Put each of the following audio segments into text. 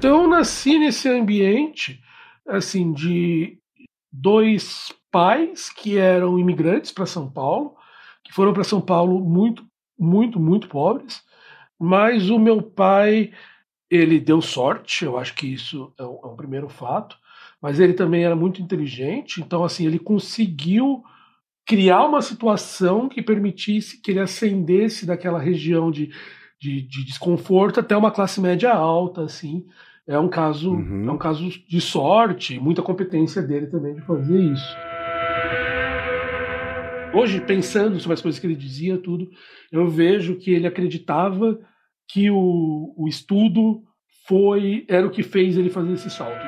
Então eu nasci nesse ambiente, assim, de dois pais que eram imigrantes para São Paulo, que foram para São Paulo muito, muito, muito pobres, mas o meu pai, ele deu sorte, eu acho que isso é um, é um primeiro fato, mas ele também era muito inteligente, então assim, ele conseguiu criar uma situação que permitisse que ele ascendesse daquela região de, de, de desconforto até uma classe média alta, assim, é um caso uhum. é um caso de sorte, muita competência dele também de fazer isso. Hoje, pensando sobre as coisas que ele dizia, tudo, eu vejo que ele acreditava que o, o estudo foi era o que fez ele fazer esse salto.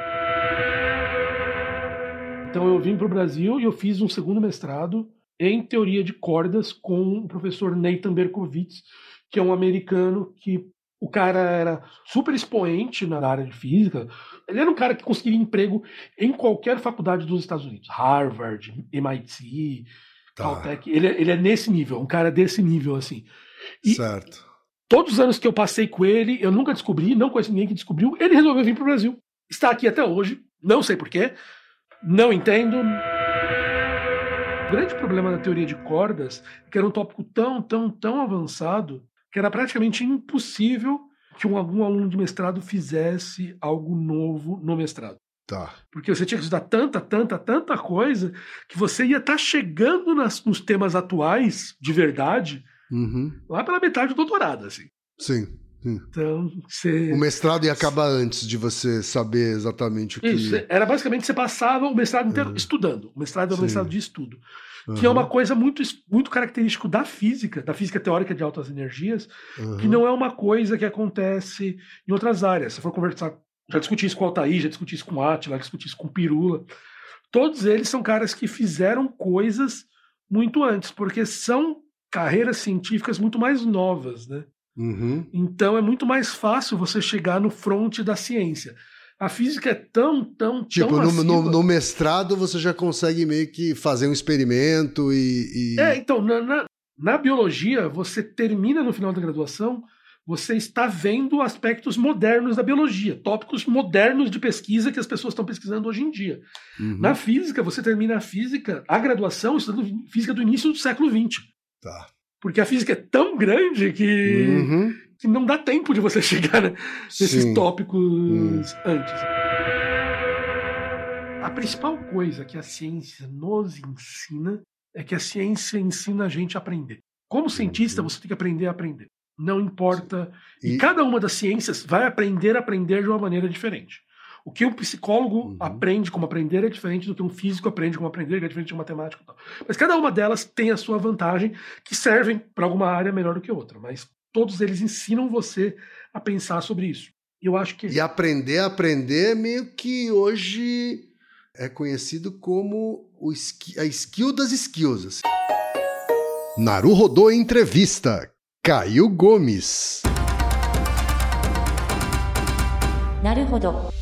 Então eu vim para o Brasil e eu fiz um segundo mestrado em teoria de cordas com o professor Nathan Berkowitz, que é um americano que o cara era super expoente na área de física. Ele era um cara que conseguiria emprego em qualquer faculdade dos Estados Unidos, Harvard, MIT, tá. Caltech. Ele, é, ele é nesse nível, um cara desse nível assim. E certo. Todos os anos que eu passei com ele, eu nunca descobri, não conheço ninguém que descobriu. Ele resolveu vir para o Brasil. Está aqui até hoje, não sei porquê, não entendo. O grande problema da teoria de cordas é que era um tópico tão, tão, tão avançado que era praticamente impossível que um, algum aluno de mestrado fizesse algo novo no mestrado. Tá. Porque você tinha que estudar tanta, tanta, tanta coisa que você ia estar tá chegando nas, nos temas atuais, de verdade, uhum. lá pela metade do doutorado, assim. Sim. Então, você... O mestrado ia acabar antes de você saber exatamente o que. Isso, era basicamente você passava o mestrado inteiro uhum. estudando. O mestrado é um mestrado de estudo. Uhum. Que é uma coisa muito, muito característica da física, da física teórica de altas energias, uhum. que não é uma coisa que acontece em outras áreas. Se for conversar, já discuti isso com o Altair, já discuti isso com o Atila, já discuti isso com o Pirula. Todos eles são caras que fizeram coisas muito antes, porque são carreiras científicas muito mais novas, né? Uhum. Então é muito mais fácil você chegar no front da ciência. A física é tão, tão, tipo, tão no, no, no, mestrado você já consegue meio que fazer um experimento e... e... É, então, na, na, na, biologia, você termina no final da graduação, você está vendo aspectos modernos da biologia, tópicos modernos de pesquisa que as pessoas estão pesquisando hoje em dia. Uhum. Na física, você termina a física, a graduação, estudando física do início do século XX. Tá. Porque a física é tão grande que... Uhum que não dá tempo de você chegar nesses Sim. tópicos hum. antes. A principal coisa que a ciência nos ensina é que a ciência ensina a gente a aprender. Como cientista, uhum. você tem que aprender a aprender. Não importa. E, e cada uma das ciências vai aprender a aprender de uma maneira diferente. O que um psicólogo uhum. aprende como aprender é diferente do que um físico aprende como aprender, que é diferente de um matemático. Mas cada uma delas tem a sua vantagem, que servem para alguma área melhor do que outra. Mas todos eles ensinam você a pensar sobre isso. Eu acho que e aprender a aprender meio que hoje é conhecido como o a skill das skills. Assim. Naru rodou entrevista. Caio Gomes. Naruhodo. Podcast.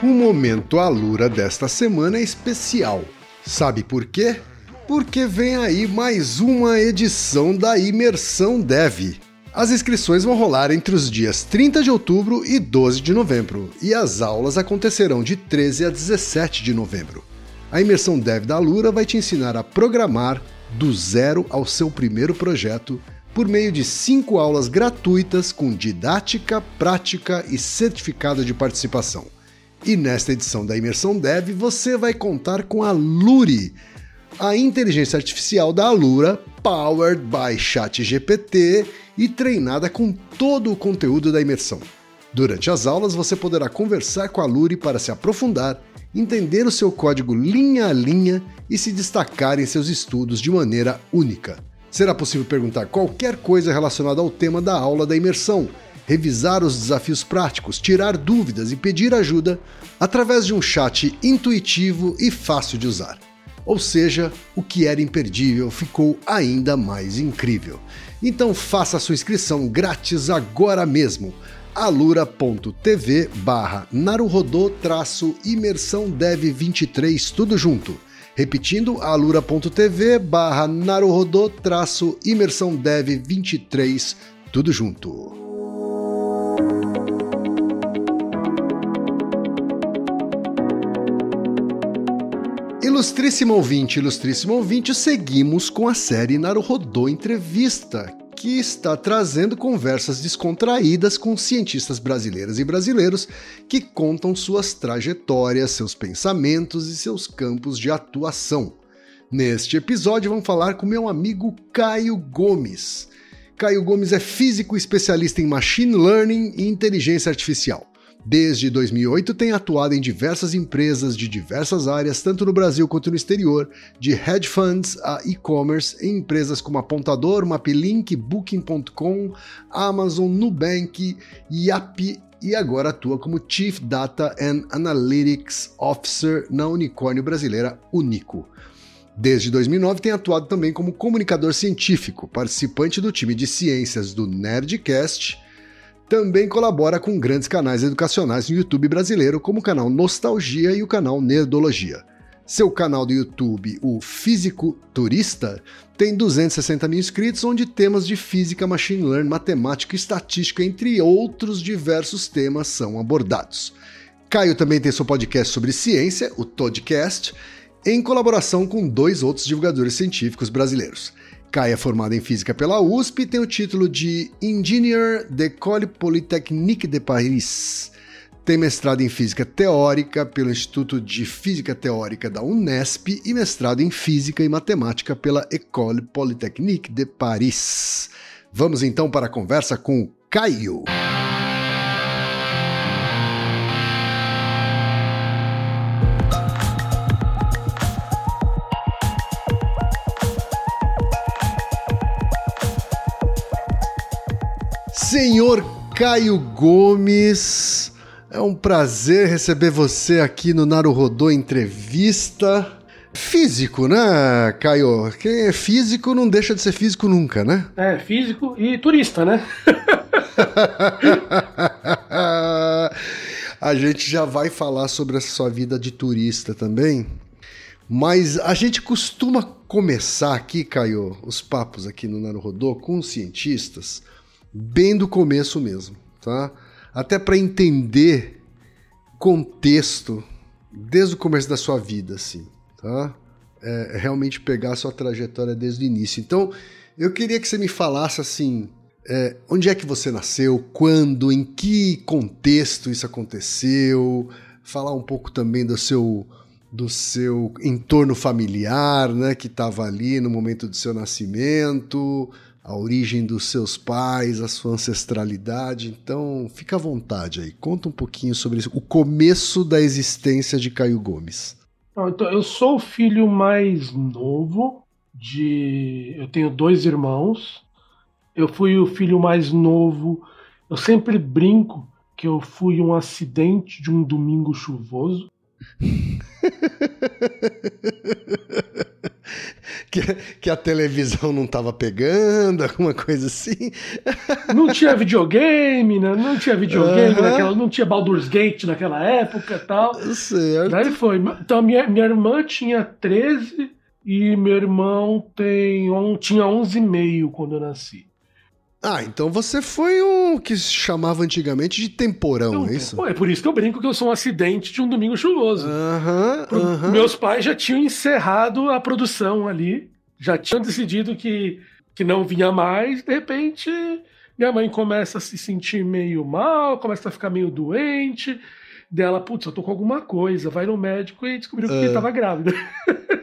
O momento Alura desta semana é especial Sabe por quê? Porque vem aí mais uma edição da Imersão Dev. As inscrições vão rolar entre os dias 30 de outubro e 12 de novembro, e as aulas acontecerão de 13 a 17 de novembro. A Imersão Dev da Alura vai te ensinar a programar do zero ao seu primeiro projeto por meio de cinco aulas gratuitas com didática, prática e certificado de participação. E nesta edição da Imersão Dev você vai contar com a Luri, a inteligência artificial da Alura, powered by ChatGPT e treinada com todo o conteúdo da imersão. Durante as aulas você poderá conversar com a Luri para se aprofundar, entender o seu código linha a linha e se destacar em seus estudos de maneira única. Será possível perguntar qualquer coisa relacionada ao tema da aula da imersão, revisar os desafios práticos, tirar dúvidas e pedir ajuda através de um chat intuitivo e fácil de usar. Ou seja, o que era imperdível ficou ainda mais incrível. Então faça sua inscrição grátis agora mesmo alura.tv barra naruhodô imersão dev 23 tudo junto Repetindo, alura.tv barra naruhodô imersão dev 23, tudo junto. Ilustríssimo ouvinte, ilustríssimo ouvinte, seguimos com a série Naruhodô Entrevista, que está trazendo conversas descontraídas com cientistas brasileiras e brasileiros que contam suas trajetórias, seus pensamentos e seus campos de atuação. Neste episódio, vamos falar com meu amigo Caio Gomes. Caio Gomes é físico especialista em machine learning e inteligência artificial. Desde 2008 tem atuado em diversas empresas de diversas áreas, tanto no Brasil quanto no exterior, de hedge funds a e-commerce, em empresas como Apontador, Maplink, Booking.com, Amazon, Nubank, Yapi e agora atua como Chief Data and Analytics Officer na unicórnio brasileira Unico. Desde 2009 tem atuado também como comunicador científico, participante do time de ciências do Nerdcast também colabora com grandes canais educacionais no YouTube brasileiro, como o canal Nostalgia e o canal Nerdologia. Seu canal do YouTube, o Físico Turista, tem 260 mil inscritos, onde temas de física, machine learning, matemática e estatística, entre outros diversos temas, são abordados. Caio também tem seu podcast sobre ciência, o Toddcast, em colaboração com dois outros divulgadores científicos brasileiros. Kai é formado em física pela USP e tem o título de Engineer d'École Polytechnique de Paris. Tem mestrado em física teórica pelo Instituto de Física Teórica da Unesp e mestrado em física e matemática pela École Polytechnique de Paris. Vamos então para a conversa com Caio. Senhor Caio Gomes, é um prazer receber você aqui no Naruhodô Entrevista. Físico, né, Caio? Quem é físico não deixa de ser físico nunca, né? É, físico e turista, né? a gente já vai falar sobre a sua vida de turista também. Mas a gente costuma começar aqui, Caio, os papos aqui no Naruhodô com os cientistas bem do começo mesmo, tá? Até para entender contexto desde o começo da sua vida, assim, tá? É, é, realmente pegar a sua trajetória desde o início. Então, eu queria que você me falasse assim, é, onde é que você nasceu, quando, em que contexto isso aconteceu, falar um pouco também do seu do seu entorno familiar, né, que estava ali no momento do seu nascimento, a origem dos seus pais, a sua ancestralidade. Então, fica à vontade aí. Conta um pouquinho sobre isso, o começo da existência de Caio Gomes. Então, eu sou o filho mais novo de. Eu tenho dois irmãos. Eu fui o filho mais novo. Eu sempre brinco que eu fui um acidente de um domingo chuvoso. que, que a televisão não estava pegando, alguma coisa assim. Não tinha videogame, né? Não tinha videogame uhum. naquela, não tinha Baldur's Gate naquela época e tal. Certo. Daí foi. Então minha, minha irmã tinha 13 e meu irmão tem, tinha 11,5 quando eu nasci. Ah, então você foi um que se chamava antigamente de temporão, é isso? É por isso que eu brinco que eu sou um acidente de um domingo chuvoso. Aham, uh -huh, Meus pais já tinham encerrado a produção ali, já tinham decidido que que não vinha mais, de repente minha mãe começa a se sentir meio mal, começa a ficar meio doente. Dela, putz, eu tô com alguma coisa, vai no médico e descobriu que uh. tava grávida.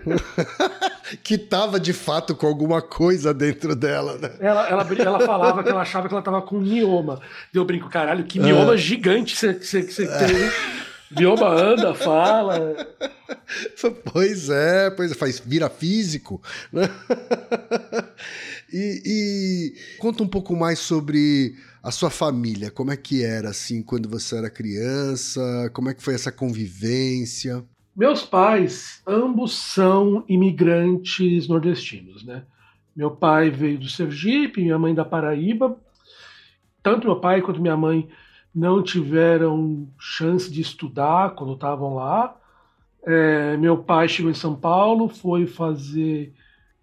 que tava de fato com alguma coisa dentro dela, né? Ela, ela, ela falava que ela achava que ela tava com mioma. Deu brinco, caralho, que mioma uh. gigante você tem. Bioma anda, fala. Pois é, pois é, faz, vira físico. Né? E, e, conta um pouco mais sobre a sua família. Como é que era assim quando você era criança? Como é que foi essa convivência? Meus pais, ambos são imigrantes nordestinos, né? Meu pai veio do Sergipe, minha mãe da Paraíba. Tanto meu pai quanto minha mãe não tiveram chance de estudar quando estavam lá. É, meu pai chegou em São Paulo, foi fazer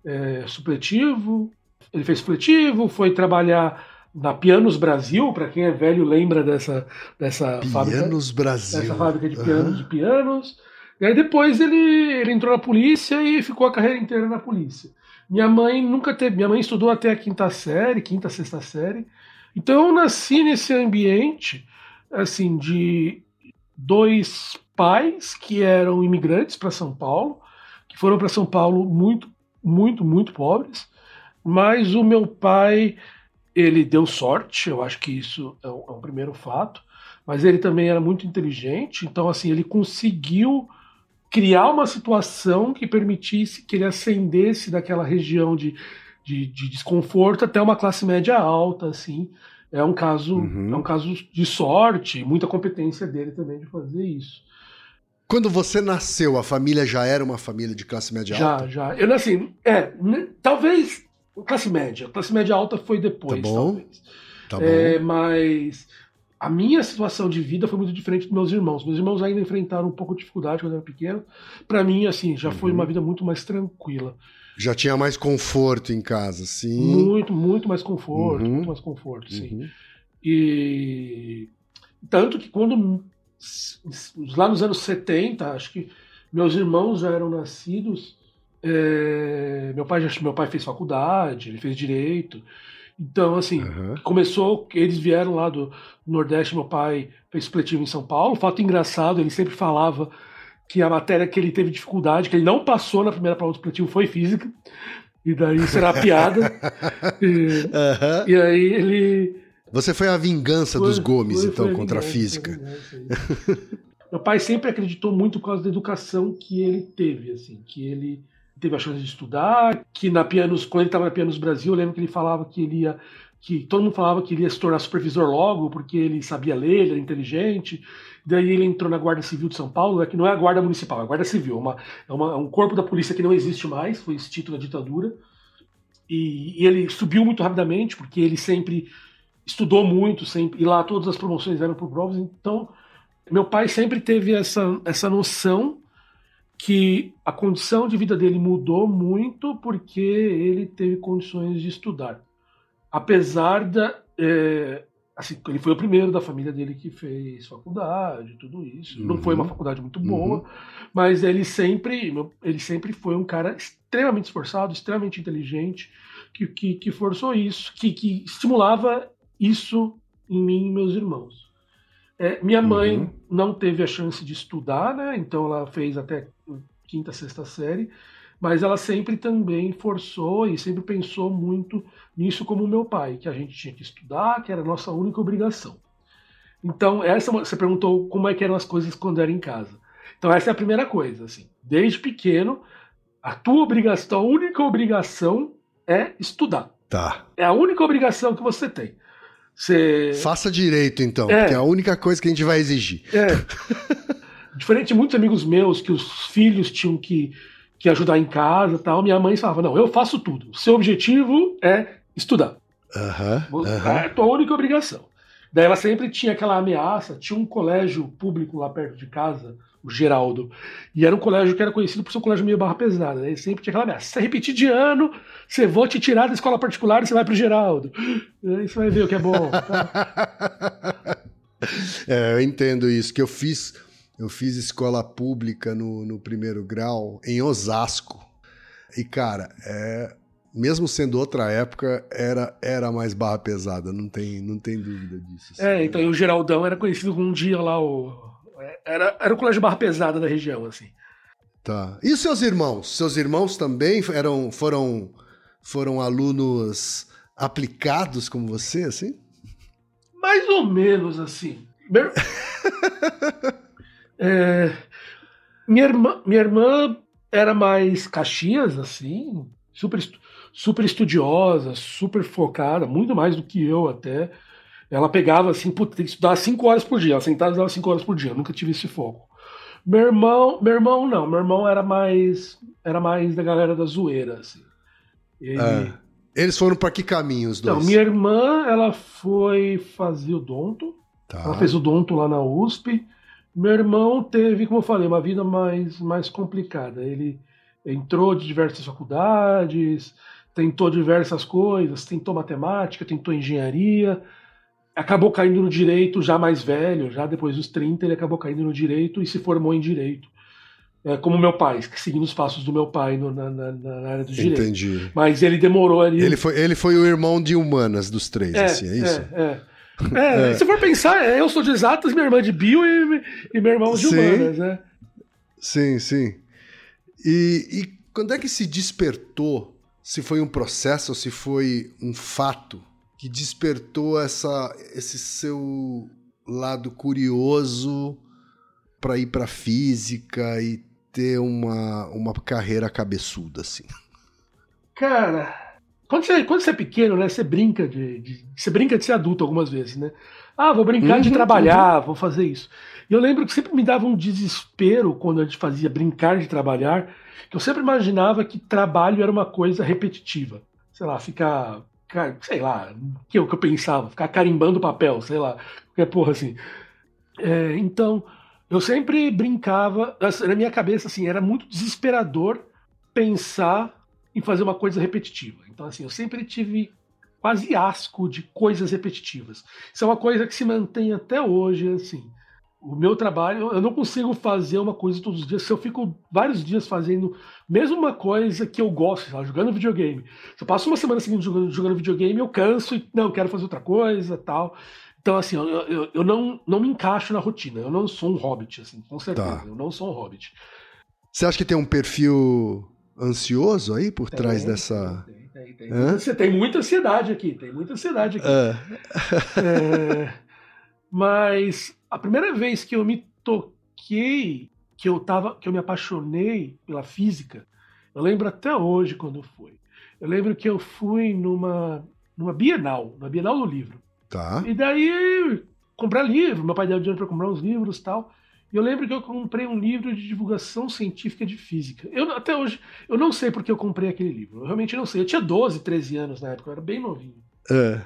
é, supletivo, ele fez supletivo, foi trabalhar na Pianos Brasil, para quem é velho lembra dessa, dessa Pianos fábrica. Brasil. Dessa fábrica de pianos, uhum. de pianos. E aí depois ele, ele entrou na polícia e ficou a carreira inteira na polícia. Minha mãe nunca teve. Minha mãe estudou até a quinta série, quinta, sexta série. Então eu nasci nesse ambiente, assim, de dois pais que eram imigrantes para São Paulo, que foram para São Paulo muito, muito, muito pobres. Mas o meu pai, ele deu sorte, eu acho que isso é um, é um primeiro fato. Mas ele também era muito inteligente, então assim ele conseguiu criar uma situação que permitisse que ele ascendesse daquela região de de, de, desconforto até uma classe média alta, assim. É um caso, uhum. é um caso de sorte, muita competência dele também de fazer isso. Quando você nasceu, a família já era uma família de classe média já, alta? Já, já. Eu assim, é, talvez classe média. Classe média alta foi depois, tá bom. talvez. Tá bom. É, mas a minha situação de vida foi muito diferente dos meus irmãos. Meus irmãos ainda enfrentaram um pouco de dificuldade quando eu era pequeno. Para mim, assim, já uhum. foi uma vida muito mais tranquila. Já tinha mais conforto em casa, sim. Muito, muito mais conforto, uhum. muito mais conforto, sim. Uhum. E tanto que quando lá nos anos 70, acho que meus irmãos já eram nascidos, é, meu pai já, meu pai fez faculdade, ele fez direito. Então, assim, uhum. começou, eles vieram lá do Nordeste, meu pai fez supletivo em São Paulo. Fato engraçado, ele sempre falava que a matéria que ele teve dificuldade, que ele não passou na primeira prova do supletivo foi física, e daí será piada. e, uhum. e, aí ele. Você foi a vingança foi, dos Gomes, foi, então, foi contra a, vingança, a física. A Meu pai sempre acreditou muito por causa da educação que ele teve, assim, que ele teve a chance de estudar, que na Pianos, quando ele estava na Pianos Brasil, eu lembro que ele falava que ele ia que todo mundo falava que ele ia se tornar supervisor logo, porque ele sabia ler, ele era inteligente. Daí ele entrou na Guarda Civil de São Paulo, né, que não é a Guarda Municipal, é a Guarda Civil, é, uma, é, uma, é um corpo da polícia que não existe mais, foi extinto na ditadura. E, e, ele subiu muito rapidamente, porque ele sempre estudou muito, sempre, e lá todas as promoções eram por provas. Então, meu pai sempre teve essa, essa noção que a condição de vida dele mudou muito porque ele teve condições de estudar. Apesar da. É, assim, ele foi o primeiro da família dele que fez faculdade, tudo isso. Uhum. Não foi uma uhum. faculdade muito boa, uhum. mas ele sempre, ele sempre foi um cara extremamente esforçado, extremamente inteligente, que, que, que forçou isso, que, que estimulava isso em mim e meus irmãos. É, minha mãe uhum. não teve a chance de estudar, né? Então ela fez até quinta, sexta série, mas ela sempre também forçou e sempre pensou muito nisso como meu pai, que a gente tinha que estudar, que era a nossa única obrigação. Então, essa você perguntou como é que eram as coisas quando era em casa. Então, essa é a primeira coisa, assim. Desde pequeno, a tua obrigação, a única obrigação é estudar. Tá. É a única obrigação que você tem. Você... Faça direito, então, é. que é a única coisa que a gente vai exigir. É. Diferente de muitos amigos meus que os filhos tinham que, que ajudar em casa tal, minha mãe falava: Não, eu faço tudo. O seu objetivo é estudar. Uhum, É a tua única obrigação. Daí ela sempre tinha aquela ameaça. Tinha um colégio público lá perto de casa, o Geraldo, e era um colégio que era conhecido por ser um colégio meio barra pesada. Né? Sempre tinha aquela ameaça: se você repetir de ano, você vou te tirar da escola particular e você vai pro Geraldo. Aí você vai ver o que é bom. Tá? é, eu entendo isso, que eu fiz eu fiz escola pública no, no primeiro grau em Osasco. E, cara, é mesmo sendo outra época, era, era mais barra pesada, não tem, não tem dúvida disso. Assim. É, então o Geraldão era conhecido como um dia lá, o, era, era o colégio barra pesada da região, assim. Tá. E os seus irmãos? Seus irmãos também eram, foram, foram alunos aplicados como você, assim? Mais ou menos, assim. é, minha, irmã, minha irmã era mais Caxias, assim, super, super estudiosa, super focada, muito mais do que eu até. Ela pegava assim, puta, tem que estudar 5 horas por dia. Ela sentava e estudava 5 horas por dia. Eu nunca tive esse foco. Meu irmão, meu irmão não. Meu irmão era mais era mais da galera da zoeira, assim. Ele... É. Eles foram para que caminho os dois? Então, minha irmã, ela foi fazer o Donto. Tá. Ela fez o Donto lá na USP. Meu irmão teve, como eu falei, uma vida mais, mais complicada. Ele entrou de diversas faculdades, tentou diversas coisas, tentou matemática, tentou engenharia, acabou caindo no direito já mais velho, já depois dos 30, ele acabou caindo no direito e se formou em direito. É, como meu pai, seguindo os passos do meu pai no, na, na, na, área do direito. Entendi. Mas ele demorou ali. Ele foi, ele foi o irmão de humanas dos três, é, assim, é isso? É, é. É, é. Se for pensar, é, eu sou de exatas, minha irmã de bio e, e meu irmão de sim. humanas, né? Sim, sim. E, e quando é que se despertou? Se foi um processo ou se foi um fato que despertou essa, esse seu lado curioso para ir para física e ter uma, uma carreira cabeçuda assim? Cara, quando você, quando você é pequeno, né, você brinca de, de, você brinca de ser adulto algumas vezes, né? Ah, vou brincar uhum, de trabalhar, uhum. vou fazer isso. E eu lembro que sempre me dava um desespero quando a gente fazia brincar de trabalhar, que eu sempre imaginava que trabalho era uma coisa repetitiva. Sei lá, ficar, sei lá, que eu, que eu pensava, ficar carimbando papel, sei lá, qualquer porra assim. É, então, eu sempre brincava, na minha cabeça, assim, era muito desesperador pensar em fazer uma coisa repetitiva. Então, assim, eu sempre tive quase asco de coisas repetitivas. Isso é uma coisa que se mantém até hoje, assim. O meu trabalho, eu não consigo fazer uma coisa todos os dias. Se eu fico vários dias fazendo mesmo uma coisa que eu gosto, lá, jogando videogame. Se eu passo uma semana seguinte jogando, jogando videogame, eu canso e não, quero fazer outra coisa tal. Então, assim, eu, eu, eu, não, não me encaixo na rotina. Eu não sou um hobbit, assim, com certeza. Tá. Eu não sou um hobbit. Você acha que tem um perfil ansioso aí por tem, trás dessa. Tem, tem, tem. Você tem muita ansiedade aqui, tem muita ansiedade aqui. É. é, mas a primeira vez que eu me toquei, que eu tava, que eu me apaixonei pela física, eu lembro até hoje quando foi. Eu lembro que eu fui numa, numa Bienal, na Bienal do Livro. Tá. E daí comprar livro, meu pai deu dinheiro para comprar uns livros e tal. E eu lembro que eu comprei um livro de divulgação científica de física. Eu até hoje eu não sei porque eu comprei aquele livro. Eu realmente não sei. Eu tinha 12, 13 anos na época, eu era bem novinho. É.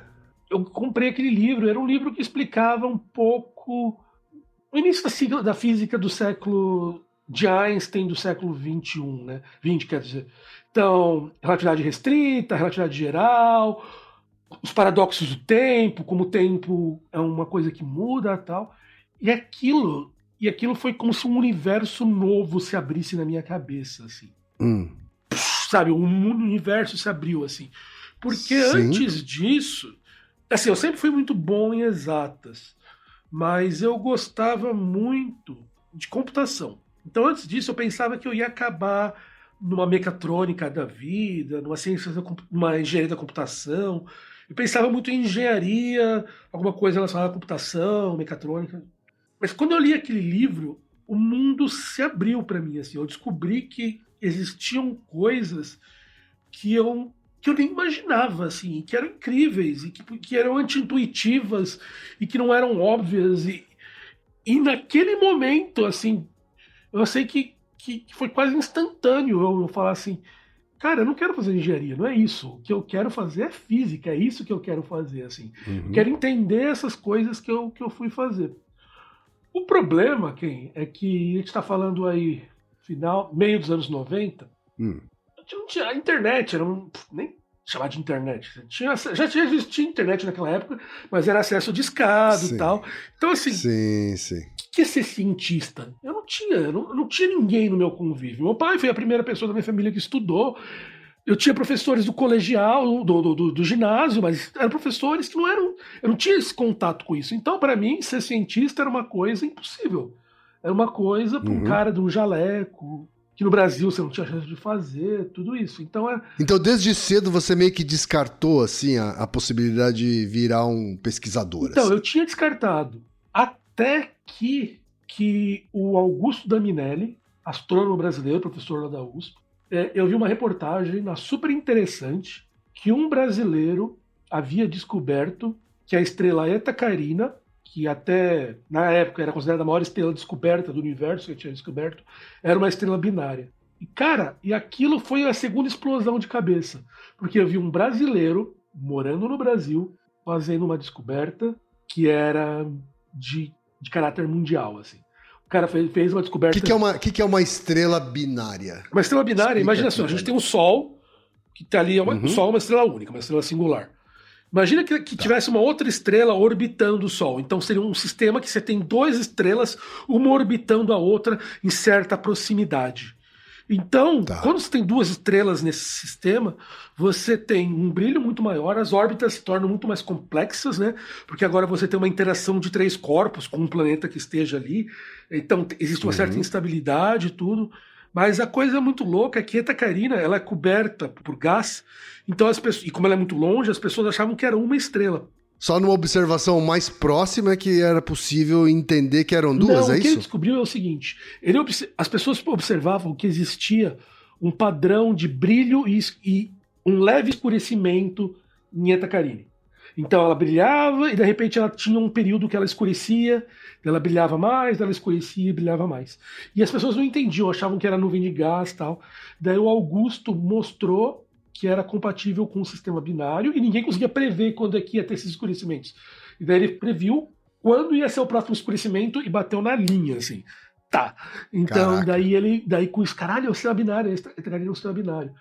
Eu comprei aquele livro, era um livro que explicava um pouco o início da, da física do século de Einstein do século 21, né? 20, quer dizer. Então, relatividade restrita, relatividade geral, os paradoxos do tempo, como o tempo é uma coisa que muda, tal. E aquilo e aquilo foi como se um universo novo se abrisse na minha cabeça, assim. Hum. Sabe, um universo se abriu, assim. Porque Sim. antes disso, assim, eu sempre fui muito bom em exatas, mas eu gostava muito de computação. Então, antes disso, eu pensava que eu ia acabar numa mecatrônica da vida, numa ciência, numa engenharia da computação. Eu pensava muito em engenharia, alguma coisa relacionada à computação, mecatrônica. Mas quando eu li aquele livro, o mundo se abriu para mim. Assim, eu descobri que existiam coisas que eu que eu nem imaginava, assim, que eram incríveis e que, que eram anti-intuitivas e que não eram óbvias. E, e naquele momento, assim, eu sei que, que, que foi quase instantâneo eu, eu falar assim, cara, eu não quero fazer engenharia, não é isso. O que eu quero fazer é física, é isso que eu quero fazer, assim. Uhum. Quero entender essas coisas que eu, que eu fui fazer. O problema, quem é que a gente está falando aí final, meio dos anos 90, hum. Não tinha, internet era um, nem chamar de internet. Tinha, já tinha existido internet naquela época, mas era acesso discado sim. e tal. Então, assim, sim, sim. o que é ser cientista? Eu não tinha, eu não, não tinha ninguém no meu convívio. Meu pai foi a primeira pessoa da minha família que estudou. eu tinha professores do colegial, do, do, do, do, ginásio, mas eram professores que não eram. Eu não tinha esse contato com isso. Então, para mim, ser cientista era uma coisa impossível. Era uma coisa para um uhum. cara de um jaleco, que no Brasil você não tinha chance de fazer, tudo isso. Então é. Então, desde cedo você meio que descartou assim a, a possibilidade de virar um pesquisador. Então, assim. eu tinha descartado. Até que, que o Augusto Daminelli, astrônomo brasileiro, professor lá da USP, é, eu vi uma reportagem na super interessante que um brasileiro havia descoberto que a estrela Eta Carina, que até na época era considerada a maior estrela descoberta do universo que eu tinha descoberto, era uma estrela binária. E cara, e aquilo foi a segunda explosão de cabeça, porque eu vi um brasileiro morando no Brasil fazendo uma descoberta que era de, de caráter mundial, assim. O cara fez, fez uma descoberta. O que, que, é uma, que, que é uma estrela binária? Uma estrela binária, Explica imagina só, a gente tem o Sol, que está ali, é uma, uhum. o Sol é uma estrela única, uma estrela singular. Imagina que, que tá. tivesse uma outra estrela orbitando o Sol. Então seria um sistema que você tem duas estrelas, uma orbitando a outra em certa proximidade. Então, tá. quando você tem duas estrelas nesse sistema, você tem um brilho muito maior, as órbitas se tornam muito mais complexas, né? Porque agora você tem uma interação de três corpos com um planeta que esteja ali. Então, existe uma uhum. certa instabilidade e tudo. Mas a coisa muito louca é que Eta Carina ela é coberta por gás, então as pessoas, e como ela é muito longe, as pessoas achavam que era uma estrela. Só numa observação mais próxima é que era possível entender que eram duas, Não, é o que ele descobriu é o seguinte: ele, as pessoas observavam que existia um padrão de brilho e, e um leve escurecimento em Eta Carine. Então ela brilhava e de repente ela tinha um período que ela escurecia, ela brilhava mais, ela escurecia e brilhava mais. E as pessoas não entendiam, achavam que era nuvem de gás tal. Daí o Augusto mostrou que era compatível com o sistema binário e ninguém conseguia prever quando é que ia ter esses escurecimentos. E daí ele previu quando ia ser o próximo escurecimento e bateu na linha, assim. Tá. Então, Caraca. daí ele, daí com isso, caralho, é o sistema binário, entraria no sistema binário.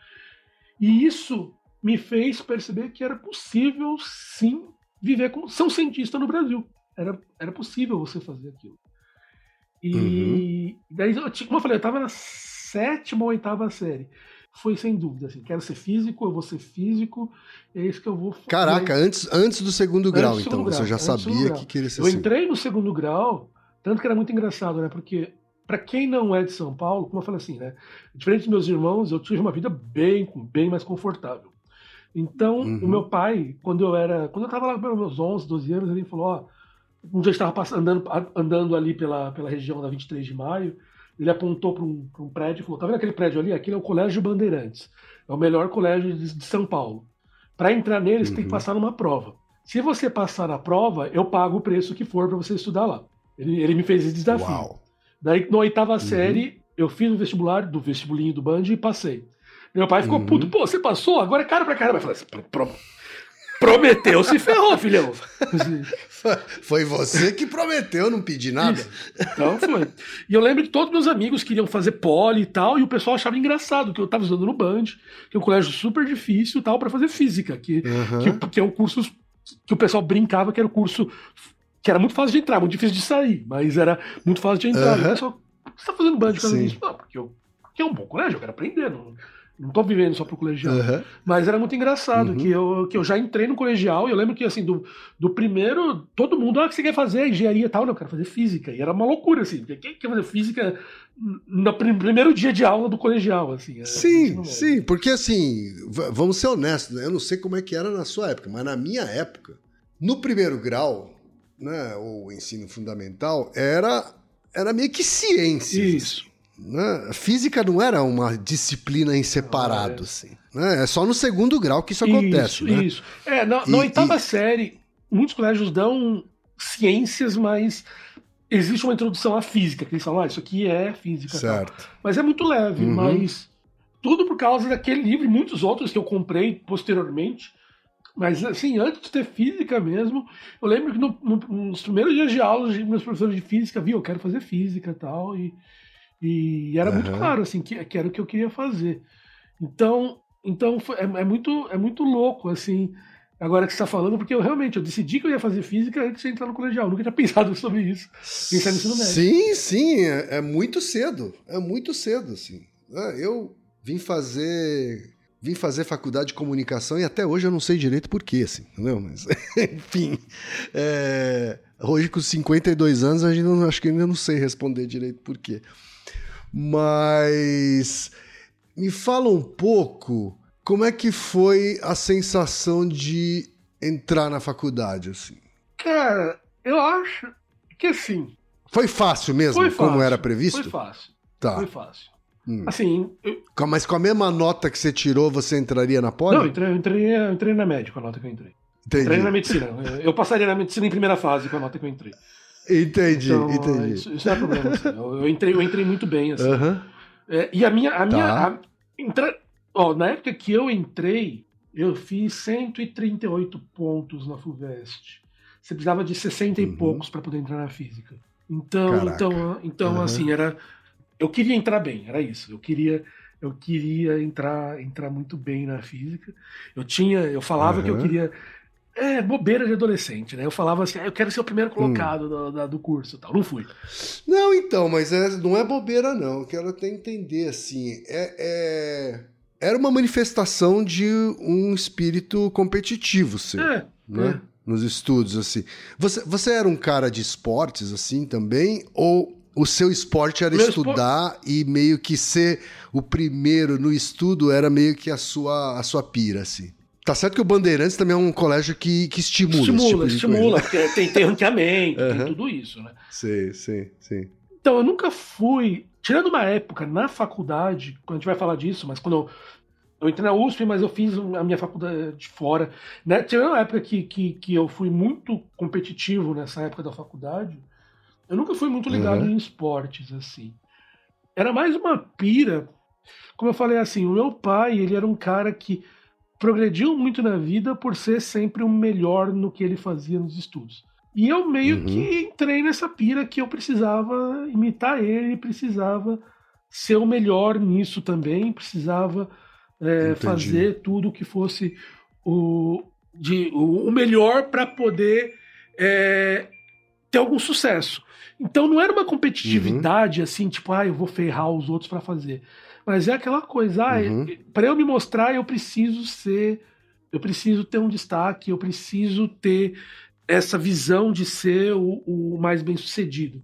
E isso me fez perceber que era possível, sim, viver como ser um cientista no Brasil. Era, era possível você fazer aquilo. E uhum. daí, como eu falei, eu estava na sétima ou oitava série foi sem dúvida, assim, quero ser físico, eu vou ser físico, é isso que eu vou fazer. Caraca, antes, antes do segundo antes grau, do segundo então, grau, você já sabia que queria ser Eu assim. entrei no segundo grau, tanto que era muito engraçado, né, porque para quem não é de São Paulo, como eu falei assim, né, diferente dos meus irmãos, eu tive uma vida bem, bem mais confortável. Então, uhum. o meu pai, quando eu era, quando eu tava lá pelos meus 11, 12 anos, ele falou, ó, um dia eu estava andando, andando ali pela, pela região da 23 de maio, ele apontou para um, um, prédio e falou: tá vendo aquele prédio ali? Aquilo é o Colégio Bandeirantes. É o melhor colégio de, de São Paulo. Para entrar nele, uhum. você tem que uhum. passar numa prova. Se você passar na prova, eu pago o preço que for para você estudar lá. Ele, ele me fez esse desafio. Uau. Daí, na oitava uhum. série, eu fiz o vestibular do vestibulinho do Band e passei. Meu pai ficou uhum. puto. Pô, você passou? Agora é caro pra caramba. Eu falei assim, Prometeu, se ferrou, filhão. Foi você que prometeu, não pedi nada. Isso. Então foi. E eu lembro que todos meus amigos queriam fazer pole e tal, e o pessoal achava engraçado que eu tava usando no Band, que é um colégio super difícil e tal, para fazer física, que, uhum. que, que, é um curso que o pessoal brincava que era o um curso que era muito fácil de entrar, muito difícil de sair, mas era muito fácil de entrar. Uhum. E o pessoal, você tá fazendo Band por causa disso? Não, porque, eu, porque é um bom colégio, eu quero aprender. Não, não tô vivendo só pro colegial. Uhum. Mas era muito engraçado, uhum. que, eu, que eu já entrei no colegial e eu lembro que, assim, do, do primeiro, todo mundo, ah, o que você quer fazer? Engenharia e tal? Não, eu quero fazer física. E era uma loucura, assim, porque quem quer fazer física no primeiro dia de aula do colegial, assim. Sim, sim, porque assim, vamos ser honestos, né? Eu não sei como é que era na sua época, mas na minha época, no primeiro grau, né, ou ensino fundamental, era, era meio que ciência. Isso. Né? Física não era uma disciplina em separado, ah, é. assim. Né? É só no segundo grau que isso acontece. Isso, né? isso. É, na, na oitava e... série, muitos colégios dão ciências, mas existe uma introdução à física, que eles falam, ah, isso aqui é física. Certo. Tal. Mas é muito leve, uhum. mas tudo por causa daquele livro e muitos outros que eu comprei posteriormente. Mas, assim, antes de ter física mesmo, eu lembro que no, no, nos primeiros dias de aula, meus professores de física, viu, eu quero fazer física e tal, e era uhum. muito claro, assim, que, que, era o que eu queria fazer. Então, então é, é, muito, é muito louco, assim, agora que você está falando, porque eu realmente eu decidi que eu ia fazer física antes de entrar no colegial. Eu nunca tinha pensado sobre isso. Pensar no ensino médio. Sim, sim, é, é, muito cedo. É muito cedo, assim. É, eu vim fazer. vim fazer faculdade de comunicação e até hoje eu não sei direito por quê, assim, entendeu? Mas, enfim, é, hoje com 52 anos a gente não, acho que ainda não sei responder direito por quê. Mas me fala um pouco como é que foi a sensação de entrar na faculdade, assim? Cara, eu acho que assim. Foi fácil mesmo, foi fácil, como era previsto? Foi fácil. Tá. Foi fácil. Hum. Assim. Eu... Mas com a mesma nota que você tirou, você entraria na poli? Não, eu entrei, eu entrei, eu entrei na média com a nota que eu entrei. Entendi. Entrei na medicina. Eu passaria na medicina em primeira fase com a nota que eu entrei. Entendi, então, entendi. Isso, isso não é problema. Assim. Eu, eu, entrei, eu entrei muito bem. Assim. Uhum. É, e a minha. A minha tá. a, entra, ó, na época que eu entrei, eu fiz 138 pontos na FUVEST. Você precisava de 60 uhum. e poucos para poder entrar na física. Então, então, então uhum. assim, era. Eu queria entrar bem, era isso. Eu queria, eu queria entrar, entrar muito bem na física. Eu tinha, eu falava que eu queria. É, bobeira de adolescente, né? Eu falava assim, ah, eu quero ser o primeiro colocado hum. do, do curso tal. Não fui. Não, então, mas é, não é bobeira, não. Eu quero até entender, assim. É, é, Era uma manifestação de um espírito competitivo, seu. É, né? É nos estudos, assim. Você, você era um cara de esportes, assim, também? Ou o seu esporte era Meu estudar e meio que ser o primeiro no estudo era meio que a sua, a sua pira, assim? Tá certo que o Bandeirantes também é um colégio que, que estimula. Estimula, tipo estimula, porque tem, tem ranqueamento, uhum. tem tudo isso, né? Sim, sim, sim. Então, eu nunca fui. Tirando uma época na faculdade, quando a gente vai falar disso, mas quando eu eu entrei na USP, mas eu fiz a minha faculdade de fora. Né? Tinha uma época que, que, que eu fui muito competitivo nessa época da faculdade. Eu nunca fui muito ligado uhum. em esportes, assim. Era mais uma pira. Como eu falei assim, o meu pai, ele era um cara que progrediu muito na vida por ser sempre o melhor no que ele fazia nos estudos. E eu meio uhum. que entrei nessa pira que eu precisava imitar ele, precisava ser o melhor nisso também, precisava é, fazer tudo que fosse o, de, o, o melhor para poder é, ter algum sucesso. Então não era uma competitividade uhum. assim, tipo, ah, eu vou ferrar os outros para fazer. Mas é aquela coisa, ah, uhum. para eu me mostrar, eu preciso ser, eu preciso ter um destaque, eu preciso ter essa visão de ser o, o mais bem sucedido.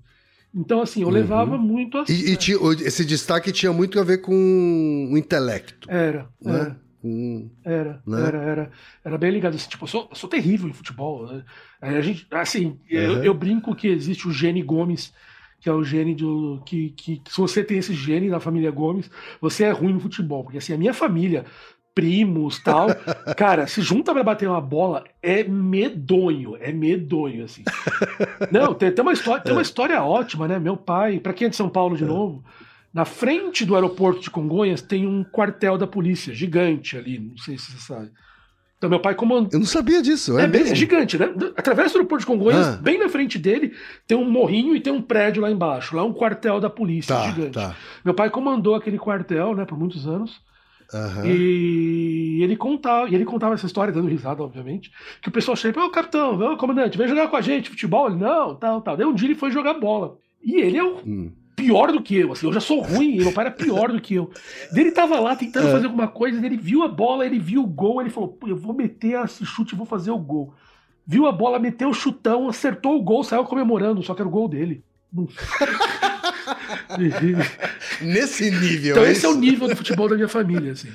Então, assim, eu uhum. levava muito a E, e tinha, esse destaque tinha muito a ver com o intelecto. Era, né? era. Hum, era, né? era, era, era bem ligado. Assim, tipo, eu sou, eu sou terrível em futebol. Né? A gente, assim, eu, eu, brinco que existe o gene Gomes, que é o gene do. Que, que, que, se você tem esse gene da família Gomes, você é ruim no futebol. Porque assim, a minha família, primos tal. Cara, se junta pra bater uma bola, é medonho, é medonho, assim. Não, tem, tem, uma, história, tem uma história ótima, né? Meu pai, pra quem é de São Paulo de é. novo, na frente do aeroporto de Congonhas tem um quartel da polícia, gigante ali, não sei se você sabe. Então meu pai comandou. Eu não sabia disso, é, é, bem, é gigante, né? Através do aeroporto de Congonhas, ah. bem na frente dele, tem um morrinho e tem um prédio lá embaixo. Lá é um quartel da polícia, tá, gigante. Tá. Meu pai comandou aquele quartel, né, por muitos anos. Uhum. E ele contava, e ele contava essa história, dando risada, obviamente, que o pessoal chega, ô capitão, ô comandante, vem jogar com a gente futebol. Ele, não, tal, tal. Daí um dia ele foi jogar bola. E ele é o hum. Pior do que eu, assim, eu já sou ruim, e meu pai era pior do que eu. Ele tava lá tentando é. fazer alguma coisa, ele viu a bola, ele viu o gol, ele falou, eu vou meter esse chute e vou fazer o gol. Viu a bola, meteu o chutão, acertou o gol, saiu comemorando, só que era o gol dele. Nesse nível. Então, é esse é o nível do futebol da minha família, assim.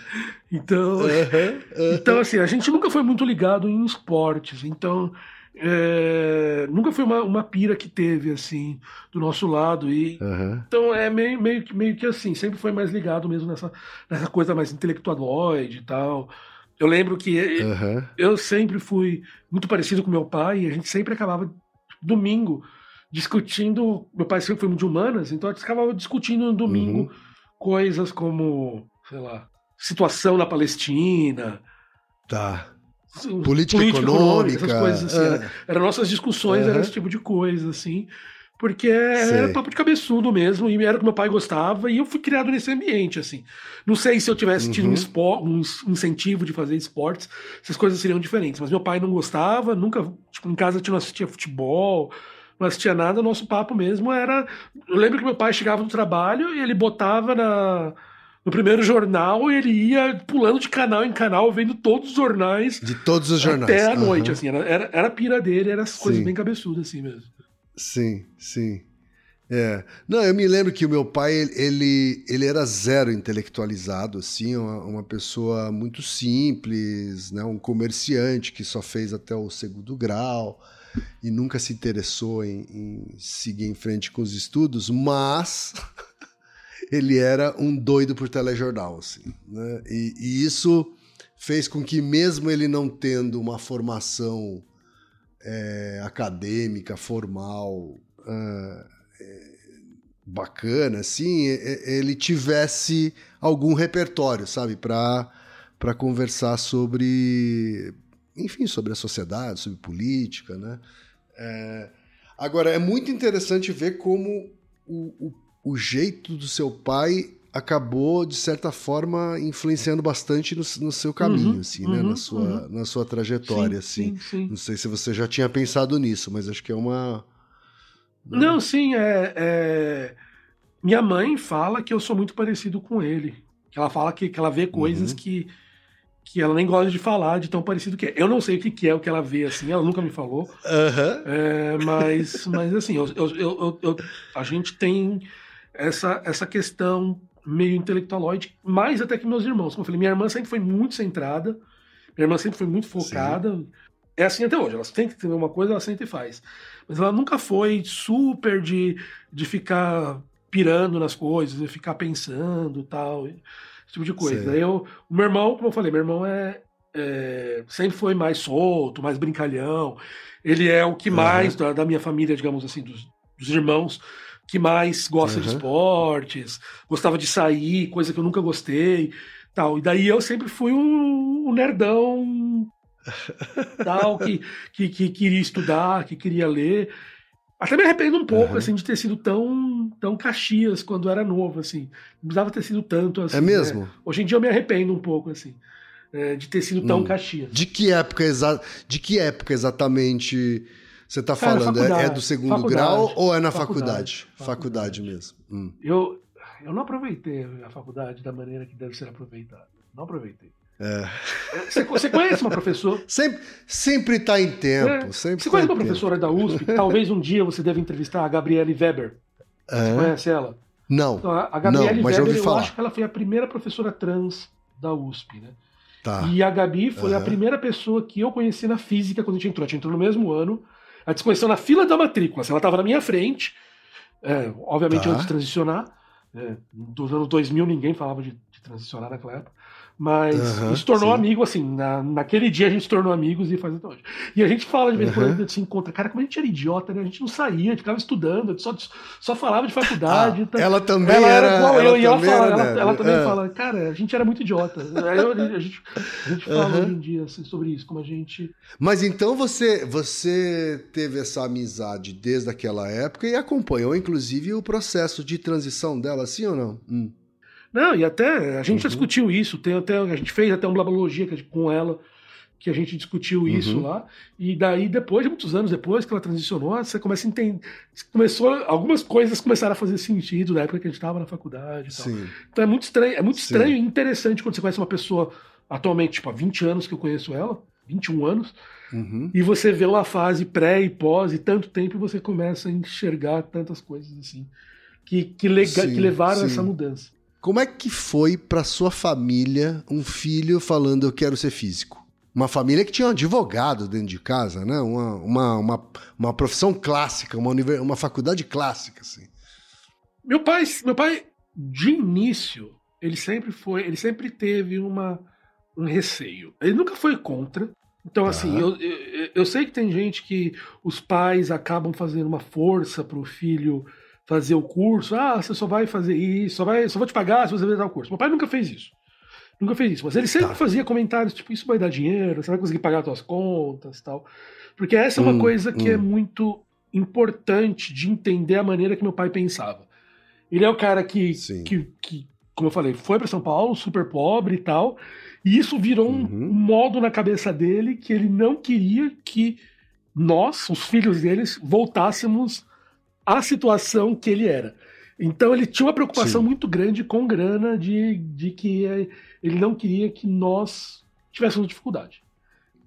Então, uhum, uhum. então assim, a gente nunca foi muito ligado em esportes. Então, é, nunca foi uma, uma pira que teve, assim, do nosso lado. E, uhum. Então, é meio, meio, meio que assim, sempre foi mais ligado mesmo nessa, nessa coisa mais intelectualoide e tal. Eu lembro que eu sempre fui muito parecido com meu pai e a gente sempre acabava domingo discutindo. Meu pai sempre foi muito de humanas, então a gente ficava discutindo no domingo uhum. coisas como, sei lá, situação na Palestina. Tá. Política, política econômica, essas coisas assim. É. Eram era nossas discussões, uhum. era esse tipo de coisa, assim. Porque era papo de cabeçudo mesmo, e era o que meu pai gostava, e eu fui criado nesse ambiente, assim. Não sei se eu tivesse tido uhum. um, um incentivo de fazer esportes, essas coisas seriam diferentes. Mas meu pai não gostava, nunca, tipo, em casa a gente não assistia futebol, não assistia nada, nosso papo mesmo era. Eu lembro que meu pai chegava do trabalho e ele botava na, no primeiro jornal ele ia pulando de canal em canal, vendo todos os jornais. De todos os jornais. Até a noite, uhum. assim. Era, era, era, a pira dele, era as coisas bem cabeçudas, assim mesmo. Sim, sim. É. Não, eu me lembro que o meu pai, ele, ele era zero intelectualizado, assim, uma, uma pessoa muito simples, né? um comerciante que só fez até o segundo grau e nunca se interessou em, em seguir em frente com os estudos, mas ele era um doido por telejornal, assim, né? E, e, isso fez com que, mesmo ele não tendo uma formação é, acadêmica, formal, uh, bacana, assim, ele tivesse algum repertório, sabe, para para conversar sobre, enfim, sobre a sociedade, sobre política, né? É, agora é muito interessante ver como o, o, o, jeito do seu pai acabou de certa forma influenciando bastante no, no seu caminho, uhum, assim, uhum, né? Na uhum, sua, uhum. na sua trajetória, sim, assim. Sim, sim. Não sei se você já tinha pensado nisso, mas acho que é uma né? Não, sim, é, é, Minha mãe fala que eu sou muito parecido com ele. Que ela fala que, que ela vê coisas uhum. que, que ela nem gosta de falar, de tão parecido que é. Eu não sei o que, que é o que ela vê, assim, ela nunca me falou. É, mas, mas, assim, eu, eu, eu, a gente tem essa, essa questão meio intelectualoide, mais até que meus irmãos. Como eu falei, minha irmã sempre foi muito centrada, minha irmã sempre foi muito focada. Sim. É assim até hoje, ela tem que ter uma coisa, ela sempre faz mas ela nunca foi super de, de ficar pirando nas coisas, de ficar pensando tal, esse tipo de coisa. Eu, o meu irmão, como eu falei, meu irmão é, é, sempre foi mais solto, mais brincalhão. Ele é o que mais uhum. da, da, minha família, digamos assim, dos, dos irmãos, que mais gosta uhum. de esportes, gostava de sair, coisa que eu nunca gostei, tal. E daí eu sempre fui um, um nerdão tal, que, que, que, queria estudar, que queria ler. Até me arrependo um pouco, uhum. assim, de ter sido tão, tão caxias quando era novo, assim. Não precisava ter sido tanto, assim. É mesmo? Né? Hoje em dia eu me arrependo um pouco, assim, é, de ter sido tão hum. caxias. De que época, exa de que época exatamente você está falando? É, é, do segundo grau ou é na faculdade? Faculdade, faculdade mesmo. Hum. Eu, eu não aproveitei a faculdade da maneira que deve ser aproveitada. Não aproveitei. É. Você, você, conhece uma professora? Sempre, sempre tá em tempo. É. Sempre você conhece uma professora da USP talvez um dia você deve entrevistar, a Gabriele Weber? É. Você conhece ela? Não. Então, a Gabriele não, Weber, eu falar. acho que ela foi a primeira professora trans da USP, né? Tá. E a Gabi foi uhum. a primeira pessoa que eu conheci na física quando a gente entrou. A gente entrou no mesmo ano. A se conheceu na fila da matrícula. Ela estava na minha frente, é, obviamente tá. antes de transicionar. É, dos anos 2000 ninguém falava de, de transicionar naquela época. Mas uhum, a gente se tornou sim. amigo, assim, na, naquele dia a gente se tornou amigos e faz até hoje. E a gente fala de vez em quando, a gente se encontra. Cara, como a gente era idiota, né? A gente não saía, a gente ficava estudando, só, só falava de faculdade. Ah, então, ela também ela era. Igual eu, e ela, fala, ela, ela, também é. fala, cara, a gente era muito idiota. Eu, a gente, a gente fala uhum. hoje em dia assim, sobre isso, como a gente. Mas então você, você teve essa amizade desde aquela época e acompanhou, inclusive, o processo de transição dela, sim ou não? Hum. Não, e até a gente uhum. já discutiu isso, tem até, a gente fez até uma blabologia com ela, que a gente discutiu uhum. isso lá. E daí, depois, muitos anos depois que ela transicionou, você começa a entender. Começou, algumas coisas começaram a fazer sentido da época que a gente estava na faculdade e tal. Sim. Então é muito estranho, é muito estranho e interessante quando você conhece uma pessoa atualmente, tipo, há 20 anos que eu conheço ela, 21 anos, uhum. e você vê uma fase pré e pós e tanto tempo e você começa a enxergar tantas coisas assim que, que, lega, sim, que levaram a essa mudança. Como é que foi para sua família um filho falando eu quero ser físico? Uma família que tinha um advogado dentro de casa, né? Uma, uma, uma, uma profissão clássica, uma, uma faculdade clássica, assim. Meu pai, meu pai, de início, ele sempre foi, ele sempre teve uma, um receio. Ele nunca foi contra. Então, assim, eu, eu, eu sei que tem gente que os pais acabam fazendo uma força para o filho fazer o curso. Ah, você só vai fazer isso, só, vai, só vou te pagar se você fizer o curso. Meu pai nunca fez isso. Nunca fez isso. Mas ele sempre tá. fazia comentários tipo: Isso vai dar dinheiro, você vai conseguir pagar suas contas tal. Porque essa é uma hum, coisa que é hum. é muito importante de entender a maneira que meu pai pensava. Ele é o cara que, que, que, como eu falei, foi para São Paulo, super pobre e tal. E isso virou uhum. um modo na cabeça dele que ele não queria que nós, os filhos deles, voltássemos a situação que ele era. Então ele tinha uma preocupação Sim. muito grande com grana de, de que ele não queria que nós tivéssemos dificuldade.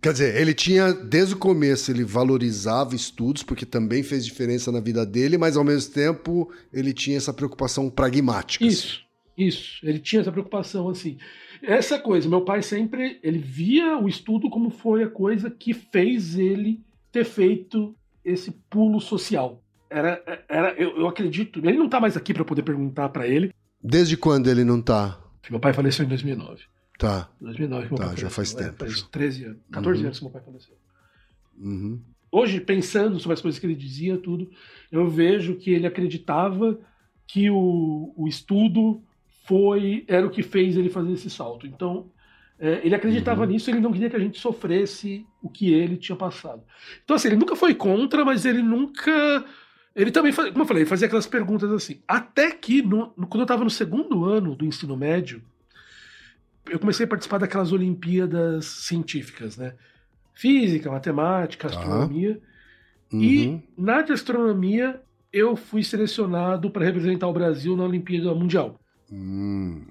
Quer dizer, ele tinha, desde o começo, ele valorizava estudos, porque também fez diferença na vida dele, mas ao mesmo tempo ele tinha essa preocupação pragmática. Assim. Isso, assim. isso. Ele tinha essa preocupação, assim. Essa coisa, meu pai sempre, ele via o estudo como foi a coisa que fez ele ter feito esse pulo social. Era, era eu, eu acredito, ele não está mais aqui para poder perguntar para ele. Desde quando ele não está? Meu pai faleceu em 2009. Tá. 2009 que meu tá, pai já faz é, tempo. Faz 13 anos, 14 uhum. anos que meu pai faleceu. Uhum. Hoje, pensando sobre as coisas que ele dizia, tudo, eu vejo que ele acreditava que o, o estudo foi era o que fez ele fazer esse salto. Então, é, ele acreditava uhum. nisso, ele não queria que a gente sofresse o que ele tinha passado. Então, assim, ele nunca foi contra, mas ele nunca. Ele também, fazia, como eu falei, ele fazia aquelas perguntas assim. Até que, no, quando eu estava no segundo ano do ensino médio, eu comecei a participar daquelas Olimpíadas científicas, né? Física, matemática, tá. astronomia. Uhum. E na de astronomia eu fui selecionado para representar o Brasil na Olimpíada Mundial. Hum.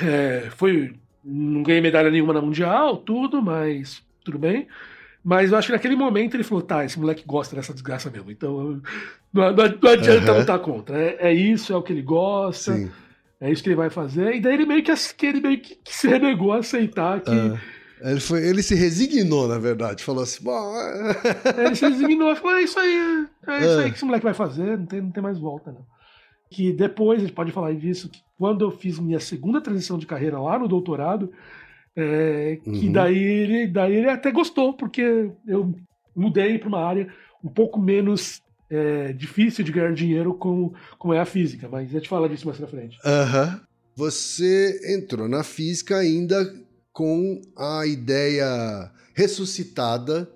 É, foi, não ganhei medalha nenhuma na Mundial, tudo, mas tudo bem. Mas eu acho que naquele momento ele falou: tá, esse moleque gosta dessa desgraça mesmo, então não, não, não adianta uhum. lutar contra. É, é, isso, é o que ele gosta. Sim. É isso que ele vai fazer. E daí ele meio que, ele meio que, que se renegou a aceitar que. Uh, ele, foi, ele se resignou, na verdade. Falou assim: bom. É. ele se resignou e falou: é isso aí. É isso aí que esse moleque vai fazer. Não tem, não tem mais volta, não. Que depois, a gente pode falar disso, que quando eu fiz minha segunda transição de carreira lá no doutorado, é, que uhum. daí, ele, daí ele até gostou, porque eu mudei para uma área um pouco menos é, difícil de ganhar dinheiro como, como é a física, mas a gente fala disso mais pra frente. Uhum. Você entrou na física ainda com a ideia ressuscitada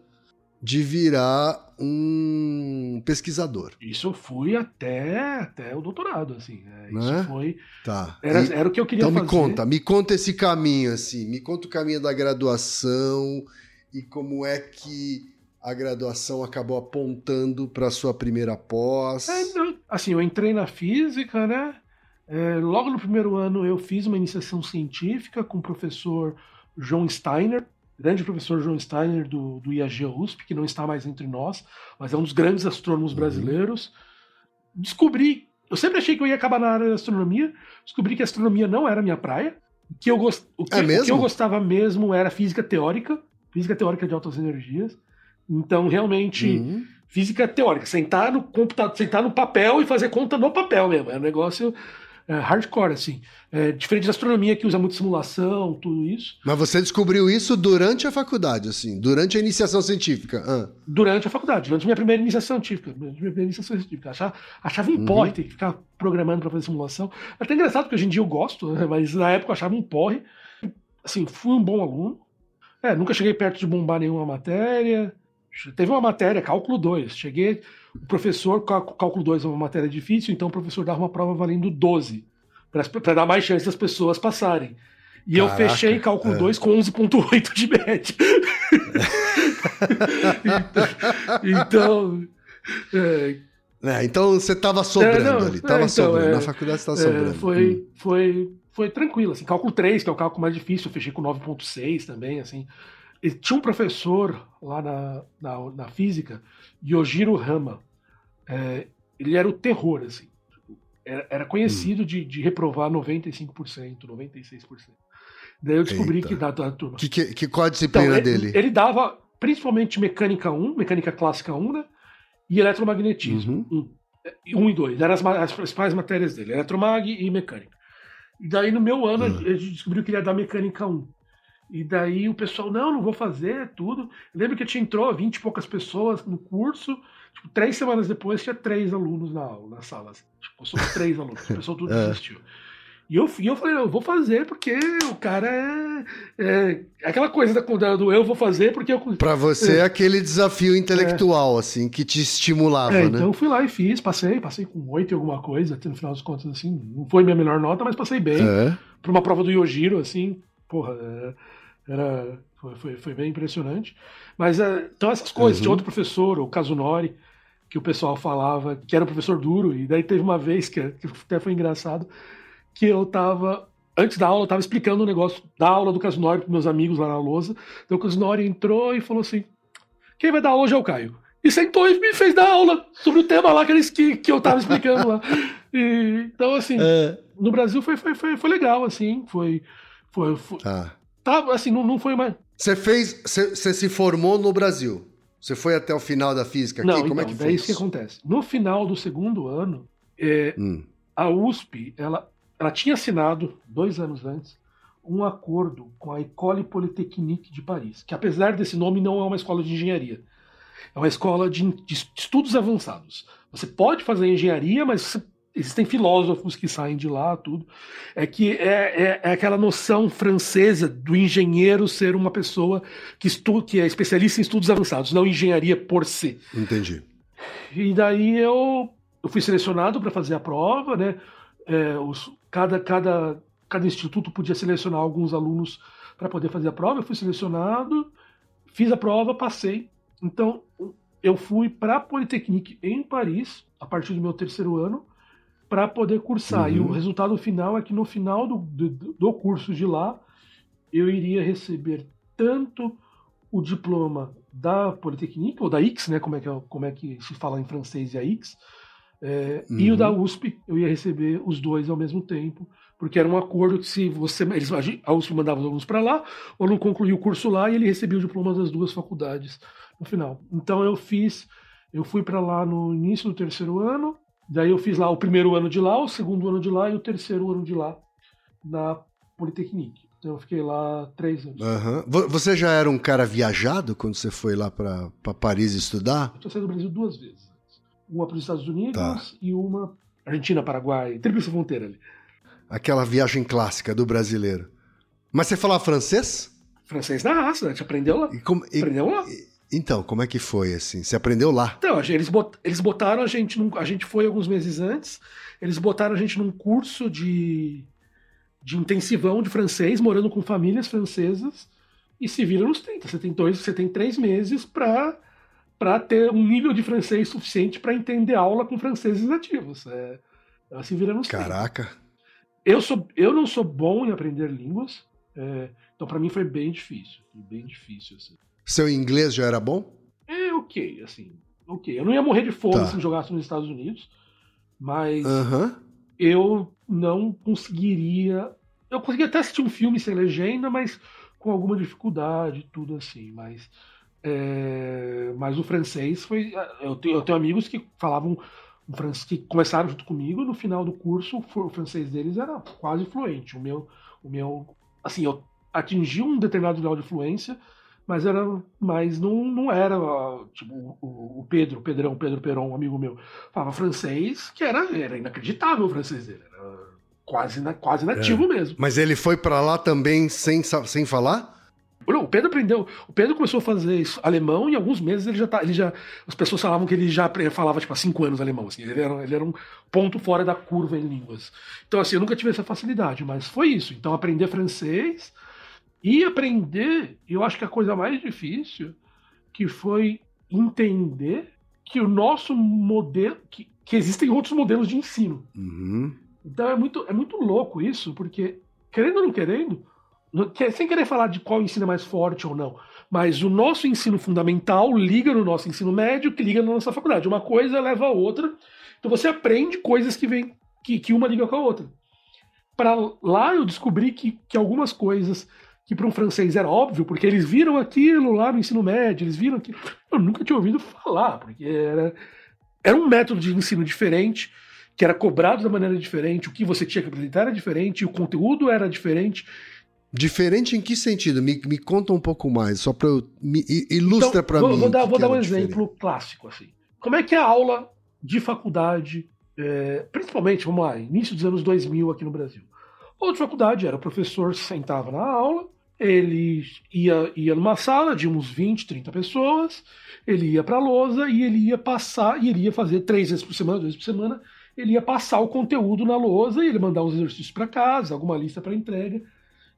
de virar um pesquisador. Isso fui até, até o doutorado, assim. É, isso é? foi. Tá. Era, e, era o que eu queria então fazer. Então me conta, me conta esse caminho, assim. Me conta o caminho da graduação e como é que a graduação acabou apontando para sua primeira pós? É, assim, eu entrei na física, né? É, logo no primeiro ano eu fiz uma iniciação científica com o professor João Steiner, grande professor João Steiner do, do IAG USP, que não está mais entre nós, mas é um dos grandes astrônomos uhum. brasileiros. Descobri, eu sempre achei que eu ia acabar na área da astronomia, descobri que a astronomia não era minha praia, que eu gost... o, que, é o que eu gostava mesmo era física teórica, física teórica de altas energias. Então, realmente, uhum. física teórica, sentar no computador, sentar no papel e fazer conta no papel mesmo. É um negócio é, hardcore, assim. É, diferente da astronomia, que usa muito simulação, tudo isso. Mas você descobriu isso durante a faculdade, assim, durante a iniciação científica? Ah. Durante a faculdade, durante a minha primeira iniciação científica. Minha primeira iniciação científica. Achava, achava um uhum. porre ter que ficar programando para fazer simulação. Até engraçado, porque hoje em dia eu gosto, né? mas na época eu achava um porre. Assim, fui um bom aluno. É, nunca cheguei perto de bombar nenhuma matéria. Teve uma matéria, cálculo 2. Cheguei, o professor, cálculo 2 é uma matéria difícil, então o professor dava uma prova valendo 12, para dar mais chance das pessoas passarem. E Caraca, eu fechei cálculo 2 é. com 11,8 de média. então. então é, é, então você estava sobrando é, não, ali, estava é, então, sobrando. Na faculdade você estava sobrando. Foi, hum. foi, foi tranquilo. Assim, cálculo 3, que é o cálculo mais difícil, eu fechei com 9,6 também. assim tinha um professor lá na, na, na física, Yojiro Rama. É, ele era o terror, assim. Era, era conhecido hum. de, de reprovar 95%, 96%. Daí eu descobri Eita. que da, da turma. Que, que, que, qual a disciplina então, ele, dele? Ele dava principalmente mecânica 1, mecânica clássica 1, né? E eletromagnetismo. Uhum. 1 um, e 2. Eram as, as principais matérias dele, eletromag e mecânica. E daí no meu ano uhum. a gente descobriu que ele ia dar mecânica 1. E daí o pessoal, não, não vou fazer tudo. Eu lembro que tinha entrou 20 e poucas pessoas no curso. Tipo, três semanas depois tinha três alunos na aula, na sala. Tipo, somos três alunos. O pessoal tudo é. desistiu. E eu, e eu falei, eu vou fazer porque o cara é. é aquela coisa da, do eu vou fazer porque eu. Pra você é, é aquele desafio intelectual, é. assim, que te estimulava, é, né? Então eu fui lá e fiz, passei, passei com oito e alguma coisa, até no final das contas, assim. Não foi minha melhor nota, mas passei bem. É. Pra uma prova do Yojiro, assim, porra. É, era, foi, foi, foi bem impressionante. Mas, uh, então, essas coisas. Uhum. Tinha outro professor, o Kazunori, que o pessoal falava que era um professor duro, e daí teve uma vez que, que até foi engraçado, que eu tava. Antes da aula, eu tava explicando o um negócio da aula do Casinori para meus amigos lá na lousa. Então o Casinori entrou e falou assim: quem vai dar aula hoje é o Caio. E sentou e me fez dar aula sobre o tema lá que, eles, que, que eu tava explicando lá. E, então, assim, é... no Brasil foi, foi, foi, foi legal, assim, foi. foi, foi ah. Tava, assim, não, não foi mais. Você fez. Você se formou no Brasil? Você foi até o final da física aqui? Não, Como então, é que foi? É isso que acontece. No final do segundo ano, é, hum. a USP, ela, ela tinha assinado, dois anos antes, um acordo com a École Polytechnique de Paris, que apesar desse nome não é uma escola de engenharia. É uma escola de, de estudos avançados. Você pode fazer engenharia, mas você existem filósofos que saem de lá, tudo. É que é, é, é, aquela noção francesa do engenheiro ser uma pessoa que, estu, que é especialista em estudos avançados, não engenharia por si. Entendi. E daí eu, eu fui selecionado para fazer a prova, né? É, os, cada, cada, cada instituto podia selecionar alguns alunos para poder fazer a prova. Eu fui selecionado, fiz a prova, passei. Então, eu fui para a Polytechnique em Paris, a partir do meu terceiro ano, para poder cursar. Uhum. E o uhum. resultado final é que no final do, do, do, curso de lá, eu iria receber tanto o diploma da Polytechnique, ou da X, né, como é que, é, como é que se fala em francês e a X, é, uhum. e o da uhum. USP, eu ia receber os dois ao mesmo tempo, porque era um acordo que se você eles, a USP mandava os alunos para lá, o aluno concluía o curso lá e ele recebia o diploma das duas faculdades no final. Então eu fiz, eu fui para lá no início do terceiro ano, Daí eu fiz lá o primeiro ano de lá, o segundo ano de lá e o terceiro ano de lá na Politecnique. Então eu fiquei lá três anos. Uhum. Você já era um cara viajado quando você foi lá para Paris estudar? Eu saí do Brasil duas vezes. Uma para os Estados Unidos tá. e uma Argentina, Paraguai, tríplice fronteira ali. Aquela viagem clássica do brasileiro. Mas você falava francês? Francês na raça, né? A gente aprendeu lá. E como, e, aprendeu lá. E, então, como é que foi assim? Você aprendeu lá? Então, eles, bot, eles botaram a gente. Num, a gente foi alguns meses antes. Eles botaram a gente num curso de, de intensivão de francês, morando com famílias francesas, e se vira nos 30. Você tem dois, você tem três meses para para ter um nível de francês suficiente para entender aula com franceses nativos. É, ela se vira nos Caraca. 30. Eu sou, eu não sou bom em aprender línguas, é, então para mim foi bem difícil, bem difícil. Assim. Seu inglês já era bom? É ok, assim. Ok. Eu não ia morrer de fome tá. se jogasse nos Estados Unidos, mas eu não conseguiria. Eu conseguia até assistir um filme sem legenda, mas com alguma dificuldade, tudo assim. Mas, é... mas o francês foi. Eu tenho, eu tenho amigos que falavam francês que começaram junto comigo. No final do curso, o francês deles era quase fluente. O meu, o meu, assim, eu atingi um determinado grau de fluência mas era mas não, não era tipo o, o Pedro, o Pedrão, Pedro Peron, um amigo meu, falava francês, que era, era inacreditável o francês dele, era quase, quase nativo é. mesmo. Mas ele foi para lá também sem, sem falar? Não, o Pedro aprendeu. O Pedro começou a fazer isso, alemão e em alguns meses ele já tá. Ele já, as pessoas falavam que ele já falava tipo há cinco anos alemão. Assim, ele, era, ele era um ponto fora da curva em línguas. Então, assim, eu nunca tive essa facilidade, mas foi isso. Então, aprender francês, e aprender, eu acho que a coisa mais difícil, que foi entender que o nosso modelo, que, que existem outros modelos de ensino. Uhum. Então é muito, é muito louco isso, porque, querendo ou não querendo, sem querer falar de qual ensino é mais forte ou não, mas o nosso ensino fundamental liga no nosso ensino médio, que liga na nossa faculdade. Uma coisa leva a outra. Então você aprende coisas que vem que, que uma liga com a outra. Para lá eu descobri que, que algumas coisas que para um francês era óbvio, porque eles viram aquilo lá no ensino médio, eles viram aquilo. Eu nunca tinha ouvido falar, porque era, era um método de ensino diferente, que era cobrado da maneira diferente, o que você tinha que apresentar era diferente, o conteúdo era diferente. Diferente em que sentido? Me, me conta um pouco mais, só para me ilustra então, para mim. Vou dar, vou dar um diferente. exemplo clássico assim. Como é que é a aula de faculdade, é, principalmente, vamos lá, início dos anos 2000 aqui no Brasil? Outra faculdade era o professor sentava na aula, ele ia, ia numa sala de uns 20, 30 pessoas, ele ia para a lousa e ele ia passar, e ele ia fazer três vezes por semana, duas vezes por semana, ele ia passar o conteúdo na lousa e ele mandar os exercícios para casa, alguma lista para entrega.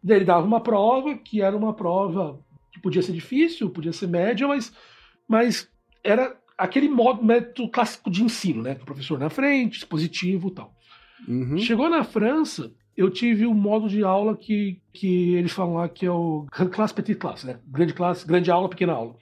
Daí ele dava uma prova, que era uma prova que podia ser difícil, podia ser média, mas, mas era aquele modo, método clássico de ensino, né? O professor na frente, dispositivo e tal. Uhum. Chegou na França, eu tive um modo de aula que, que eles falam lá que é o classe petit classe, né? Grande classe, grande aula, pequena aula.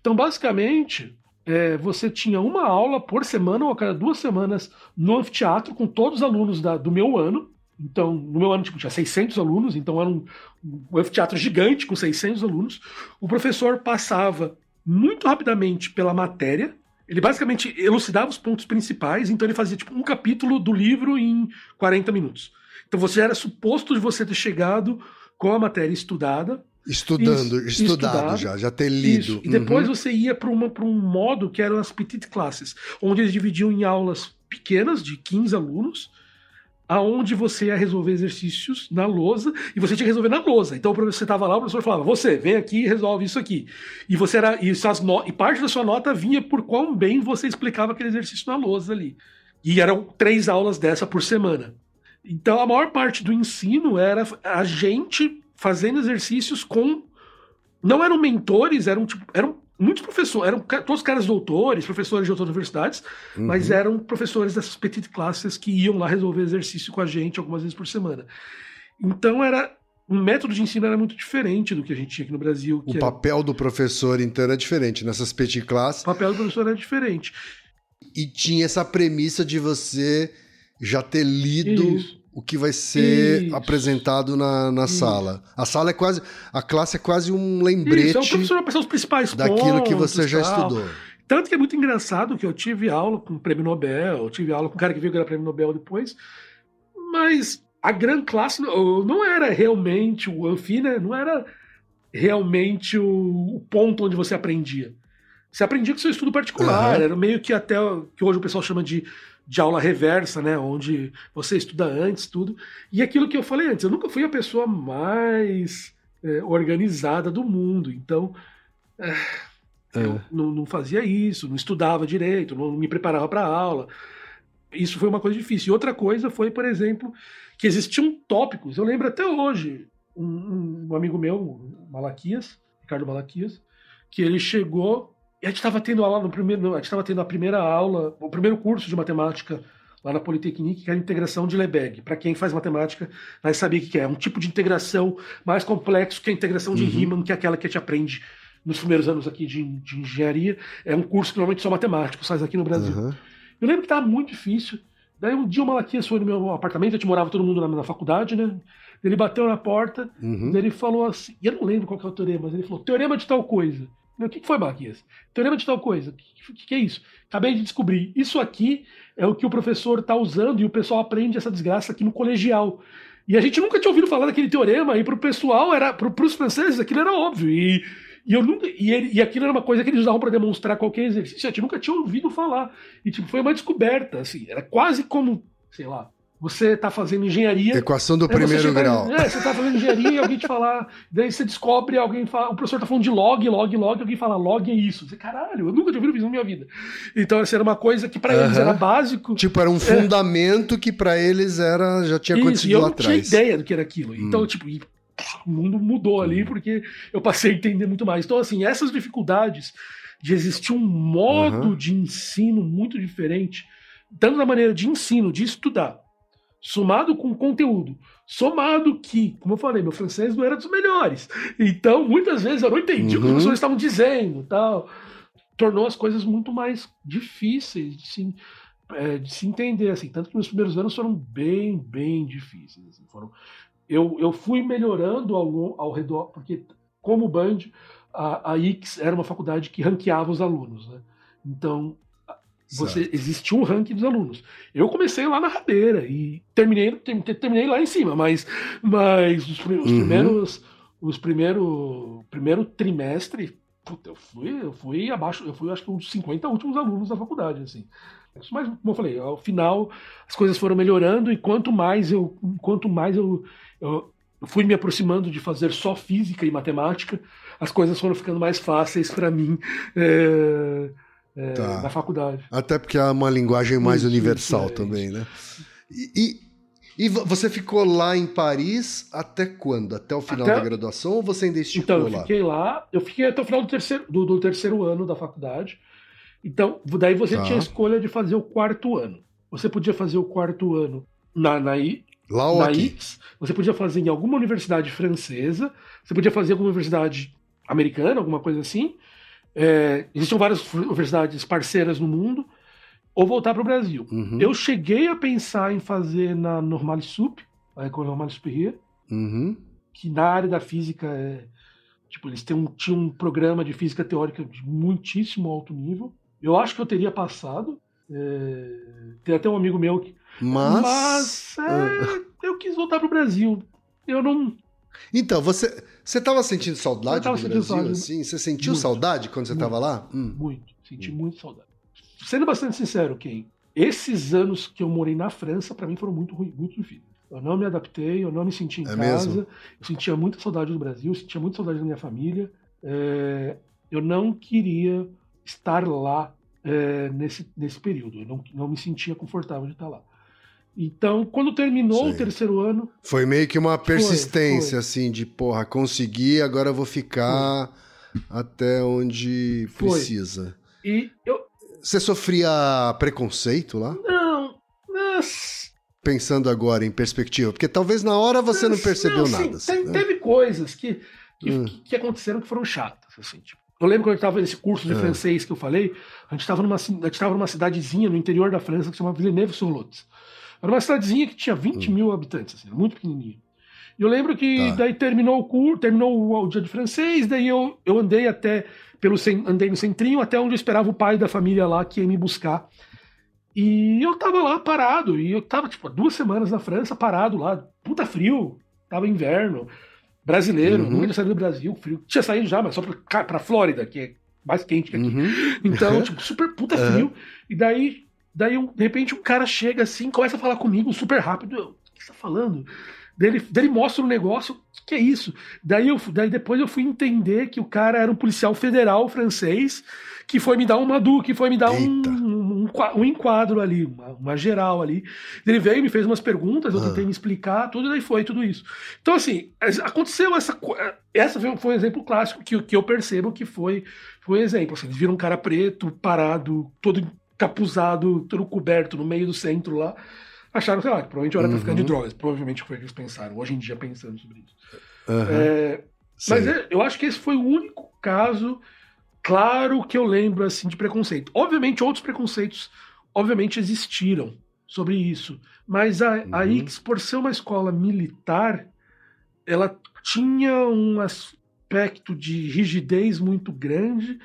Então, basicamente, é, você tinha uma aula por semana ou a cada duas semanas no anfiteatro com todos os alunos da, do meu ano. Então, no meu ano, tipo, tinha 600 alunos, então era um, um anfiteatro gigante com 600 alunos. O professor passava muito rapidamente pela matéria, ele basicamente elucidava os pontos principais, então ele fazia tipo um capítulo do livro em 40 minutos. Então você era suposto de você ter chegado com a matéria estudada. Estudando, estudado, estudado, já, já ter lido. Isso. E depois uhum. você ia para um modo que eram as petite classes, onde eles dividiam em aulas pequenas, de 15 alunos, aonde você ia resolver exercícios na lousa e você tinha que resolver na lousa. Então você estava lá, o professor falava: "Você, vem aqui e resolve isso aqui". E você era e, no... e parte da sua nota vinha por quão bem você explicava aquele exercício na lousa ali. E eram três aulas dessa por semana. Então a maior parte do ensino era a gente fazendo exercícios com não eram mentores, eram tipo, eram muitos professores, eram todos caras doutores, professores de outras universidades, uhum. mas eram professores dessas petite classes que iam lá resolver exercício com a gente algumas vezes por semana. Então era o método de ensino era muito diferente do que a gente tinha aqui no Brasil. o papel é... do professor, então, era diferente. Nessas petit classes. O papel do professor era diferente. E tinha essa premissa de você já ter lido Isso o que vai ser Isso. apresentado na, na sala. A sala é quase. A classe é quase um lembrete. Isso, é o professor vai os principais daquilo pontos, que você já tal. estudou. Tanto que é muito engraçado que eu tive aula com o prêmio Nobel, eu tive aula com um cara que veio ganhar prêmio Nobel depois, mas a grande classe não, era realmente o Anfi, né? Não era realmente o, o, ponto onde você aprendia. Você aprendia com seu estudo particular, uhum. era meio que até que hoje o pessoal chama de de aula reversa, né? Onde você estuda antes, tudo. E aquilo que eu falei antes, eu nunca fui a pessoa mais é, organizada do mundo. Então, é, é. eu não, não, fazia isso, não estudava direito, não me preparava para aula. Isso foi uma coisa difícil. E outra coisa foi, por exemplo, que existiam tópicos. Eu lembro até hoje, um, um amigo meu, Malaquias, Ricardo Malaquias, que ele chegou a gente estava tendo aula no primeiro, a gente estava tendo a primeira aula, o primeiro curso de matemática lá na Politecnique, que era a integração de Lebesgue. Para quem faz matemática, vai saber o que é. É um tipo de integração mais complexo que a integração de uhum. Riemann, que é aquela que a gente aprende nos primeiros anos aqui de, de engenharia. É um curso que normalmente só matemáticos faz aqui no Brasil. Uhum. Eu lembro que estava muito difícil. Daí um dia o Malaquias foi no meu apartamento, a gente morava todo mundo na, na faculdade, né? Ele bateu na porta, uhum. ele falou assim, e eu não lembro qual que é o teorema, mas ele falou, teorema de tal coisa. O que foi, Marquinhos? Teorema de tal coisa. O que, que, é isso? Acabei de descobrir. Isso aqui é o que o professor está usando e o pessoal aprende essa desgraça aqui no colegial. E a gente nunca tinha ouvido falar daquele teorema, e para o pessoal, era para os franceses, aquilo era óbvio. E, e, eu nunca, e, ele, e aquilo era uma coisa que eles usavam para demonstrar qualquer exercício. A gente nunca tinha ouvido falar. E tipo, foi uma descoberta. Assim, era quase como, sei lá, você está fazendo engenharia. Equação do primeiro grau. É, você está fazendo engenharia e alguém te falar. Daí você descobre, alguém fala. O professor está falando de log, log, log, alguém fala log é isso. Você, caralho, eu nunca tinha ouvido isso na minha vida. Então, essa era uma coisa que para eles era básico. Tipo, era um é. fundamento é. que para eles era já tinha acontecido isso, e eu lá não atrás. tinha ideia do que era aquilo. Hum. Então, tipo, o mundo mudou ali hum. porque eu passei a entender muito mais. Então, assim, essas dificuldades de existir um modo uhum. de ensino muito diferente, tanto na maneira de ensino, de estudar, somado com conteúdo, somado que, como eu falei, meu francês não era dos melhores. Então, muitas vezes eu não entendi uhum. o que os uhum. professores estavam dizendo, tal. Tornou as coisas muito mais difíceis de se, é, de se entender, assim. Tanto que meus primeiros anos foram bem, bem difíceis. Assim, foram, eu, eu fui melhorando ao, ao redor, porque como Band, a, a IX era uma faculdade que ranqueava os alunos, né? Então, você existia um ranking dos alunos. Eu comecei lá na rabeira e terminei, terminei lá em cima, mas, mas os, os uhum. primeiros os primeiro primeiro trimestre puta, eu fui eu fui abaixo eu fui acho que dos 50 últimos alunos da faculdade assim mas como eu falei ao final as coisas foram melhorando e quanto mais eu quanto mais eu, eu fui me aproximando de fazer só física e matemática as coisas foram ficando mais fáceis para mim é é, tá. na faculdade. Até porque é uma linguagem mais isso, universal isso, é, também, isso. né? E, e, e, você ficou lá em Paris até quando? Até o final até... da graduação ou você ainda esticou lá? Então, eu fiquei lá, eu fiquei até o final do terceiro, do, do terceiro ano da faculdade. Então, daí você tá. tinha a escolha de fazer o quarto ano. Você podia fazer o quarto ano na, na, Lá ou você podia fazer em alguma universidade francesa, você podia fazer em alguma universidade americana, alguma coisa assim. É, existiam várias universidades parceiras no mundo, ou voltar para o Brasil. Uhum. Eu cheguei a pensar em fazer na Normale Sup, a École Normale Supérieure, uhum. que na área da física é, Tipo, eles têm um, tinham um programa de física teórica de muitíssimo alto nível. Eu acho que eu teria passado. É... Tem até um amigo meu que. Mas. Mas é, eu quis voltar pro Brasil. Eu não. Então, você você estava sentindo saudade do sentindo Brasil, saudade. assim? Você sentiu Muito. saudade quando você Muito. estava lá? Hum. Muito. Senti Hum. muito saudade. Sendo bastante sincero, Ken, esses anos que eu morei na França, para mim foram muito ruins, muito difíceis. Eu não me adaptei, eu não me senti em É casa. mesmo? Eu sentia muita saudade do Brasil, eu sentia muita saudade da minha família. É, eu não queria estar lá é, nesse, nesse período. Eu não, não me sentia confortável de estar lá. Então, quando terminou Sei. o terceiro ano, Foi meio que uma persistência, foi. assim, de porra, consegui, agora eu vou ficar até onde Foi. precisa. e eu. Você sofria preconceito lá? Não. Mas, Pensando agora em perspectiva, porque talvez na hora você não percebeu sim, nada. assim, né? Teve coisas que, que, Hum. que- aconteceram que foram chatas. Assim, tipo, eu lembro quando eu estava nesse curso de É. francês que eu falei, a gente estava numa, a gente numa cidadezinha no interior da França que se chama Villeneuve-sur-Lot. Era uma cidadezinha que tinha 20 Hum. mil habitantes, assim, muito pequenininha. E eu lembro que Tá. daí terminou o curso, terminou o, o dia de francês, daí eu, eu andei até pelo andei no centrinho até onde eu esperava o pai da família lá que ia me buscar. E eu tava lá parado, e eu tava, tipo, duas semanas na França, parado lá, puta frio, tava inverno, brasileiro, Uhum. nunca tinha saído do Brasil, frio. Tinha saído já, mas só pra, pra Flórida, que é mais quente que aqui. Uhum. Então, tipo, super puta Aham. frio. E daí, daí, um- de repente, um cara chega assim, começa a falar comigo super rápido. Eu, o que você tá falando? Daí ele, daí ele mostra um negócio, o que, que é isso? Daí, eu, daí depois eu fui entender que o cara era um policial federal francês que foi me dar uma du, que foi me dar um, um, um qua- um enquadro ali, uma, uma geral ali. Ele veio e me fez umas perguntas, eu Ah. tentei me explicar, tudo, e daí foi tudo isso. Então, assim, aconteceu essa co- Essa foi, foi um exemplo clássico que, que eu percebo que foi, foi um exemplo. Assim, eles viram um cara preto, parado, todo encapuzado, todo coberto no meio do centro lá. Acharam, sei lá, que provavelmente era Uhum. traficante de drogas. Provavelmente foi o que eles pensaram, hoje em dia pensando sobre isso. Aham. É, mas é- eu acho que esse foi o único caso claro que eu lembro assim de preconceito. Obviamente outros preconceitos obviamente existiram sobre isso, mas a, a Uhum. Ix por ser uma escola militar, ela tinha um aspecto de rigidez muito grande.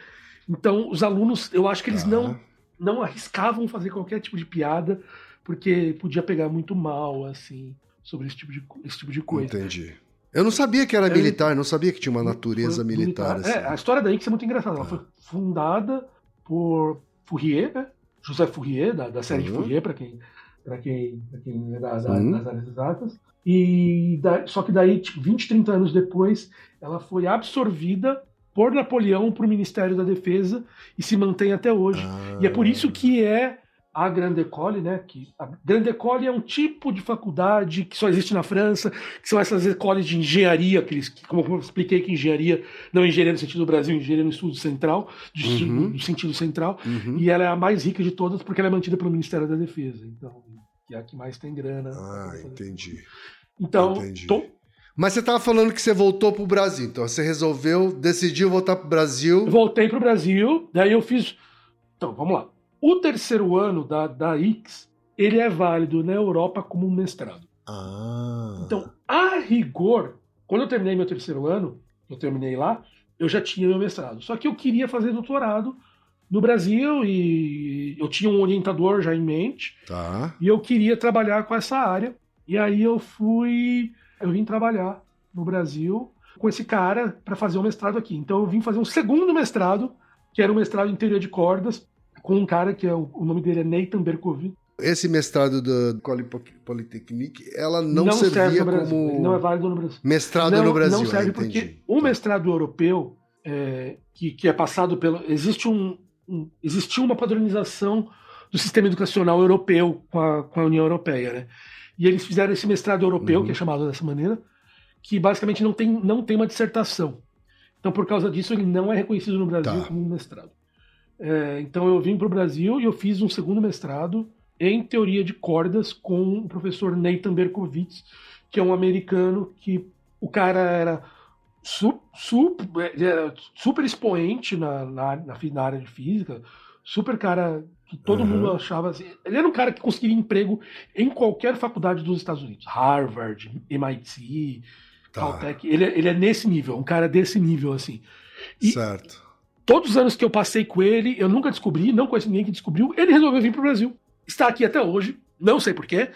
Então os alunos, eu acho que eles Tá. não não arriscavam fazer qualquer tipo de piada porque podia pegar muito mal assim sobre esse tipo de esse tipo de coisa. Entendi. Eu não sabia que era É, militar, não sabia que tinha uma natureza militar. assim. É, a história da Ix é muito engraçada. Ela Ah. foi fundada por Fourier, né? José Fourier, da, da série de Uhum. Fourier, para quem, pra quem, pra quem é Uhum. das áreas exatas. E da- só que daí, tipo, 20, 30 anos depois, ela foi absorvida por Napoleão para o Ministério da Defesa e se mantém até hoje. Ah. E é por isso que é a Grande École, né? Que a Grande École é um tipo de faculdade que só existe na França, que são essas escolas de engenharia, que, eles, que como eu expliquei que engenharia não é engenharia no sentido do Brasil, engenharia no estudo central, de, Uhum. no sentido central, Uhum. e ela é a mais rica de todas porque ela é mantida pelo Ministério da Defesa. Então, que é a que mais tem grana. Ah, entendi. Então, Entendi. Mas você tava falando que você voltou pro Brasil, então você resolveu, decidiu voltar pro Brasil. Eu voltei para o Brasil, daí eu fiz. Então, vamos lá. O terceiro ano da, da Ix, ele é válido na Europa como um mestrado. Ah. Então, a rigor, quando eu terminei meu terceiro ano, eu terminei lá, eu já tinha meu mestrado. Só que eu queria fazer doutorado no Brasil e eu tinha um orientador já em mente Tá. e eu queria trabalhar com essa área. E aí eu fui, eu vim trabalhar no Brasil com esse cara para fazer um mestrado aqui. Então eu vim fazer um segundo mestrado, que era um mestrado em teoria de cordas, com um cara que é o, o nome dele é Nathan Berkovic. Esse mestrado da École Polytechnique, ela não, serve servia Brasil, como não é válido no Brasil. mestrado não, no Brasil. Não serve ah, porque o mestrado europeu, é, que, que é passado pelo. Existe um, um- existiu uma padronização do sistema educacional europeu com a, com a União Europeia, né? E eles fizeram esse mestrado europeu, Uhum. que é chamado dessa maneira, que basicamente não tem, não tem uma dissertação. Então, por causa disso, ele não é reconhecido no Brasil Tá. como um mestrado. É, então eu vim para o Brasil e eu fiz um segundo mestrado em teoria de cordas com o professor Nathan Berkowitz, que é um americano que o cara era su, su, é, super expoente na, na, na, área de física, super cara que todo uhum. mundo achava assim. Ele era um cara que conseguiria emprego em qualquer faculdade dos Estados Unidos, Harvard, MIT, tá. Caltech. Ele, ele é nesse nível, um cara desse nível assim. E certo. Todos os anos que eu passei com ele, eu nunca descobri, não conheço ninguém que descobriu. Ele resolveu vir para o Brasil. Está aqui até hoje, não sei porquê.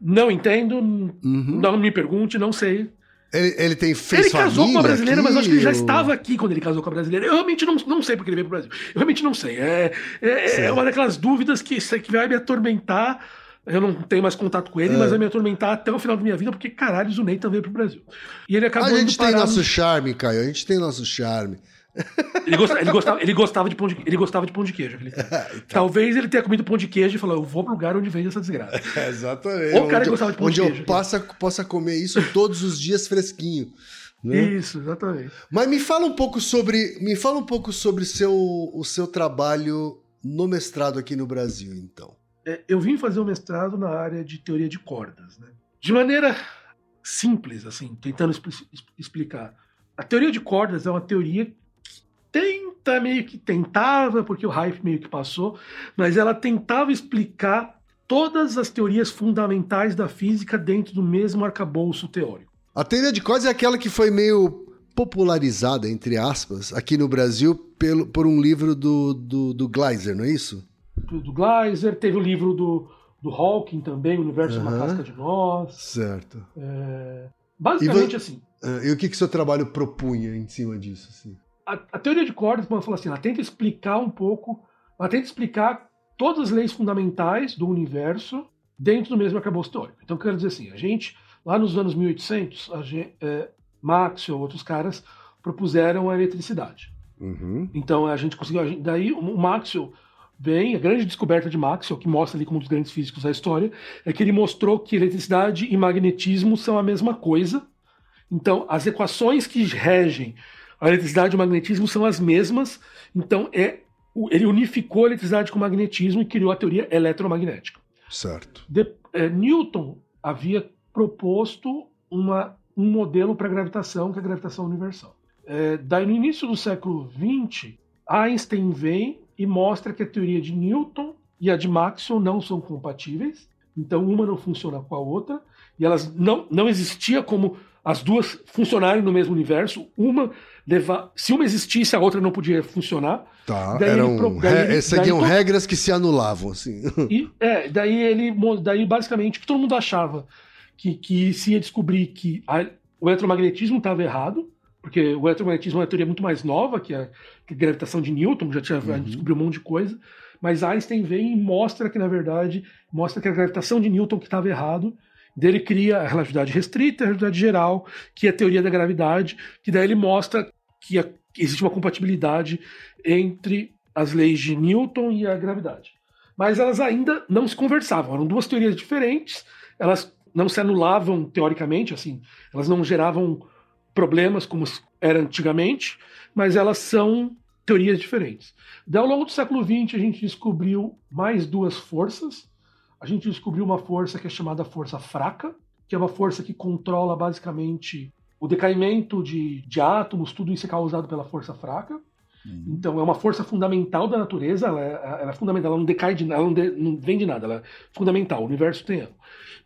Não entendo, uhum. não me pergunte, não sei. Ele, ele tem fez Ele casou com a brasileira, aqui, mas acho que ele já estava aqui quando ele casou com a brasileira. Eu realmente não, não sei porque ele veio pro Brasil. Eu realmente não sei. É, é, é uma daquelas dúvidas que, que vai me atormentar. Eu não tenho mais contato com ele, é. mas vai me atormentar até o final da minha vida, porque caralho, o Ney também veio pro Brasil. E ele acabou A gente tem nosso charme, Caio. A gente tem nosso charme. Ele gostava, ele gostava, ele gostava, de, pão de, ele gostava de pão de queijo. então. Talvez ele tenha comido pão de queijo e falou: Eu vou pro lugar onde vende essa desgraça. É, exatamente. Ou o cara onde, gostava de pão de queijo. Onde eu possa, possa comer isso todos os dias fresquinho. Né? Isso, exatamente. Mas me fala um pouco sobre, me fala um pouco sobre seu, o seu trabalho no mestrado aqui no Brasil, então. É, eu vim fazer o um mestrado na área de teoria de cordas, né? De maneira simples, assim, tentando explicar. A teoria de cordas é uma teoria tenta meio que tentava, porque o hype meio que passou, mas ela tentava explicar todas as teorias fundamentais da física dentro do mesmo arcabouço teórico. A teoria de cordas é aquela que foi meio popularizada, entre aspas, aqui no Brasil pelo, por um livro do, do, do Gleiser, não é isso? Do, Gleiser, teve o livro do, do Hawking também, O Universo uhum. é uma Casca de Nós. Certo. É, basicamente assim. Ah, e o que, que seu trabalho propunha em cima disso? Assim? A, a teoria de cordas, vamos falar assim, ela tenta explicar um pouco, ela tenta explicar todas as leis fundamentais do universo dentro do mesmo arcabouço teórico. Então, quero dizer assim, a gente, lá nos anos 1800, a gente, é, Maxwell, outros caras, propuseram a eletricidade. Uhum. Então, a gente conseguiu, a gente, daí o Maxwell vem, a grande descoberta de Maxwell, que mostra ali como um dos grandes físicos da história, é que ele mostrou que eletricidade e magnetismo são a mesma coisa. Então, as equações que regem a eletricidade e o magnetismo são as mesmas, então é ele unificou a eletricidade com o magnetismo e criou a teoria eletromagnética. Certo. De, é, Newton havia proposto uma, um modelo para a gravitação, que é a gravitação universal. É, daí, no início do século XX, Einstein vem e mostra que a teoria de Newton e a de Maxwell não são compatíveis, então uma não funciona com a outra, e elas não, não existia como as duas funcionarem no mesmo universo, uma levar. Se uma existisse, a outra não podia funcionar. Tá, daí eram ele, daí ele, seguiam daí, regras que se anulavam, assim. E, é, daí ele. Daí basicamente que todo mundo achava que, que se ia descobrir que a, o eletromagnetismo estava errado, porque o eletromagnetismo é uma teoria muito mais nova que a, que a gravitação de Newton, já tinha uhum. descobriu um monte de coisa. Mas Einstein vem e mostra que, na verdade, mostra que a gravitação de Newton que estava errado dele cria a relatividade restrita, a relatividade geral, que é a teoria da gravidade, que daí ele mostra que, existe uma compatibilidade entre as leis de Newton e a gravidade. Mas elas ainda não se conversavam, eram duas teorias diferentes, elas não se anulavam teoricamente, assim, elas não geravam problemas como era antigamente, mas elas são teorias diferentes. Daí, ao longo do século XX, a gente descobriu mais duas forças, a gente descobriu uma força que é chamada força fraca, que é uma força que controla basicamente o decaimento de, de átomos, tudo isso é causado pela força fraca. Uhum. Então é uma força fundamental da natureza, ela é, ela é fundamental, ela não decai de ela não, de, não vem de nada, ela é fundamental, o universo tem ela.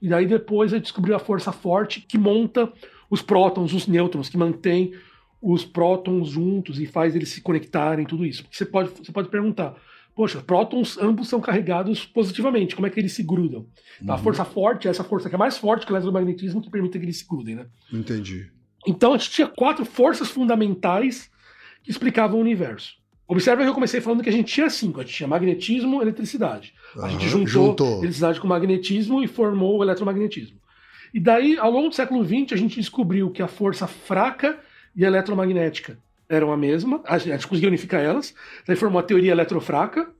E daí depois a descobriu a força forte que monta os prótons, os nêutrons, que mantém os prótons juntos e faz eles se conectarem, tudo isso. Porque você pode, você pode perguntar, poxa, prótons ambos são carregados positivamente, como é que eles se grudam? Uhum. A força forte é essa força que é mais forte que o eletromagnetismo que permite que eles se grudem, né? Entendi. Então a gente tinha quatro forças fundamentais que explicavam o universo. Observe que eu comecei falando que a gente tinha cinco. A gente tinha magnetismo e eletricidade. A gente juntou, juntou, eletricidade com magnetismo e formou o eletromagnetismo. E daí, ao longo do século XX, a gente descobriu que a força fraca e a eletromagnética eram a mesma, a gente conseguiu unificar elas, daí formou a teoria eletrofraca,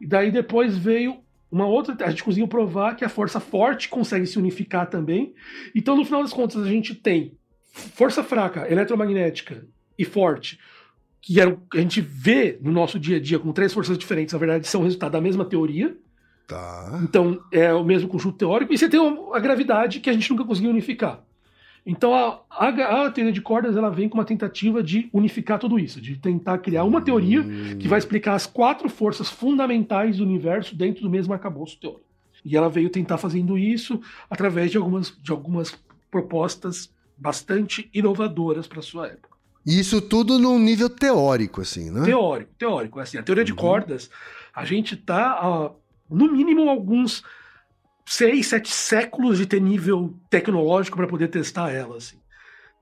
e daí depois veio uma outra, a gente conseguiu provar que a força forte consegue se unificar também. Então, no final das contas, a gente tem força fraca, eletromagnética e forte, que era, a gente vê no nosso dia a dia com três forças diferentes, na verdade, são resultado da mesma teoria. Tá. Então, é o mesmo conjunto teórico. E você tem a gravidade que a gente nunca conseguiu unificar. Então, a, a, a, teoria de cordas ela vem com uma tentativa de unificar tudo isso, de tentar criar uma teoria hum. que vai explicar as quatro forças fundamentais do universo dentro do mesmo arcabouço teórico. E ela veio tentar fazendo isso através de algumas, de algumas propostas bastante inovadoras para sua época. E isso tudo num nível teórico, assim, né? Teórico, teórico. Assim, a teoria de uhum. cordas, a gente está, no mínimo, alguns seis, sete séculos de ter nível tecnológico para poder testar ela. Assim.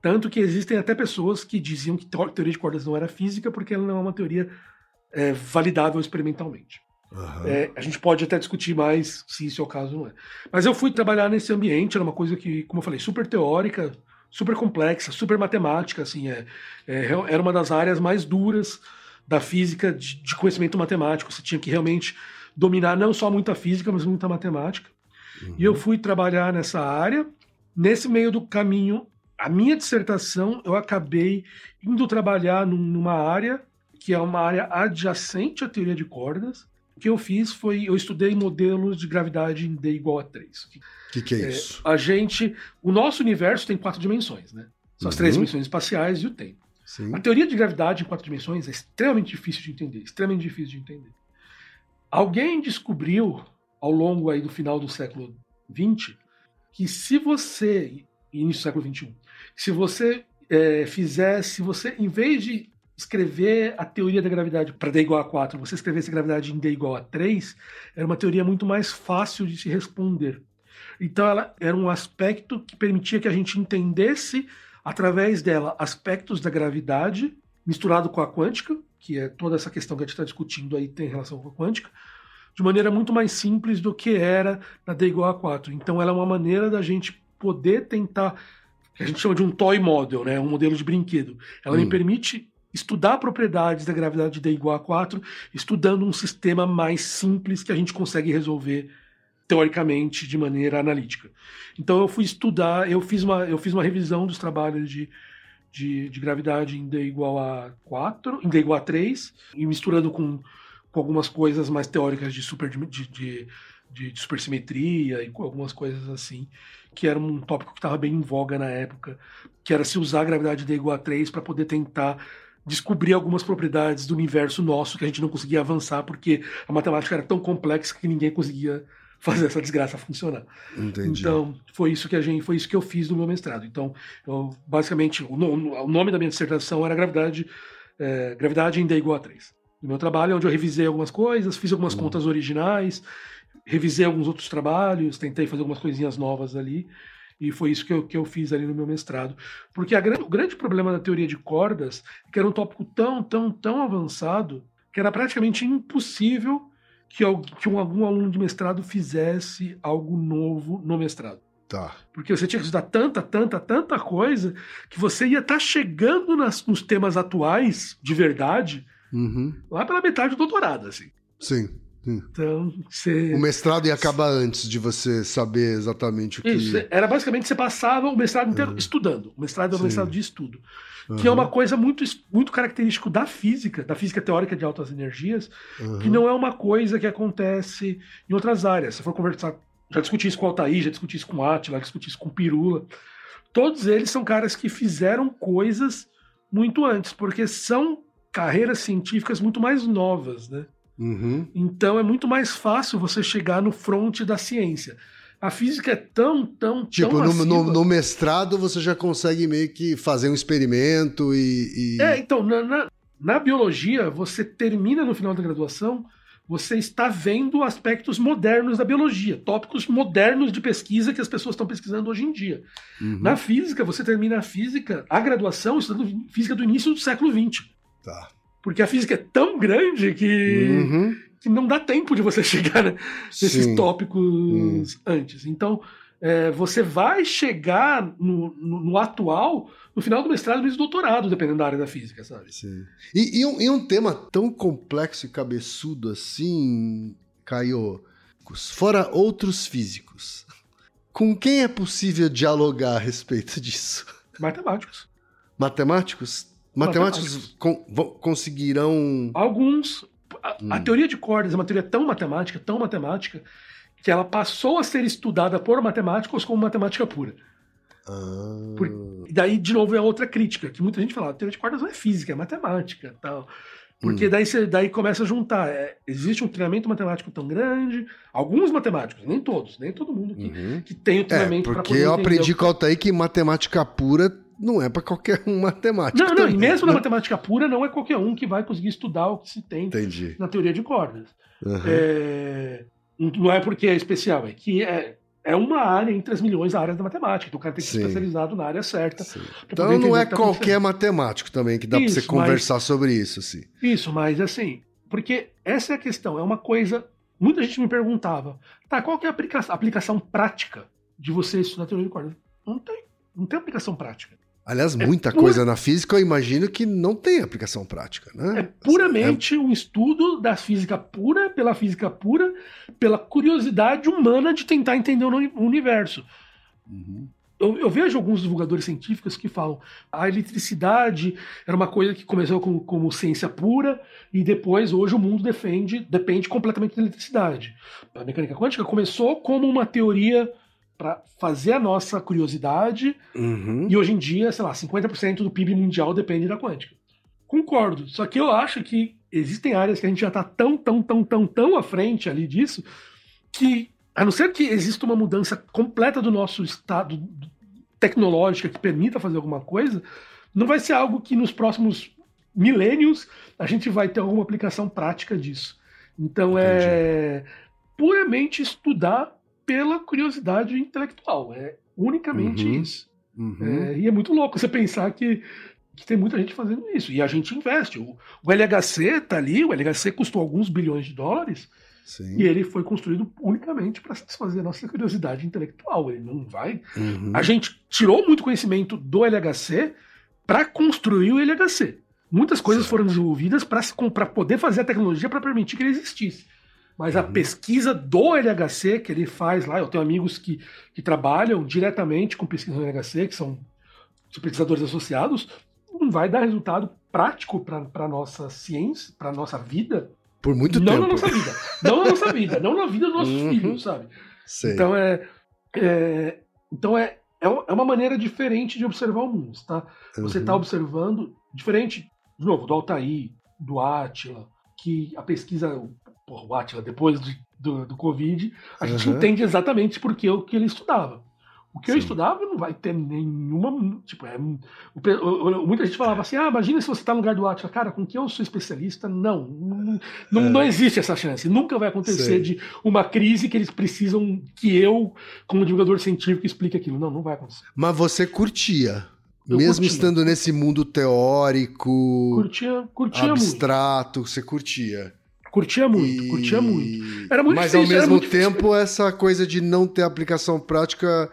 Tanto que existem até pessoas que diziam que teoria de cordas não era física porque ela não é uma teoria é, validável experimentalmente. Uhum. É, a gente pode até discutir mais se isso é o caso ou não é. Mas eu fui trabalhar nesse ambiente, era uma coisa que, como eu falei, super teórica, super complexa, super matemática, assim, é, é era uma das áreas mais duras da física de, de, conhecimento matemático. Você tinha que realmente dominar não só muita física, mas muita matemática. Uhum. E eu fui trabalhar nessa área. Nesse meio do caminho, a minha dissertação, eu acabei indo trabalhar num, numa área que é uma área adjacente à teoria de cordas, que eu fiz foi, eu estudei modelos de gravidade em D igual a 3. O que, que, é isso? É, a gente, o nosso universo tem quatro dimensões, né? São as três uhum. dimensões espaciais e o tempo. Sim. A teoria de gravidade em quatro dimensões é extremamente difícil de entender, extremamente difícil de entender. Alguém descobriu, ao longo aí do final do século XX, que se você, início do século XXI, se você é, fizesse, você, em vez de escrever a teoria da gravidade para D igual a 4, você escrevesse gravidade em D igual a 3, era uma teoria muito mais fácil de se responder. Então ela era um aspecto que permitia que a gente entendesse através dela aspectos da gravidade misturado com a quântica, que é toda essa questão que a gente está discutindo aí tem relação com a quântica, de maneira muito mais simples do que era na D igual a 4. Então ela é uma maneira da gente poder tentar, a gente chama de um toy model, né, um modelo de brinquedo. Ela hum. me permite estudar propriedades da gravidade de D igual a 4, estudando um sistema mais simples que a gente consegue resolver teoricamente de maneira analítica. Então eu fui estudar, eu fiz uma, eu fiz uma revisão dos trabalhos de, de, de gravidade em D igual a 4, em D igual a 3, e misturando com, com algumas coisas mais teóricas de, super, de, de, de, de supersimetria e algumas coisas assim, que era um tópico que estava bem em voga na época, que era se usar a gravidade de D igual a 3 para poder tentar descobrir algumas propriedades do universo nosso que a gente não conseguia avançar porque a matemática era tão complexa que ninguém conseguia fazer essa desgraça funcionar. Entendi. Então, foi isso que a gente, foi isso que eu fiz no meu mestrado. Então, eu, basicamente, o, o, nome da minha dissertação era gravidade, é, gravidade em D igual a 3. No meu trabalho, onde eu revisei algumas coisas, fiz algumas hum. contas originais, revisei alguns outros trabalhos, tentei fazer algumas coisinhas novas ali. E foi isso que eu, que eu fiz ali no meu mestrado. Porque a, o grande problema da teoria de cordas é que era um tópico tão, tão, tão avançado que era praticamente impossível que, que um, algum aluno de mestrado fizesse algo novo no mestrado. Tá. Porque você tinha que estudar tanta, tanta, tanta coisa que você ia estar tá chegando nas, nos temas atuais, de verdade, uhum. lá pela metade do doutorado, assim. Sim. Então, você... O mestrado ia acabar antes de você saber exatamente o que. Isso, era basicamente você passava o mestrado inteiro uhum. estudando. O mestrado era um mestrado de estudo. Uhum. Que é uma coisa muito, muito característica da física, da física teórica de altas energias, uhum. que não é uma coisa que acontece em outras áreas. Se for conversar, já discuti isso com o Altair, já discuti isso com o Atila, já discuti isso com o Pirula. Todos eles são caras que fizeram coisas muito antes, porque são carreiras científicas muito mais novas, né? Uhum. Então é muito mais fácil você chegar no front da ciência. A física é tão, tão, tipo, tão no, no, no, mestrado você já consegue meio que fazer um experimento e... e... É, então, na, na, na, biologia, você termina no final da graduação, você está vendo aspectos modernos da biologia, tópicos modernos de pesquisa que as pessoas estão pesquisando hoje em dia. Uhum. Na física, você termina a física, a graduação, estudando física do início do século XX. Tá. Porque a física é tão grande que, uhum. que não dá tempo de você chegar nesses Sim. tópicos uhum. antes. Então, é, você vai chegar no, no, no, atual no final do mestrado e do doutorado, dependendo da área da física, sabe? Sim. E, e, um, e um tema tão complexo e cabeçudo assim, Caio, fora outros físicos, com quem é possível dialogar a respeito disso? Matemáticos. Matemáticos? Matemáticos, con conseguirão. Alguns. A, hum. a, teoria de cordas é uma teoria tão matemática, tão matemática, que ela passou a ser estudada por matemáticos como matemática pura. Ah. Por, e daí, de novo, é outra crítica, que muita gente fala, a teoria de cordas não é física, é matemática tal. Porque hum. daí, você, daí começa a juntar. É, existe um treinamento matemático tão grande, alguns matemáticos, nem todos, nem todo mundo que, uhum. que tem o treinamento é, Porque eu aprendi com o Altair que matemática pura não é para qualquer um matemático. Não, não, e mesmo né? na matemática pura, não é qualquer um que vai conseguir estudar o que se tem Entendi. na teoria de cordas. Uhum. É, não é porque é especial, é que é, é uma área entre as milhões de áreas da matemática. Então o cara tem que ser especializado na área certa. Então não é tá qualquer matemático também que dá para você conversar mas, sobre isso. Assim. Isso, mas assim, porque essa é a questão. É uma coisa. Muita gente me perguntava, tá, qual que é a aplicação, aplicação prática de você estudar teoria de cordas? Não tem. Não tem aplicação prática. Aliás, é muita coisa na física eu imagino que não tem aplicação prática, né? É puramente é... um estudo da física pura, pela física pura, pela curiosidade humana de tentar entender o universo. Uhum. Eu, eu, vejo alguns divulgadores científicos que falam a eletricidade era uma coisa que começou como, como ciência pura e depois hoje o mundo defende, depende completamente da eletricidade. A mecânica quântica começou como uma teoria para fazer a nossa curiosidade. Uhum. E hoje em dia, sei lá, 50% do PIB mundial depende da quântica. Concordo. Só que eu acho que existem áreas que a gente já está tão, tão, tão, tão, tão à frente ali disso, que, a não ser que exista uma mudança completa do nosso estado tecnológico que permita fazer alguma coisa, não vai ser algo que nos próximos milênios a gente vai ter alguma aplicação prática disso. Então é Entendi. é puramente estudar pela curiosidade intelectual. É unicamente uhum. isso. Uhum. É, e é muito louco você pensar que, que tem muita gente fazendo isso. E a gente investe. O, o LHC tá ali, o LHC custou alguns bilhões de dólares. Sim. E ele foi construído unicamente para satisfazer a nossa curiosidade intelectual. Ele não vai. Uhum. A gente tirou muito conhecimento do LHC para construir o LHC. Muitas coisas certo. foram desenvolvidas para poder fazer a tecnologia para permitir que ele existisse. Mas a uhum. pesquisa do LHC que ele faz lá, eu tenho amigos que, que trabalham diretamente com pesquisa do LHC, que são pesquisadores associados, não vai dar resultado prático para a nossa ciência, para a nossa vida. Por muito não tempo. Não na nossa vida. Não na nossa vida, não na vida dos nossos uhum. filhos, sabe? Sei. Então é. é então é, é, é uma maneira diferente de observar o mundo, tá? Você está uhum. observando, diferente, de novo, do Altair, do Átila, que a pesquisa, porra, o Atila, depois de, do, do Covid, a gente uhum. entende exatamente porque o que ele estudava. O que Sim. eu estudava não vai ter nenhuma. Tipo, é, muita gente falava assim: ah, imagina se você está no lugar do Atila. Cara, com que eu sou especialista? Não. Não, não, é. não existe essa chance. Nunca vai acontecer Sei. de uma crise que eles precisam que eu, como divulgador científico, explique aquilo. Não, não vai acontecer. Mas você curtia. Eu Mesmo curtia. estando nesse mundo teórico, curtia, curtia abstrato, muito. você curtia. Curtia muito, e... curtia muito. Era muito Mas difícil, ao mesmo tempo, difícil. essa coisa de não ter aplicação prática,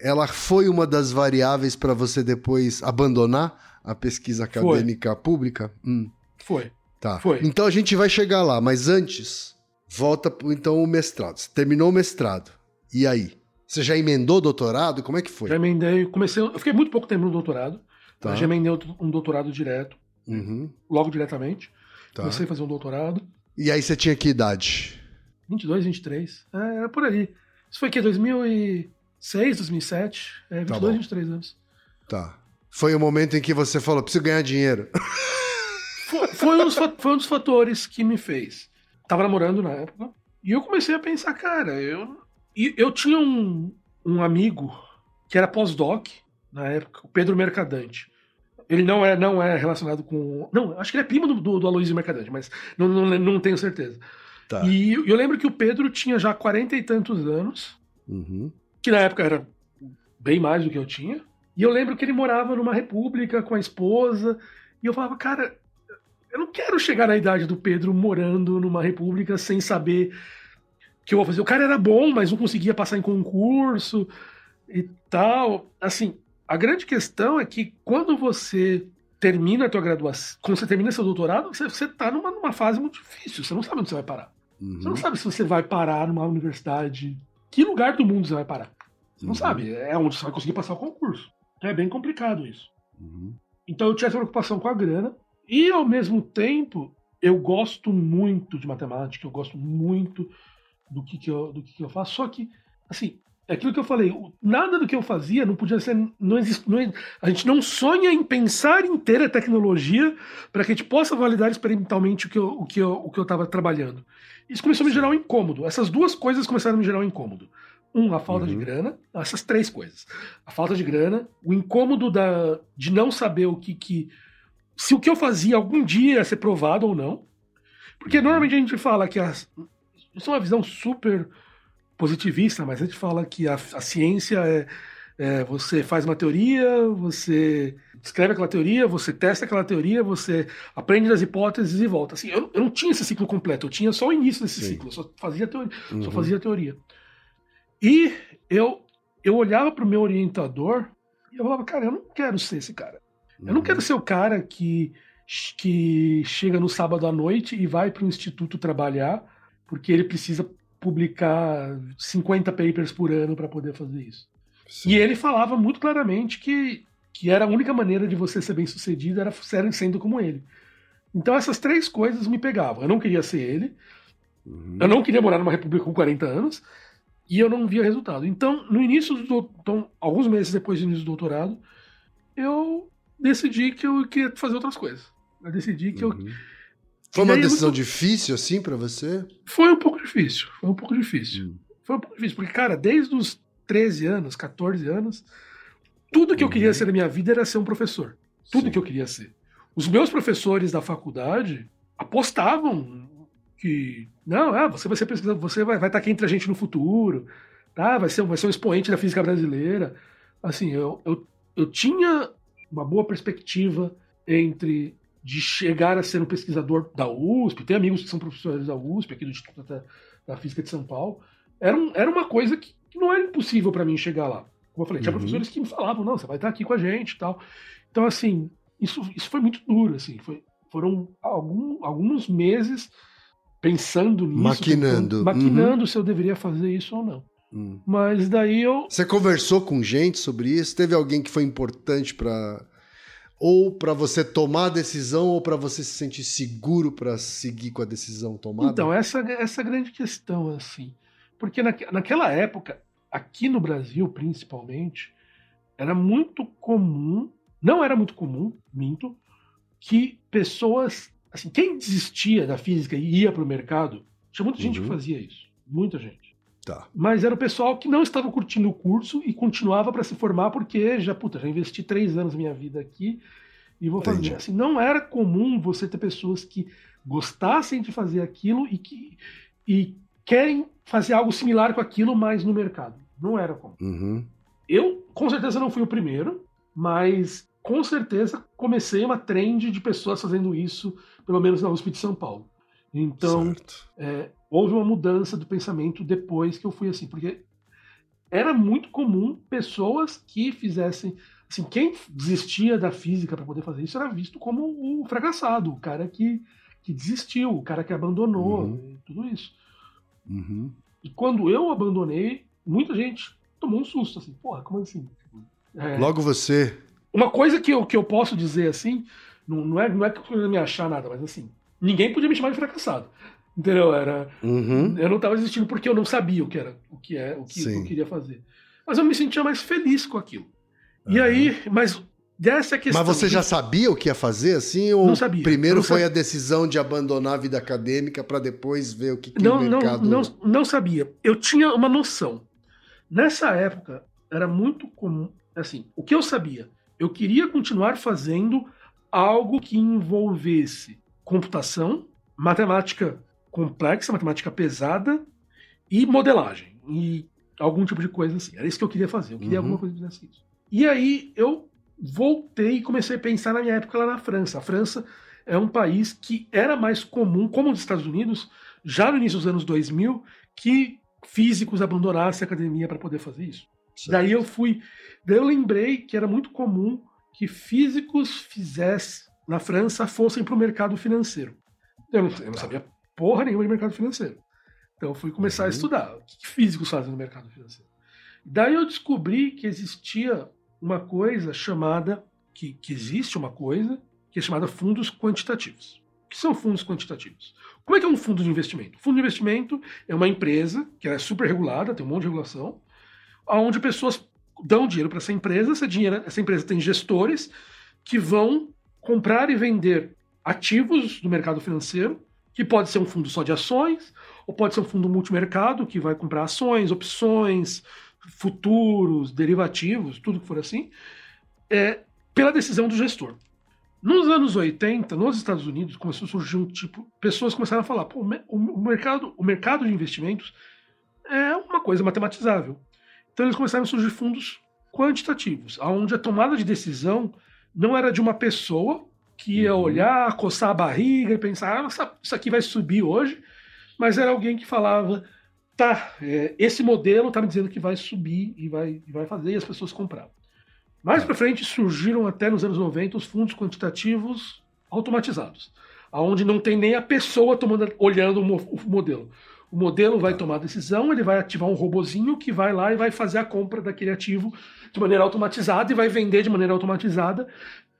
ela foi uma das variáveis para você depois abandonar a pesquisa acadêmica foi. pública? Hum. Foi. Tá. Foi. Então a gente vai chegar lá, mas antes, volta então o mestrado. Você terminou o mestrado. E aí? Você já emendou doutorado? Como é que foi? Já emendei, comecei. Eu fiquei muito pouco tempo no doutorado. Tá. Já emendei um doutorado direto. Uhum. Logo diretamente. Tá. Comecei a fazer um doutorado. E aí você tinha que idade? 22, 23. É, era por aí. Isso foi o quê? 2006, 2007? É, 22, tá 23 anos. Tá. Foi o momento em que você falou, preciso ganhar dinheiro. Foi, foi, um dos, foi um dos fatores que me fez. Tava namorando na época. E eu comecei a pensar, cara, eu eu tinha um, um amigo que era pós-doc na época, o Pedro Mercadante. Ele não é, não é relacionado com. Não, acho que ele é primo do, do, do Aloysio Mercadante, mas não, não, não tenho certeza. Tá. E eu lembro que o Pedro tinha já quarenta e tantos anos, uhum. que na época era bem mais do que eu tinha. E eu lembro que ele morava numa república com a esposa. E eu falava, cara, eu não quero chegar na idade do Pedro morando numa república sem saber que eu vou fazer. O cara era bom, mas não conseguia passar em concurso e tal. Assim, a grande questão é que quando você termina a tua graduação, quando você termina seu doutorado, você, você tá numa, numa fase muito difícil. Você não sabe onde você vai parar. Uhum. Você não sabe se você vai parar numa universidade. Que lugar do mundo você vai parar? Você não uhum. sabe. É onde você vai conseguir passar o concurso. Então é bem complicado isso. Uhum. Então eu tinha essa preocupação com a grana. E ao mesmo tempo, eu gosto muito de matemática, eu gosto muito do que, que, eu, do que, que eu faço. Só que, assim, é aquilo que eu falei, nada do que eu fazia não podia ser. Não existe, não, a gente não sonha em pensar em ter a tecnologia para que a gente possa validar experimentalmente o que eu estava o que eu, o que eu trabalhando. Isso começou a me gerar um incômodo. Essas duas coisas começaram a me gerar um incômodo. Um, a falta uhum. de grana. Essas três coisas. A falta de grana, o incômodo da, de não saber o que, que. Se o que eu fazia algum dia ia ser provado ou não. Porque uhum. normalmente a gente fala que as, isso é uma visão super positivista, mas a gente fala que a, a ciência é, é, você faz uma teoria, você escreve aquela teoria, você testa aquela teoria, você aprende das hipóteses e volta. Assim, eu, eu não tinha esse ciclo completo, eu tinha só o início desse Sim. ciclo, eu só fazia teoria, uhum. só fazia teoria. E eu eu olhava para o meu orientador e eu falava, cara, eu não quero ser esse cara. Uhum. Eu não quero uhum. ser o cara que que chega no sábado à noite e vai para o instituto trabalhar porque ele precisa publicar 50 papers por ano para poder fazer isso. Sim. E ele falava muito claramente que, que era a única maneira de você ser bem sucedido era sendo como ele. Então essas três coisas me pegavam. Eu não queria ser ele, uhum. eu não queria morar numa república com 40 anos, e eu não via resultado. Então, no início do então, alguns meses depois do início do doutorado, eu decidi que eu queria fazer outras coisas. Eu decidi que uhum. eu foi uma decisão muito... difícil, assim, para você? Foi um pouco difícil. Foi um pouco difícil. Hum. Foi um pouco difícil, porque, cara, desde os 13 anos, 14 anos, tudo que eu queria uhum. ser na minha vida era ser um professor. Tudo Sim. que eu queria ser. Os meus professores da faculdade apostavam que, não, ah, você vai ser pesquisador, você vai, vai estar aqui entre a gente no futuro, tá? vai, ser, vai ser um expoente da física brasileira. Assim, eu, eu, eu tinha uma boa perspectiva entre de chegar a ser um pesquisador da USP, tem amigos que são professores da USP, aqui do Instituto da, da Física de São Paulo, era, um, era uma coisa que, que não era impossível para mim chegar lá. Como eu falei, tinha uhum. professores que me falavam, não, você vai estar aqui com a gente e tal. Então, assim, isso, isso foi muito duro, assim, foi, foram algum, alguns meses pensando nisso. Maquinando. Tentando, maquinando uhum. se eu deveria fazer isso ou não. Hum. Mas daí eu. Você conversou com gente sobre isso? Teve alguém que foi importante para ou para você tomar a decisão ou para você se sentir seguro para seguir com a decisão tomada? Então, essa essa grande questão assim. Porque na, naquela época, aqui no Brasil principalmente, era muito comum, não era muito comum, minto, que pessoas, assim, quem desistia da física e ia para o mercado, tinha muita gente uhum. que fazia isso, muita gente. Tá. Mas era o pessoal que não estava curtindo o curso e continuava para se formar porque já, puta, já investi três anos da minha vida aqui e vou Entendi. fazer. Assim, não era comum você ter pessoas que gostassem de fazer aquilo e que e querem fazer algo similar com aquilo, mas no mercado. Não era comum. Uhum. Eu, com certeza, não fui o primeiro, mas com certeza comecei uma trend de pessoas fazendo isso, pelo menos na USP de São Paulo. Então, é, houve uma mudança do pensamento depois que eu fui assim, porque era muito comum pessoas que fizessem. Assim, quem desistia da física para poder fazer isso era visto como o fracassado, o cara que, que desistiu, o cara que abandonou, uhum. tudo isso. Uhum. E quando eu abandonei, muita gente tomou um susto, assim, porra, como assim? É, Logo você. Uma coisa que eu, que eu posso dizer assim, não, não, é, não é que eu me achar nada, mas assim, ninguém podia me chamar de fracassado. Entendeu? Era, uhum. Eu não estava existindo porque eu não sabia o que era, o que é, o que eu queria fazer. Mas eu me sentia mais feliz com aquilo. Uhum. E aí, mas dessa questão. Mas você já sabia o que ia fazer, assim? Ou não sabia. Primeiro não foi sabia. a decisão de abandonar a vida acadêmica para depois ver o que, que não, o mercado... Não, não, não sabia. Eu tinha uma noção. Nessa época, era muito comum. Assim, o que eu sabia? Eu queria continuar fazendo algo que envolvesse computação, matemática complexa, matemática pesada e modelagem. E algum tipo de coisa assim. Era isso que eu queria fazer. Eu queria uhum. alguma coisa que fizesse isso. E aí eu voltei e comecei a pensar na minha época lá na França. A França é um país que era mais comum, como os Estados Unidos, já no início dos anos 2000, que físicos abandonassem a academia para poder fazer isso. Certo. Daí eu fui. Daí eu lembrei que era muito comum que físicos fizessem na França fossem para o mercado financeiro. Eu não, eu não, sabia porra nenhuma de mercado financeiro. Então eu fui começar uhum. a estudar o que físicos fazem no mercado financeiro. Daí eu descobri que existia uma coisa chamada que, que existe uma coisa que é chamada fundos quantitativos. O que são fundos quantitativos? Como é que é um fundo de investimento? fundo de investimento é uma empresa que é super regulada, tem um monte de regulação, onde pessoas dão dinheiro para essa empresa, essa, dinheiro, essa empresa tem gestores que vão comprar e vender ativos do mercado financeiro, que pode ser um fundo só de ações, ou pode ser um fundo multimercado, que vai comprar ações, opções, futuros, derivativos, tudo que for assim, é, pela decisão do gestor. Nos anos 80, nos Estados Unidos, começou a surgir um tipo. Pessoas começaram a falar: o, mercado, o mercado de investimentos é uma coisa matematizável. Então eles começaram a surgir fundos quantitativos, onde a tomada de decisão não era de uma pessoa que ia uhum. olhar, coçar a barriga e pensar: ah, isso aqui vai subir hoje, mas era alguém que falava: tá, é, esse modelo está me dizendo que vai subir e vai, e vai fazer, e as pessoas compravam. Mais para frente surgiram até nos anos 90 os fundos quantitativos automatizados, aonde não tem nem a pessoa tomando, olhando o modelo. O modelo vai tomar a decisão, ele vai ativar um robozinho que vai lá e vai fazer a compra daquele ativo de maneira automatizada e vai vender de maneira automatizada.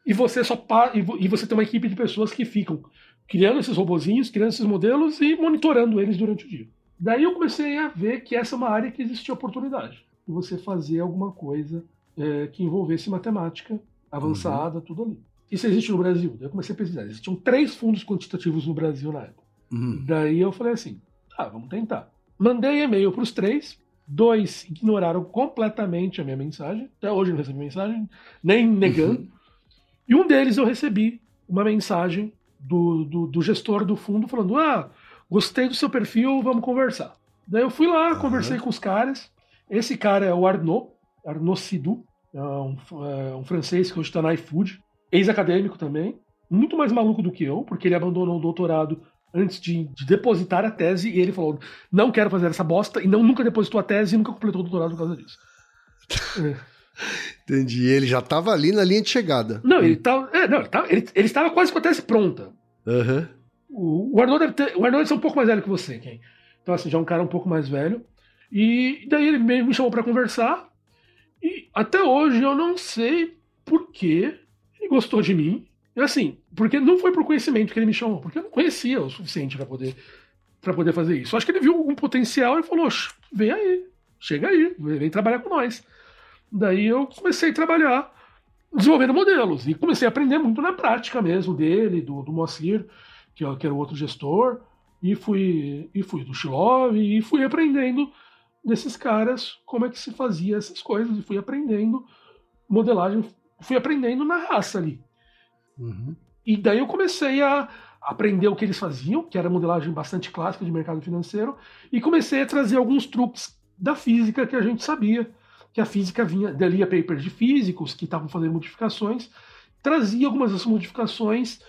E você só e você tem uma equipe de pessoas que ficam criando esses robozinhos, criando esses modelos e monitorando eles durante o dia. Daí eu comecei a ver que essa é uma área que existia oportunidade de você fazer alguma coisa é, que envolvesse matemática avançada, uhum. tudo ali. Isso existe no Brasil. Daí eu comecei a pesquisar. Existiam três fundos quantitativos no Brasil na época. Uhum. Daí eu falei assim: tá, vamos tentar. Mandei e-mail para os três. Dois ignoraram completamente a minha mensagem. Até hoje não recebi mensagem, nem negando. Uhum. E um deles eu recebi uma mensagem do, do, do, gestor do fundo falando: Ah, gostei do seu perfil, vamos conversar. Daí eu fui lá, conversei com os caras. Esse cara é o Arnaud. Arnaud Sidou, é um, é um francês que hoje está na iFood, ex-acadêmico também, muito mais maluco do que eu, porque ele abandonou o doutorado antes de, de, depositar a tese e ele falou: não quero fazer essa bosta, e não nunca depositou a tese e nunca completou o doutorado por causa disso. é. Entendi. Ele já estava ali na linha de chegada. Não, ele estava. É, não, ele, tava, ele, ele, estava quase com a tese pronta. Uhum. O, o deve ter. O deve ser um pouco mais velho que você, quem? Então, assim, já é um cara um pouco mais velho. E daí ele me chamou para conversar. E até hoje eu não sei por que ele gostou de mim. E assim, porque não foi por conhecimento que ele me chamou, porque eu não conhecia o suficiente para poder para poder fazer isso. Acho que ele viu algum potencial e falou: vem aí, chega aí, vem trabalhar com nós. Daí eu comecei a trabalhar desenvolvendo modelos e comecei a aprender muito na prática mesmo dele, do, do Moacir, que, que era o outro gestor, e fui, e fui do Shilov e fui aprendendo desses caras como é que se fazia essas coisas e fui aprendendo modelagem, fui aprendendo na raça ali. Uhum. E daí eu comecei a aprender o que eles faziam, que era modelagem bastante clássica de mercado financeiro, e comecei a trazer alguns truques da física que a gente sabia, que a física vinha, lia papers de físicos que estavam fazendo modificações, trazia algumas dessas modificações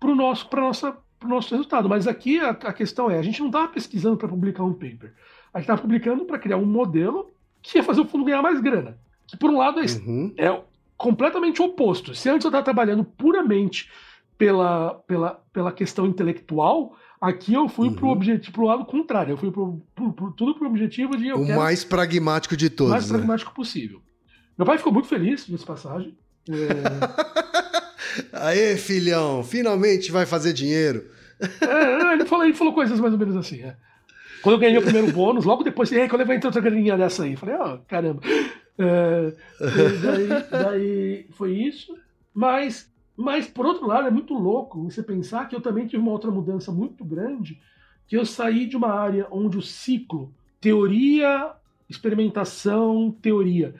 para o nosso, nossa, nosso resultado. Mas aqui a, a questão é, a gente não estava pesquisando para publicar um paper. A gente estava publicando para criar um modelo que ia fazer o fundo ganhar mais grana. Que, por um lado, é, uhum. é completamente oposto. Se antes eu estava trabalhando puramente pela, pela, pela questão intelectual, aqui eu fui uhum. pro objetivo pro lado contrário. Eu fui pro, pro, pro tudo pro objetivo de. o mais pragmático de todos. O mais né? pragmático possível. Meu pai ficou muito feliz nessa passagem. É... Aê, filhão, finalmente vai fazer dinheiro. É, ele, falou, ele falou coisas mais ou menos assim. É. Quando eu ganhei o primeiro bônus, logo depois, e aí, quando eu entrar outra graninha dessa aí? Falei, ó, oh, caramba. É, daí, daí foi isso. Mas, mas, por outro lado, é muito louco você pensar que eu também tive uma outra mudança muito grande, que eu saí de uma área onde o ciclo, teoria, experimentação, teoria,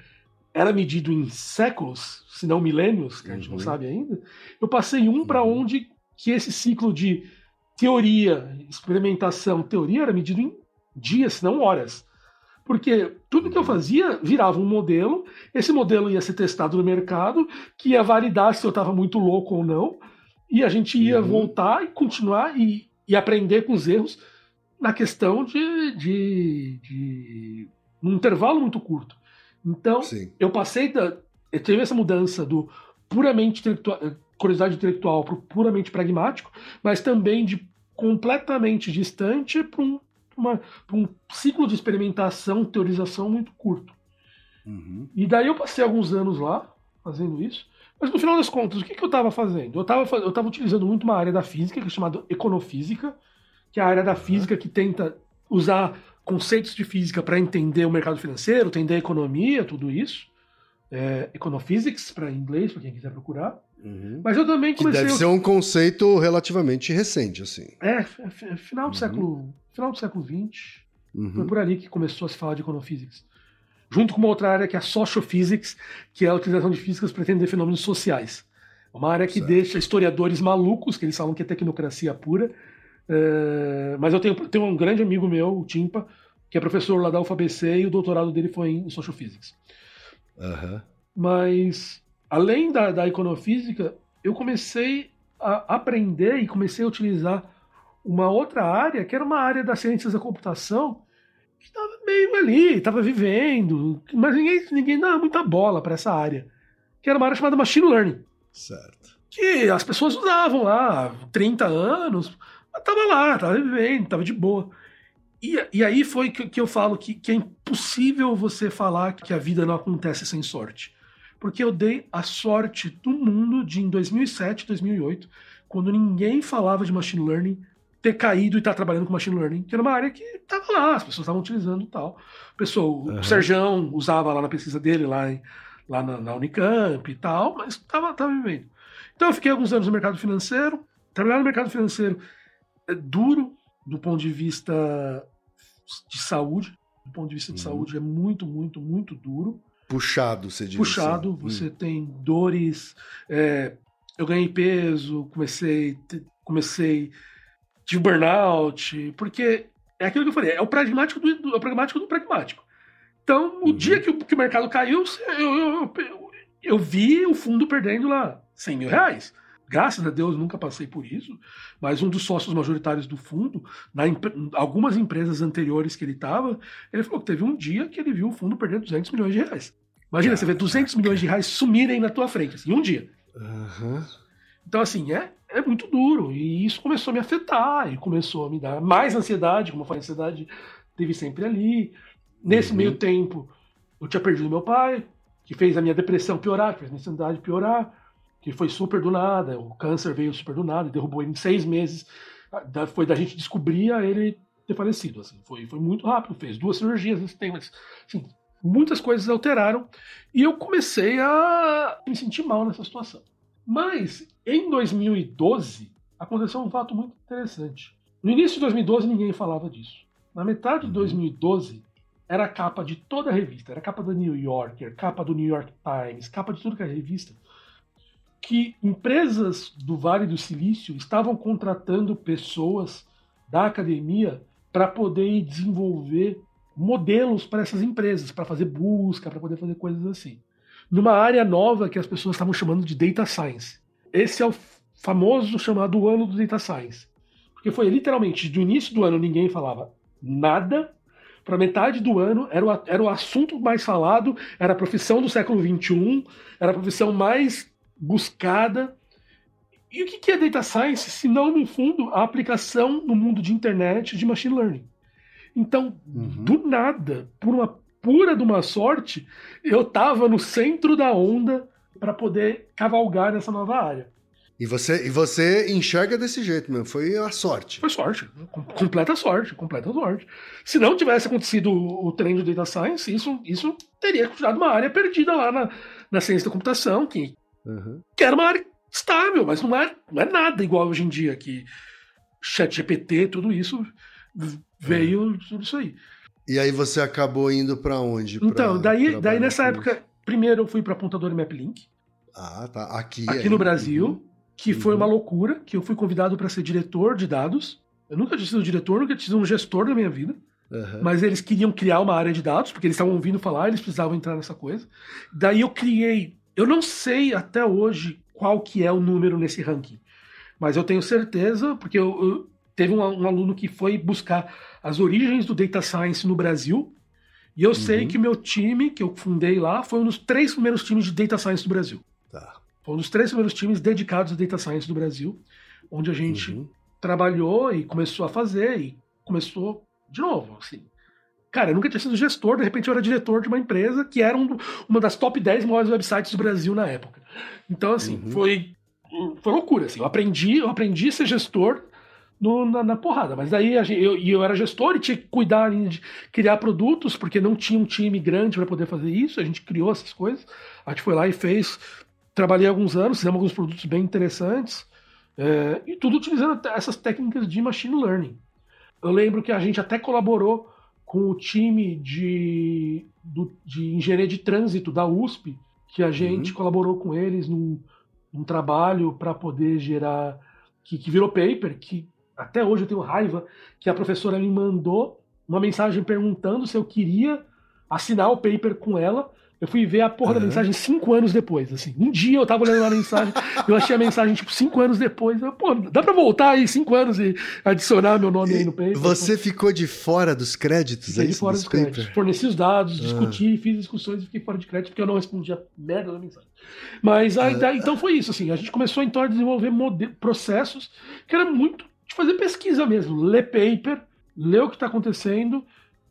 era medido em séculos, se não milênios, que a gente uhum. não sabe ainda. Eu passei um para uhum. onde que esse ciclo de teoria, experimentação, teoria era medido em dias, não horas. Porque tudo que eu fazia virava um modelo, esse modelo ia ser testado no mercado, que ia validar se eu estava muito louco ou não, e a gente ia uhum. voltar e continuar e, e, aprender com os erros na questão de, de, de um intervalo muito curto. Então, Sim. eu passei da. Eu tive essa mudança do puramente intelectual, curiosidade intelectual para o puramente pragmático, mas também de completamente distante para um, um ciclo de experimentação, teorização muito curto. Uhum. E daí eu passei alguns anos lá fazendo isso. Mas no final das contas, o que, que eu estava fazendo? Eu estava eu tava utilizando muito uma área da física, que é chamada econofísica, que é a área da física que tenta usar conceitos de física para entender o mercado financeiro, entender a economia, tudo isso. É, econophysics, para inglês, para quem quiser procurar. Uhum. Mas eu também comecei. Que deve ser um conceito relativamente recente, assim. É, é final do uhum. século. Final do século XX. Uhum. Foi por ali que começou a se falar de econophysics. Junto com uma outra área que é a sociophysics, que é a utilização de físicas para entender fenômenos sociais. Uma área que certo. deixa historiadores malucos, que eles falam que é tecnocracia pura. É... Mas eu tenho, tenho um grande amigo meu, o Timpa, que é professor lá da UFABC e o doutorado dele foi em sociophysics. Uhum. Mas além da, da econofísica, eu comecei a aprender e comecei a utilizar uma outra área, que era uma área das ciências da computação, que estava meio ali, estava vivendo, mas ninguém, ninguém dava muita bola para essa área, que era uma área chamada Machine Learning. Certo. Que as pessoas usavam lá 30 anos, estava lá, estava vivendo, estava de boa. E, e, aí foi que, que eu falo que, que é impossível você falar que a vida não acontece sem sorte porque eu dei a sorte do mundo de, em 2007, 2008, quando ninguém falava de machine learning, ter caído e estar tá trabalhando com machine learning, que era uma área que estava lá, as pessoas estavam utilizando e tal. O, pessoal, uhum. o Serjão usava lá na pesquisa dele, lá, em, lá na, na, Unicamp e tal, mas estava tava vivendo. Então eu fiquei alguns anos no mercado financeiro. Trabalhar no mercado financeiro é duro do ponto de vista de saúde. Do ponto de vista uhum. de saúde é muito, muito, muito duro. Puxado, você diz. Puxado, assim. você hum. tem dores. É, eu ganhei peso, comecei, comecei de burnout, porque é aquilo que eu falei, é o pragmático do, é o pragmático do pragmático. Então, o uhum. dia que o, que o, mercado caiu, eu, eu, eu, eu, vi o fundo perdendo lá 100 mil reais. Graças a Deus nunca passei por isso, mas um dos sócios majoritários do fundo, na algumas empresas anteriores que ele estava, ele falou que teve um dia que ele viu o fundo perder 200 milhões de reais. Imagina, você vê 200 milhões de reais sumirem na tua frente, assim, em um dia. Uhum. Então, assim, é, é muito duro. E isso começou a me afetar, e começou a me dar mais ansiedade, como eu falei, a ansiedade teve sempre ali. Nesse uhum. meio tempo, eu tinha perdido meu pai, que fez a minha depressão piorar, que fez a minha ansiedade piorar, que foi super do nada. O câncer veio super do nada, derrubou ele em seis meses. Foi da gente descobrir a ele ter falecido. Assim. Foi, foi muito rápido, fez duas cirurgias nesse tempo. Assim, muitas coisas alteraram e eu comecei a me sentir mal nessa situação. Mas em 2012 aconteceu um fato muito interessante. No início de 2012 ninguém falava disso. Na metade de 2012 uhum. era a capa de toda a revista, era a capa do New Yorker, capa do New York Times, capa de tudo que é revista, que empresas do Vale do Silício estavam contratando pessoas da academia para poder desenvolver modelos para essas empresas, para fazer busca, para poder fazer coisas assim. Numa área nova que as pessoas estavam chamando de Data Science. Esse é o famoso chamado ano do Data Science. Porque foi literalmente do início do ano ninguém falava nada, para metade do ano era o, era o assunto mais falado, era a profissão do século XXI, era a profissão mais buscada. E o que é Data Science, se não, no fundo, a aplicação no mundo de internet de machine learning? Então, uhum. do nada, por uma pura de uma sorte, eu estava no centro da onda para poder cavalgar nessa nova área. E você, e você enxerga desse jeito mesmo, foi a sorte. Foi sorte, completa sorte, completa sorte. Se não tivesse acontecido o, o trem do Data Science, isso, isso teria continuado uma área perdida lá na, na ciência da computação, que, uhum. que era uma área estável, mas não é, não é nada igual hoje em dia, que chat GPT, tudo isso veio tudo isso aí. E aí você acabou indo para onde? Pra então, daí, daí nessa época, primeiro eu fui para Apontador Maplink. Ah, tá. Aqui. Aqui no Brasil, uhum. que foi uma uhum. loucura, que eu fui convidado para ser diretor de dados. Eu nunca tinha sido diretor, nunca tinha sido um gestor da minha vida. Uhum. Mas eles queriam criar uma área de dados, porque eles estavam ouvindo falar, eles precisavam entrar nessa coisa. Daí eu criei. Eu não sei até hoje qual que é o número nesse ranking. Mas eu tenho certeza, porque eu, eu teve um, um, aluno que foi buscar as origens do Data Science no Brasil. E eu uhum. sei que o meu time, que eu fundei lá, foi um dos três primeiros times de Data Science do Brasil. Tá. Foi um dos três primeiros times dedicados a Data Science do Brasil, onde a gente uhum. trabalhou e começou a fazer, e começou de novo, assim. Cara, eu nunca tinha sido gestor, de repente eu era diretor de uma empresa que era um, uma das top 10 maiores websites do Brasil na época. Então, assim, uhum. foi, foi loucura. Assim. Eu aprendi, eu aprendi a ser gestor no, na, na, porrada. Mas daí eu, eu era gestor e tinha que cuidar de criar produtos, porque não tinha um time grande para poder fazer isso. A gente criou essas coisas. A gente foi lá e fez. Trabalhei alguns anos, fizemos alguns produtos bem interessantes. É, e tudo utilizando essas técnicas de machine learning. Eu lembro que a gente até colaborou com o time de, do, de engenharia de trânsito da USP, que a gente uhum. colaborou com eles num, num trabalho para poder gerar. Que, que virou paper, que até hoje eu tenho raiva, que a professora me mandou uma mensagem perguntando se eu queria assinar o paper com ela. Eu fui ver a porra uhum. da mensagem cinco anos depois, assim. Um dia eu tava olhando a mensagem, eu achei a mensagem, tipo, cinco anos depois. Eu, Pô, dá pra voltar aí cinco anos e adicionar meu nome aí no paper? Você ficou de fora dos créditos, Fiquei é de fora dos, dos créditos. Forneci os dados, ah. discuti, fiz discussões e fiquei fora de crédito porque eu não respondia merda da mensagem. Mas aí, ah. então foi isso, assim. A gente começou então a desenvolver processos que era muito de fazer pesquisa mesmo, ler paper, ler o que está acontecendo,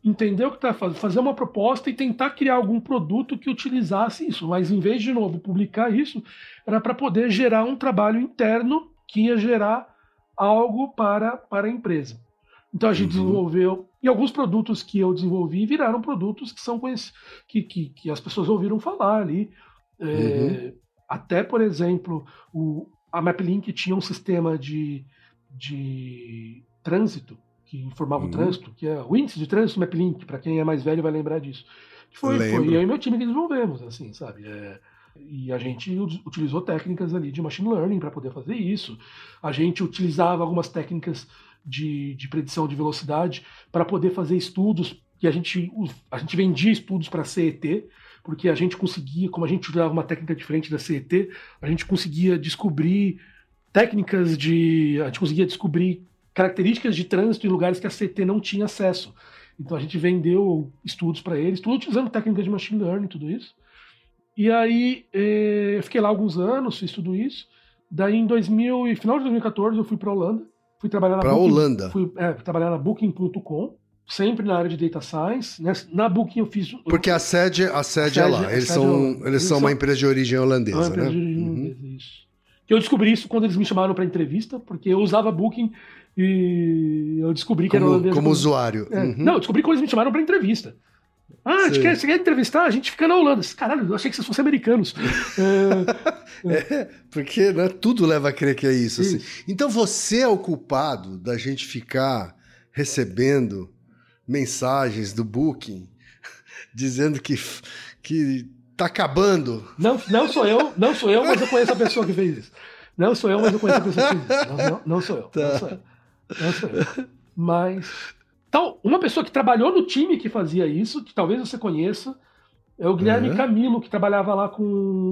entender o que está fazendo, fazer uma proposta e tentar criar algum produto que utilizasse isso. Mas em vez de novo publicar isso, era para poder gerar um trabalho interno que ia gerar algo para, para a empresa. Então a gente uhum. desenvolveu e alguns produtos que eu desenvolvi viraram produtos que são que, que, que as pessoas ouviram falar ali. É, uhum. Até, por exemplo, o, a MapLink tinha um sistema de, de trânsito, que informava uhum. o trânsito, que é o índice de trânsito MapLink, para quem é mais velho vai lembrar disso. Foi, foi eu e meu time que desenvolvemos, assim, sabe? É, e a gente utilizou técnicas ali de machine learning para poder fazer isso. A gente utilizava algumas técnicas de, de predição de velocidade para poder fazer estudos que a gente, a gente vendia estudos para CET, porque a gente conseguia, como a gente utilizava uma técnica diferente da CET, a gente conseguia descobrir técnicas de. A gente conseguia descobrir características de trânsito em lugares que a CT não tinha acesso. Então a gente vendeu estudos para eles, tudo utilizando técnicas de machine learning, tudo isso. E aí eh, eu fiquei lá alguns anos, fiz tudo isso. Daí em 2000 e final de 2014 eu fui para Holanda, fui trabalhar na pra Booking, Holanda. Fui é, trabalhar na Booking.com, sempre na área de data science. Né? Na Booking eu fiz. Porque a sede, a sede, a é sede é lá. Eles, são, é eles, eles são uma empresa de origem holandesa, uma né? Origem uhum. Eu descobri isso quando eles me chamaram para entrevista, porque eu usava Booking e eu descobri que como, era holandês. Como usuário. É. Uhum. Não, eu descobri quando eles me chamaram para entrevista. Ah, quer, você quer entrevistar? A gente fica na Holanda. Caralho, eu achei que vocês fossem americanos. é, é, porque né, tudo leva a crer que é isso. Assim. Então você é o culpado da gente ficar recebendo mensagens do Booking dizendo que, que Tá acabando. Não, não sou eu, não sou eu, mas eu conheço a pessoa que fez isso. Não sou eu, mas eu conheço a pessoa que fez isso. Não, não, não sou eu. Tá. Não sou eu. Não sou eu. Mas. Então, uma pessoa que trabalhou no time que fazia isso, que talvez você conheça, é o Guilherme uhum. Camilo, que trabalhava lá com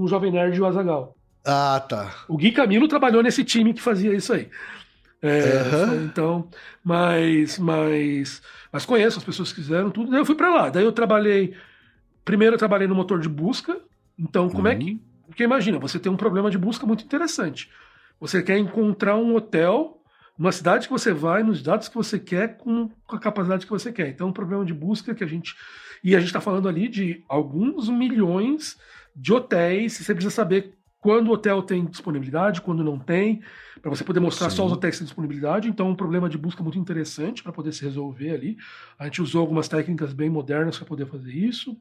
o Jovem Nerd e o Azagal. Ah, tá. O Gui Camilo trabalhou nesse time que fazia isso aí. É, uhum. Então, mas, mas, mas conheço as pessoas que fizeram tudo. Daí eu fui para lá. Daí eu trabalhei Primeiro eu trabalhei no motor de busca. Então, como uhum. é que. Uhum. Porque imagina, você tem um problema de busca muito interessante. Você quer encontrar um hotel numa cidade que você vai, nos dados que você quer, com a capacidade que você quer. Então, um problema de busca que a gente. E a gente está falando ali de alguns milhões de hotéis. Você precisa saber quando o hotel tem disponibilidade, quando não tem, para você poder mostrar Sim. só os hotéis que têm disponibilidade. Então, um problema de busca muito interessante para poder se resolver ali. A gente usou algumas técnicas bem modernas para poder fazer isso.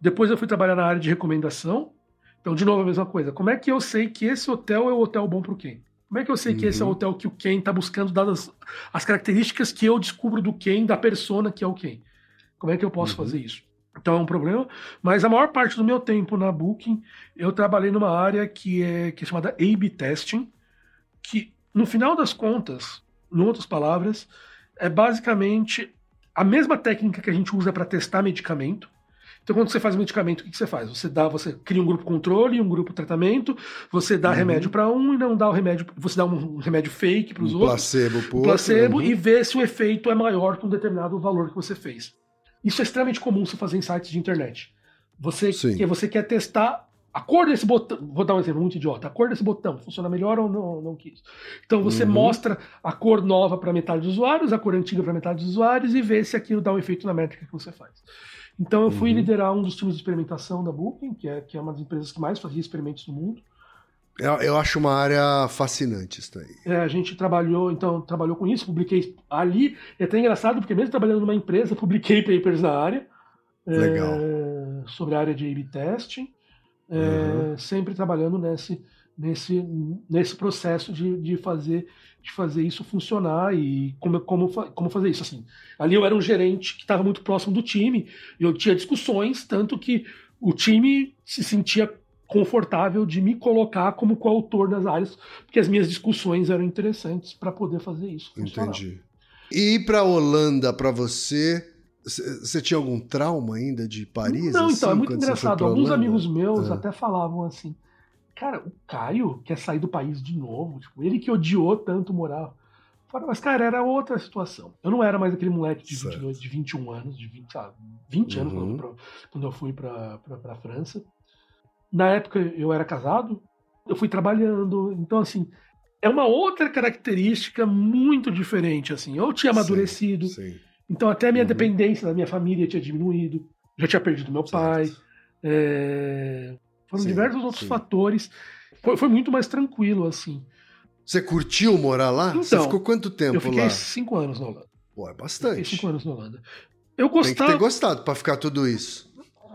Depois eu fui trabalhar na área de recomendação. Então, de novo, a mesma coisa. Como é que eu sei que esse hotel é o hotel bom para o Ken? Como é que eu sei uhum. que esse é o uhum. hotel que o Ken está buscando, dadas as características que eu descubro do Ken, da persona que é o Ken? Como é que eu posso uhum. fazer isso? Então é um problema. Mas a maior parte do meu tempo na Booking, eu trabalhei numa área que é, que é chamada A-B Testing, que no final das contas, em outras palavras, é basicamente a mesma técnica que a gente usa para testar medicamento, então, quando você faz um medicamento, o que, você faz? Você dá, você cria um grupo controle, um grupo tratamento, você dá uhum. remédio para um e não dá o remédio, você dá um remédio fake para os um outros, placebo, um placebo uhum. e vê se o efeito é maior que um determinado valor que você fez. Isso é extremamente comum se fazer em sites de internet. Você, que você quer testar a cor desse botão, vou dar um exemplo muito idiota, a cor desse botão funciona melhor ou não, não quis. Então você uhum. mostra a cor nova para metade dos usuários, a cor antiga para metade dos usuários e vê se aquilo dá um efeito na métrica que você faz. Então eu fui uhum. liderar um dos times de experimentação da Booking, que é, que é uma das empresas que mais fazia experimentos no mundo. Eu, eu, acho uma área fascinante isso daí. É, a gente trabalhou, então, trabalhou com isso, publiquei ali. É até engraçado, porque mesmo trabalhando numa empresa, publiquei papers na área. Legal. É, sobre a área de A-B testing. É, uhum. Sempre trabalhando nesse, nesse, nesse processo de, de, fazer, de fazer isso funcionar e como, como, como fazer isso. Assim, ali eu era um gerente que estava muito próximo do time, e eu tinha discussões, tanto que o time se sentia confortável de me colocar como coautor das áreas, porque as minhas discussões eram interessantes para poder fazer isso. Funcionar. Entendi. E ir para Holanda para você, você tinha algum trauma ainda de Paris? Não, assim, então é muito engraçado. Alguns amigos meus é. até falavam assim: "Cara, o Caio quer sair do país de novo, tipo, ele que odiou tanto morar mas, cara, era outra situação. Eu não era mais aquele moleque de, 22, de 21 anos, de 20, sabe, 20 anos uhum. quando eu fui para a França. Na época eu era casado, eu fui trabalhando, então assim, é uma outra característica muito diferente, assim. Eu tinha amadurecido, sim, sim. então até a minha uhum. dependência da minha família tinha diminuído, já tinha perdido meu certo. pai, é... foram sim, diversos outros fatores. Foi, foi, muito mais tranquilo, assim. Você curtiu morar lá? Então, Você ficou quanto tempo lá? Eu fiquei lá? cinco anos na Holanda. Pô, é bastante. fiquei cinco anos na Holanda. Eu gostava... Tem que ter gostado para ficar tudo isso.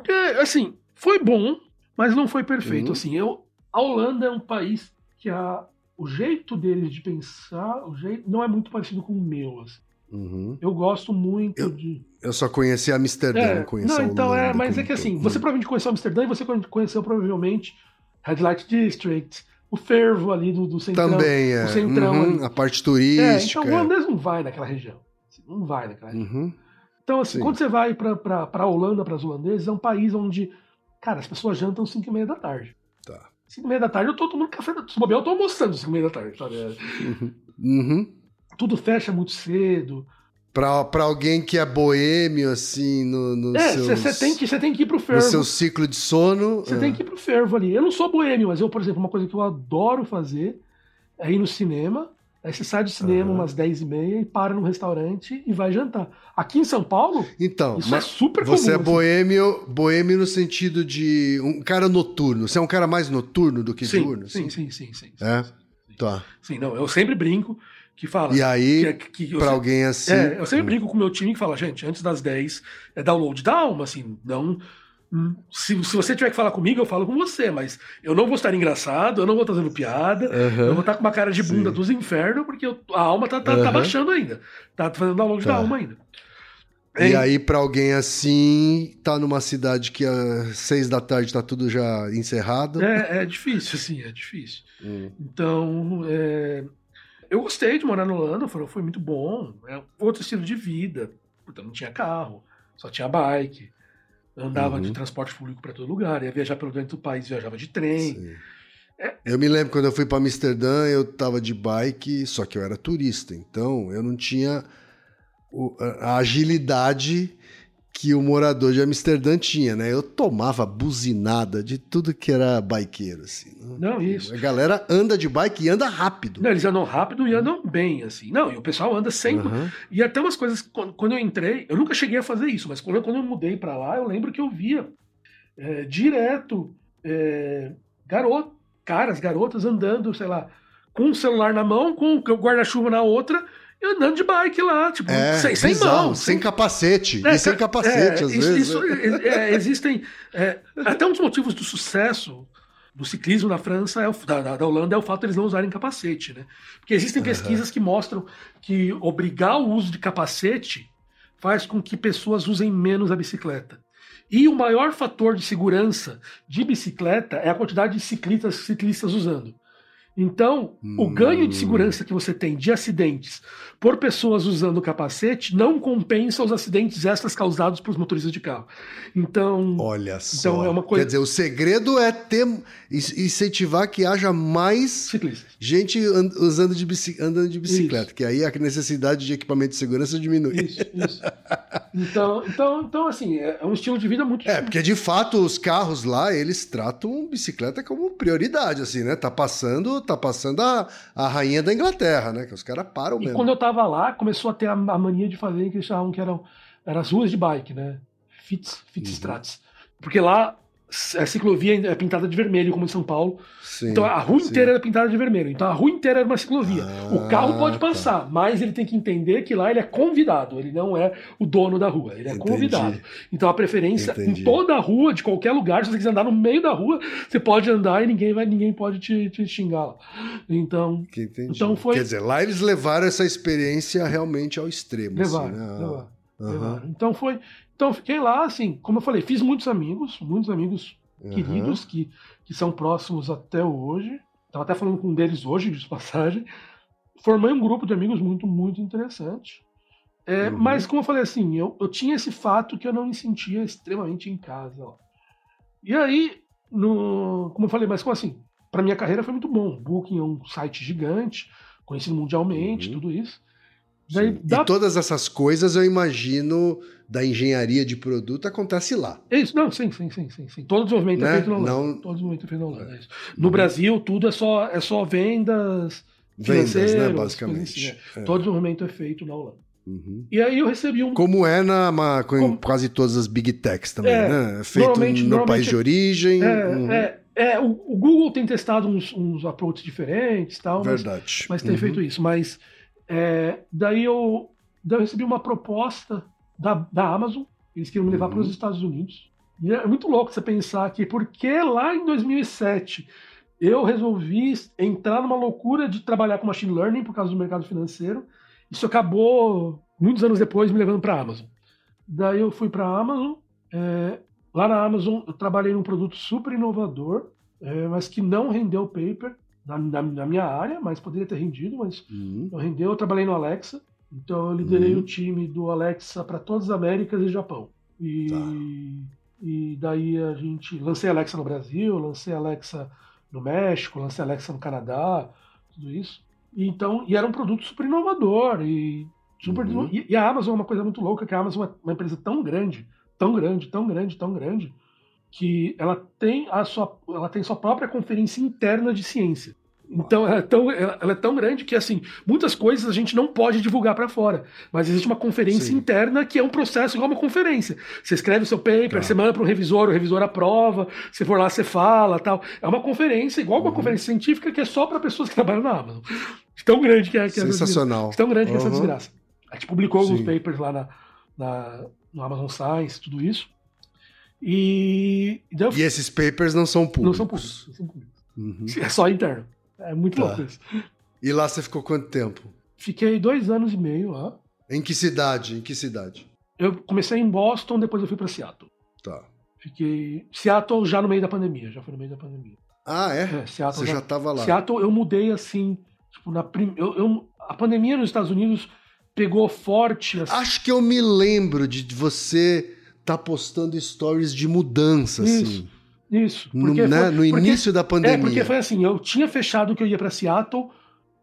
É, assim, foi bom, mas não foi perfeito. Uhum. Assim, eu, a Holanda é um país que a, o jeito deles de pensar, o jeito não é muito parecido com o meu. Assim. Uhum. Eu gosto muito eu, de. Eu só conheci Amsterdã, é, conheci Não, então é, mas é que assim, você provavelmente conheceu Amsterdã e você conheceu provavelmente Red Light District, o fervo ali do, do centrão. Também, é. Centrão uhum, a parte turística. É, então o holandês não vai naquela região. Assim, não vai naquela região. Uhum. Então, assim, Sim. quando você vai para a Holanda, para os holandeses, é um país onde Cara, as pessoas jantam 5 e meia da tarde. Tá. 5 e meia da tarde eu tô tomando café. Se bobear, eu tô almoçando 5 e meia da tarde, sabe? Uhum. uhum. Tudo fecha muito cedo. Pra, pra alguém que é boêmio, assim, no, no É, você tem, que, tem que ir pro fervo. No seu ciclo de sono. Você é. tem que ir pro fervo ali. Eu não sou boêmio, mas eu, por exemplo, uma coisa que eu adoro fazer é ir no cinema Aí você sai do cinema uhum. umas 10 e meia e para num restaurante e vai jantar. Aqui em São Paulo, então, isso é super comum. Você é assim. boêmio, boêmio no sentido de um cara noturno. Você é um cara mais noturno do que sim, diurno? Sim, sim, sim, sim, sim. É? Sim, tá. Sim, não, eu sempre brinco que fala. E aí, que pra alguém assim. É, eu sempre brinco com o meu time que fala, gente, antes das 10 é download da alma, assim, não se, se você tiver que falar comigo, eu falo com você, mas eu não vou estar engraçado, eu não vou estar fazendo piada, uhum. eu vou estar com uma cara de bunda Sim. dos infernos, porque eu, a alma tá, tá, uhum. tá, baixando ainda. Tá fazendo download tá. da alma ainda. E Ei. aí, para alguém assim, tá numa cidade que às seis da tarde tá tudo já encerrado. É, é difícil, assim, é difícil. Hum. Então, é... eu gostei de morar no Holanda, foi, foi muito bom. É outro estilo de vida. Então, não tinha carro, só tinha bike andava uhum. de transporte público para todo lugar, ia viajar pelo dentro do país, viajava de trem. É... Eu me lembro quando eu fui para Amsterdã, eu tava de bike, só que eu era turista, então eu não tinha a agilidade que o morador de Amsterdã tinha, né? Eu tomava buzinada de tudo que era bikeiro, assim. Não, isso. A galera anda de bike e anda rápido. Não, eles andam rápido e andam bem, assim. Não, e o pessoal anda sempre. Uhum. E até umas coisas, quando eu entrei, eu nunca cheguei a fazer isso, mas quando eu, quando eu mudei para lá, eu lembro que eu via é, direto é, garoto, caras, garotas andando, sei lá, com o celular na mão, com o guarda-chuva na outra, andando de bike lá, tipo, é, sem, sem mão. Sem, sem capacete. É, e sem capacete, é, às isso, vezes. Isso, é, é, existem. É, até um dos motivos do sucesso do ciclismo na França, é o, da, da, Holanda, é o fato de eles não usarem capacete, né? Porque existem pesquisas que mostram que obrigar o uso de capacete faz com que pessoas usem menos a bicicleta. E o maior fator de segurança de bicicleta é a quantidade de ciclistas, ciclistas usando. Então, hum. o ganho de segurança que você tem de acidentes por pessoas usando capacete não compensa os acidentes extras causados pelos motoristas de carro. Então, olha só. Então é uma coisa... Quer dizer, o segredo é ter incentivar que haja mais Ciclistas. gente usando de bici... andando de bicicleta, isso. que aí a necessidade de equipamento de segurança diminui. Isso, isso. Então, então, então assim, é um estilo de vida muito É, porque de fato os carros lá, eles tratam bicicleta como prioridade assim, né? Tá passando tá passando a, a rainha da Inglaterra, né? Que os caras param e mesmo. quando eu tava lá, começou a ter a, a mania de fazer que eles chamavam que eram, eram as ruas de bike, né? Fitz, Fitzstrats. Uhum. Porque lá a ciclovia é pintada de vermelho, como em São Paulo. Sim, então a rua sim. inteira era pintada de vermelho. Então a rua inteira era uma ciclovia. Ah, o carro pode tá. passar, mas ele tem que entender que lá ele é convidado, ele não é o dono da rua, ele é Entendi. convidado. Então a preferência Entendi. em toda a rua, de qualquer lugar, se você quiser andar no meio da rua, você pode andar e ninguém vai, ninguém pode te, te xingar lá. Então, entendi. Então foi- Quer dizer, lá eles levaram essa experiência realmente ao extremo. levaram, assim, né? levaram, levaram. Então foi. Então eu fiquei lá, assim, como eu falei, fiz muitos amigos, muitos amigos aham. queridos que, que são próximos até hoje. Estava até falando com um deles hoje, de passagem. Formei um grupo de amigos muito, muito interessante. É, Uhum. Mas, como eu falei assim, eu, eu tinha esse fato que eu não me sentia extremamente em casa. Ó. E aí, no, como eu falei, mas como assim? Para minha carreira foi muito bom. O Booking é um site gigante, conhecido mundialmente, Uhum. tudo isso. Daí, E todas essas coisas, eu imagino, da engenharia de produto acontece lá. É isso, não, sim, sim, sim, sim, sim. Todo desenvolvimento Né? é feito na Holanda. Não- Todo desenvolvimento é feito na Holanda. é. No Brasil, tudo é só, é só vendas, Vendas, né, coisas basicamente. assim, É. Todo desenvolvimento é feito na Holanda. Uhum. E aí eu recebi um. Como é na, ma- com Como- quase todas as big techs também, É, né? É Feito normalmente- no normalmente- país de origem. É, uhum. é, é, o, o Google tem testado uns, uns approaches diferentes e tal, mas, Verdade. mas tem Uhum. feito isso. Mas é, daí, eu, daí eu recebi uma proposta da, da Amazon, eles queriam me levar Uhum. para os Estados Unidos. E é muito louco você pensar que, porque lá em 2007 eu resolvi entrar numa loucura de trabalhar com machine learning por causa do mercado financeiro, isso acabou, muitos anos depois, me levando para a Amazon. Daí eu fui para a Amazon. é, lá na Amazon eu trabalhei num produto super inovador, é, mas que não rendeu paper na, na- na minha área, mas poderia ter rendido, mas Uhum. não rendeu. Eu trabalhei no Alexa, então eu liderei Uhum. o time do Alexa para todas as Américas e Japão. E, Tá. e daí a gente lancei Alexa no Brasil, lancei Alexa no México, lancei Alexa no Canadá, tudo isso. E então, e era um produto super inovador e super Uhum. e, e a Amazon é uma coisa muito louca, que a Amazon é uma empresa tão grande, tão grande, tão grande, tão grande, que ela tem a sua ela tem sua própria conferência interna de ciência. Então ela é, tão, ela ela é tão grande que assim muitas coisas a gente não pode divulgar para fora, mas existe uma conferência Sim. interna que é um processo igual uma conferência. Você escreve o seu paper, Tá. você manda para um revisor, o revisor aprova, você for lá você fala, tal. É uma conferência igual uma Uhum. conferência científica que é só para pessoas que trabalham na Amazon. De Tão grande que é, que é Sensacional. Tão grande que é essa Uhum. desgraça. A gente publicou alguns Sim. papers lá na, na- no Amazon Science, tudo isso. E, e daí E esses papers não são públicos. não são públicos. não são públicos. Uhum. É só interno. É muito Tá. louco isso. E lá você ficou quanto tempo? Fiquei dois anos e meio lá. Em que cidade? Em que cidade? Eu comecei em Boston, depois eu fui para Seattle. Tá. Fiquei. Seattle já no meio da pandemia, já foi no meio da pandemia. Ah, é? É, Seattle Você já tava lá. Seattle eu mudei assim. Tipo, na prim... eu, eu- A pandemia nos Estados Unidos pegou forte. Assim. Acho que eu me lembro de você tá postando stories de mudança, Isso, assim. Isso. No, Porque né, foi- no porque- início da É, pandemia. porque foi assim, eu tinha fechado que eu ia pra Seattle,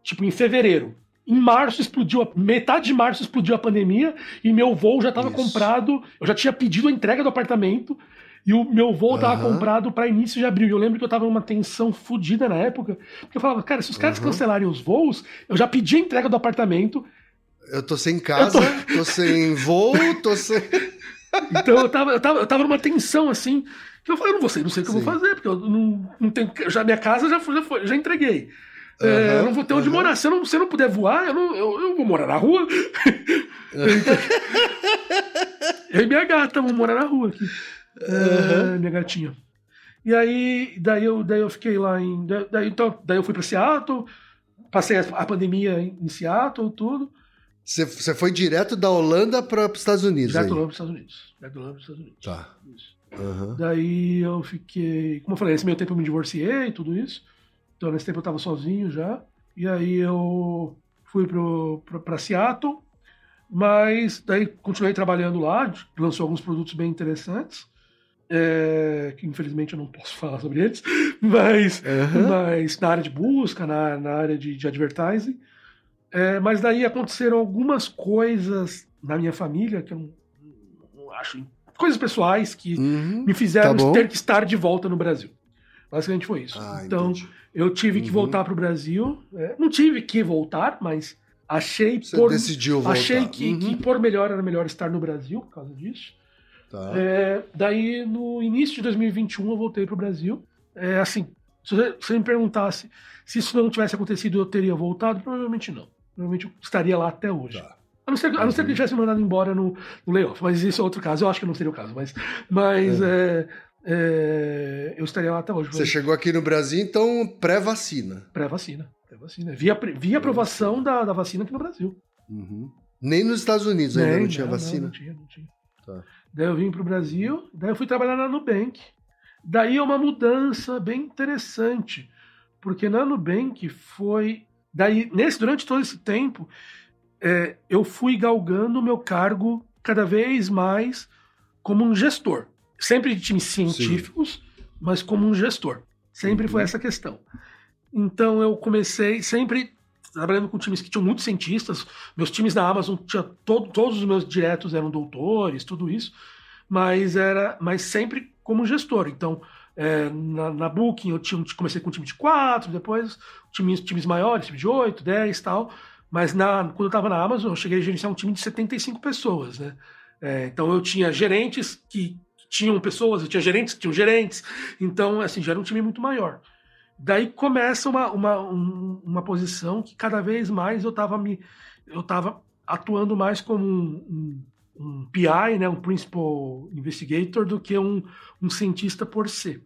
tipo, em fevereiro. Em março explodiu, a- metade de março explodiu a pandemia e meu voo já estava comprado, eu já tinha pedido a entrega do apartamento e o meu voo estava Aham. comprado para início de abril. E eu lembro que eu tava numa tensão fodida na época, porque eu falava, cara, se os caras Aham. cancelarem os voos, eu já pedi a entrega do apartamento, Eu tô sem casa, tô... sem voo, tô sem. então eu tava, eu tava, eu tava numa tensão assim, eu falei, eu não vou sei, não sei o que eu Sim. vou fazer, porque eu não, não tenho, já minha casa já foi, já, foi, já entreguei. É, Aham, eu não vou ter onde aham. morar. Se eu, não, se eu não puder voar, eu, não, eu, eu vou morar na rua. eu e minha gata vamos morar na rua aqui. É, minha gatinha. E aí, daí eu, daí eu fiquei lá em. Daí, então, daí eu fui pra Seattle, passei a, pandemia em, Seattle, tudo. Você, foi direto da Holanda para os Estados Unidos Direto aí. lá pros Estados Unidos. Direto lá pros Estados Unidos. Tá. Isso. Aham. Daí eu fiquei. Como eu falei, nesse meio tempo eu me divorciei e tudo isso. Então nesse tempo eu tava sozinho já. E aí eu fui pro, pro, pra Seattle. Mas daí continuei trabalhando lá, lançou alguns produtos bem interessantes. é, que infelizmente eu não posso falar sobre eles, mas, Aham. mas na área de busca, na, na área de, de advertising. É, mas daí aconteceram algumas coisas na minha família que eu não, não acho. Coisas pessoais que Uhum. me fizeram Tá ter que estar de volta no Brasil. Basicamente foi isso. Ah, então, entendi. eu tive que Uhum. voltar para o Brasil. é, não tive que voltar, mas achei Você por, decidiu voltar. achei que, Uhum. que por melhor era melhor estar no Brasil por causa disso. Tá. É, daí, no início de 2021, eu voltei para o Brasil. É, assim, se você me perguntasse se isso não tivesse acontecido, eu teria voltado? Provavelmente não. Provavelmente eu estaria lá até hoje. Tá. A não ser, a não ser que ele tivesse mandado embora no, no layoff, mas isso é outro caso. Eu acho que não seria o caso, mas, mas é. É, é, eu estaria lá até hoje. Você chegou aqui no Brasil, então, pré-vacina. Pré-vacina. Pré-vacina. Via, via aprovação da, da vacina aqui no Brasil. Uhum. Nem nos Estados Unidos ainda não tinha não, vacina? Não, não tinha, não tinha. Tá. Daí eu vim para o Brasil, daí eu fui trabalhar na Nubank. Daí é uma mudança bem interessante, porque na Nubank foi. Daí, nesse, durante todo esse tempo, é, eu fui galgando o meu cargo cada vez mais como um gestor. Sempre de times científicos, Sim. mas como um gestor. Sempre uhum. foi essa questão. Então eu comecei sempre trabalhando com times que tinham muitos cientistas. Meus times na Amazon tinha todo, todos os meus diretos eram doutores, tudo isso, mas era, mas sempre como gestor. Então é, na, na, Booking eu tinha, comecei com um time de quatro, depois times, times maiores, time de oito, dez tal. Mas na, quando eu estava na Amazon, eu cheguei a gerenciar um time de 75 pessoas, né? É, então eu tinha gerentes que tinham pessoas, eu tinha gerentes que tinham gerentes. Então, assim, já era um time muito maior. Daí começa uma, uma, uma posição que cada vez mais eu estava me eu estava atuando mais como um, um, um, PI, né, um Principal Investigator, do que um, um cientista por si.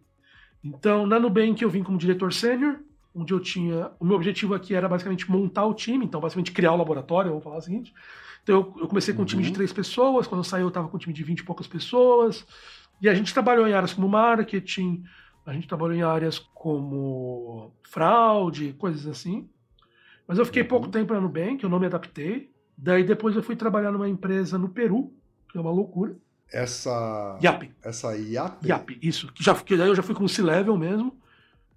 Então, na Nubank eu vim como diretor sênior, onde eu tinha. O meu objetivo aqui era basicamente montar o time, então basicamente criar o laboratório, vamos falar o seguinte. Então eu, eu comecei com um time de uhum. três pessoas, quando eu saí eu estava com um time de vinte e poucas pessoas, e a gente trabalhou em áreas como marketing, a gente trabalhou em áreas como fraude, coisas assim. Mas eu fiquei uhum. pouco tempo na Nubank, eu não me adaptei. Daí depois eu fui trabalhar numa empresa no Peru, que é uma loucura. Essa. YAP. Essa YAP? YAP, isso. Que já, que daí eu já fui com C-Level mesmo.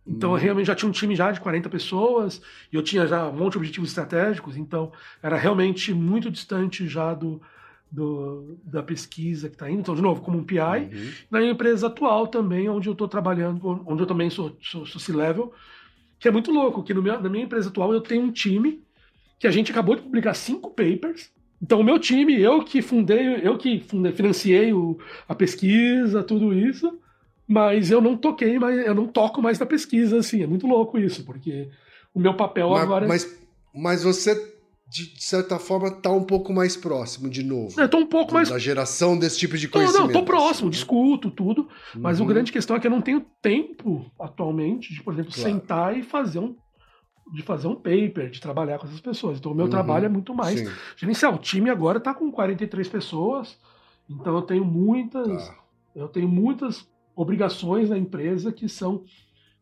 Então, eu uhum. realmente já tinha um time já de 40 pessoas, e eu tinha já um monte de objetivos estratégicos, então era realmente muito distante já do, do da pesquisa que está indo. Então, de novo, como um PI. Uhum. Na empresa atual também, onde eu estou trabalhando, onde eu também sou, sou, sou C-Level, que é muito louco, que no meu, na minha empresa atual eu tenho um time que a gente acabou de publicar cinco papers, então, o meu time, eu que fundei, eu que financiei o, a pesquisa, tudo isso, mas eu não toquei, mas eu não toco mais na pesquisa, assim, é muito louco isso, porque o meu papel mas, agora. É mas, mas você, de certa forma, está um pouco mais próximo de novo. Eu tô um pouco mais. Da geração desse tipo de conhecimento. Não, não, tô próximo, assim, discuto tudo, uhum. mas a grande questão é que eu não tenho tempo atualmente de, por exemplo, claro. sentar e fazer um de fazer um paper, de trabalhar com essas pessoas. Então, o meu uhum, trabalho é muito mais sim. gerencial. O time agora está com 43 pessoas, então eu tenho muitas, tá. eu tenho muitas obrigações na empresa que são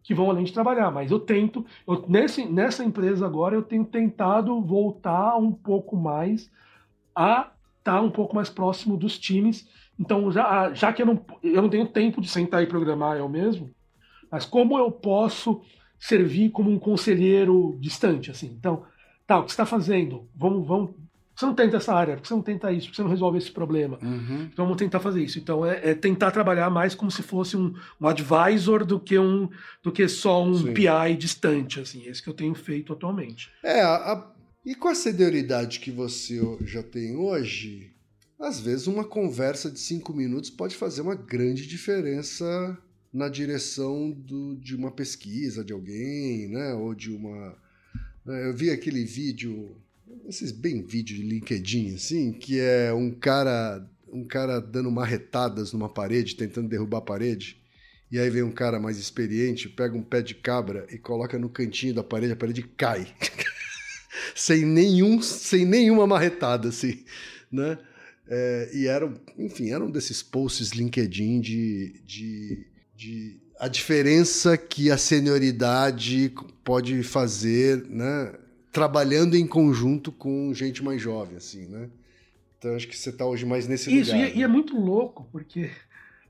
que vão além de trabalhar, mas eu tento, eu, nesse, nessa empresa agora eu tenho tentado voltar um pouco mais a estar tá um pouco mais próximo dos times. Então, já, já que eu não, eu não tenho tempo de sentar e programar eu mesmo, mas como eu posso servir como um conselheiro distante, assim. Então, tá, o que está fazendo? Vamos, vamos, você não tenta essa área, porque você não tenta isso, porque você não resolve esse problema. Uhum. Então vamos tentar fazer isso. Então é, é, tentar trabalhar mais como se fosse um, um advisor do que um do que só um Sim. PI distante, assim. Esse que eu tenho feito atualmente. É, a, e com a senioridade que você já tem hoje, às vezes uma conversa de cinco minutos pode fazer uma grande diferença na direção do, de uma pesquisa de alguém, né? Ou de uma. Né, eu vi aquele vídeo esses bem vídeos de LinkedIn, assim, que é um cara, um cara dando marretadas numa parede, tentando derrubar a parede. E aí vem um cara mais experiente, pega um pé de cabra e coloca no cantinho da parede, a parede cai. sem nenhum, sem nenhuma marretada, assim, né? É, e eram, enfim, eram desses posts LinkedIn de, de, de a diferença que a senioridade pode fazer, né? Trabalhando em conjunto com gente mais jovem, assim, né? Então acho que você está hoje mais nesse Isso, lugar. Isso, e, é, né? e, é muito louco, porque,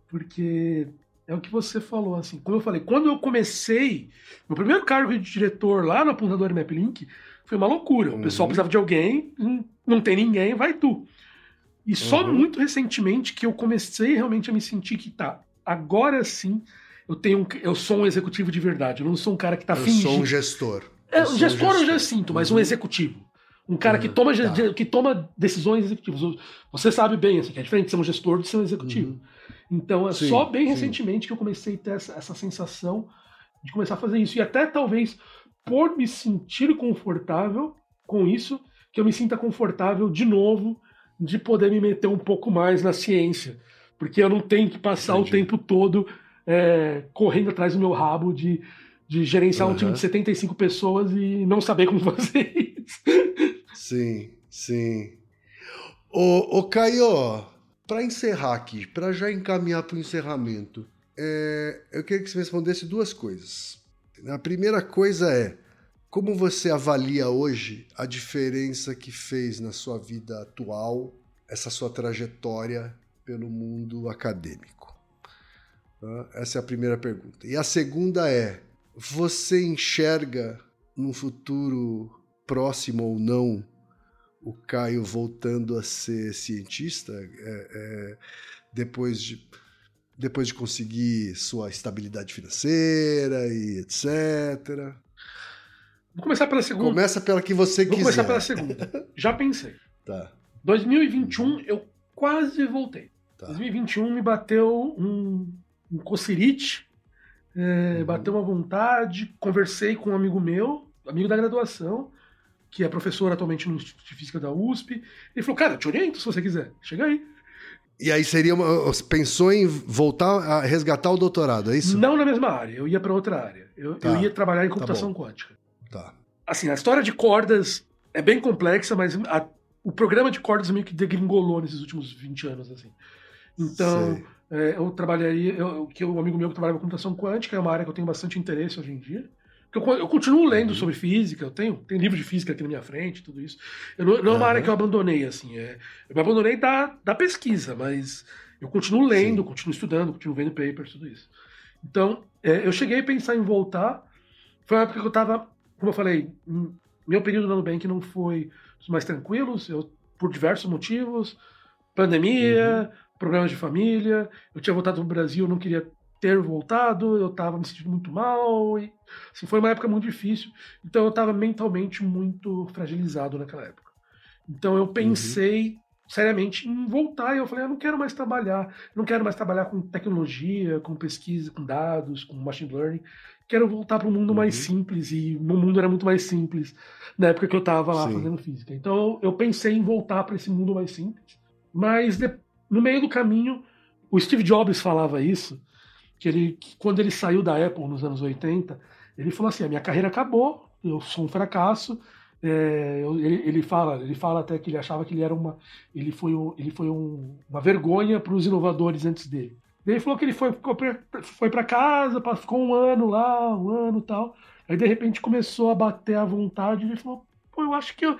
porque é o que você falou, assim, como eu falei, quando eu comecei, meu primeiro cargo de diretor lá no apontador MapLink foi uma loucura. O pessoal uhum. precisava de alguém, não tem ninguém, vai tu. E só uhum. muito recentemente que eu comecei realmente a me sentir que tá, agora sim eu tenho eu sou um executivo de verdade, eu não sou um cara que tá eu fingindo. Eu sou um gestor. É, o gestor eu já sinto, mas uhum. um executivo. Um cara que, toma, tá. que toma decisões executivas. Você sabe bem, assim, que é diferente de ser um gestor de ser um executivo. Uhum. Então é sim, só bem sim. recentemente que eu comecei a ter essa, essa sensação de começar a fazer isso. E até talvez por me sentir confortável com isso, que eu me sinta confortável de novo de poder me meter um pouco mais na ciência. Porque eu não tenho que passar Entendi. o tempo todo é, correndo atrás do meu rabo de, de gerenciar uhum. um time de 75 pessoas e não saber como fazer isso. Sim, sim. Ô, ô Caio, para encerrar aqui, para já encaminhar para o encerramento, é, eu queria que você me respondesse duas coisas. A primeira coisa é como você avalia hoje a diferença que fez na sua vida atual essa sua trajetória pelo mundo acadêmico? Essa é a primeira pergunta. E a segunda é: você enxerga num futuro próximo ou não o Caio voltando a ser cientista é, é, depois de depois de conseguir sua estabilidade financeira e etc. Vou começar pela segunda. Começa pela que você Vou quiser. Vou começar pela segunda. Já pensei. Tá. 2021 eu quase voltei. Tá. 2021 me bateu um, um cocerite, é, uhum. bateu uma vontade, conversei com um amigo meu, amigo da graduação, que é professor atualmente no Instituto de Física da USP. Ele falou, cara, eu te oriento se você quiser. Chega aí. E aí seria uma, pensou em voltar a resgatar o doutorado, é isso? Não na mesma área, eu ia para outra área. Eu, tá. eu, ia trabalhar em tá computação tá quântica. Tá. Assim, a história de cordas é bem complexa, mas a, o programa de cordas meio que degringolou nesses últimos 20 anos, assim. Então, é, eu trabalharia, eu, que um amigo meu que trabalha com computação quântica é uma área que eu tenho bastante interesse hoje em dia. Eu, eu continuo lendo uhum. sobre física, eu tenho, tenho livro de física aqui na minha frente, tudo isso. Eu não, não é uma uhum. área que eu abandonei, assim. É, eu me abandonei da, da pesquisa, mas eu continuo lendo, Sim. continuo estudando, continuo vendo papers, tudo isso. Então, é, eu cheguei a pensar em voltar. Foi uma época que eu estava, como eu falei, meu período na Nubank não foi dos mais tranquilos, eu, por diversos motivos. Pandemia, uhum. Problemas de família. Eu tinha voltado para o Brasil, não queria ter voltado, eu estava me sentindo muito mal. E, assim, foi uma época muito difícil. Então eu estava mentalmente muito fragilizado naquela época. Então eu pensei uhum. seriamente em voltar e eu falei, eu não quero mais trabalhar, não quero mais trabalhar com tecnologia, com pesquisa, com dados, com machine learning. Quero voltar para um mundo uhum. mais simples e o mundo era muito mais simples na época que eu estava lá Sim. fazendo física. Então eu pensei em voltar para esse mundo mais simples, mas de, no meio do caminho o Steve Jobs falava isso que ele, que quando ele saiu da Apple nos anos 80, ele falou assim: a minha carreira acabou, eu sou um fracasso. É, ele, ele, fala, ele fala até que ele achava que ele era uma, ele foi, um, ele foi um, uma vergonha para os inovadores antes dele. Ele falou que ele foi, foi para casa, ficou um ano lá, um ano tal. Aí de repente começou a bater a vontade e ele falou: pô, eu acho que eu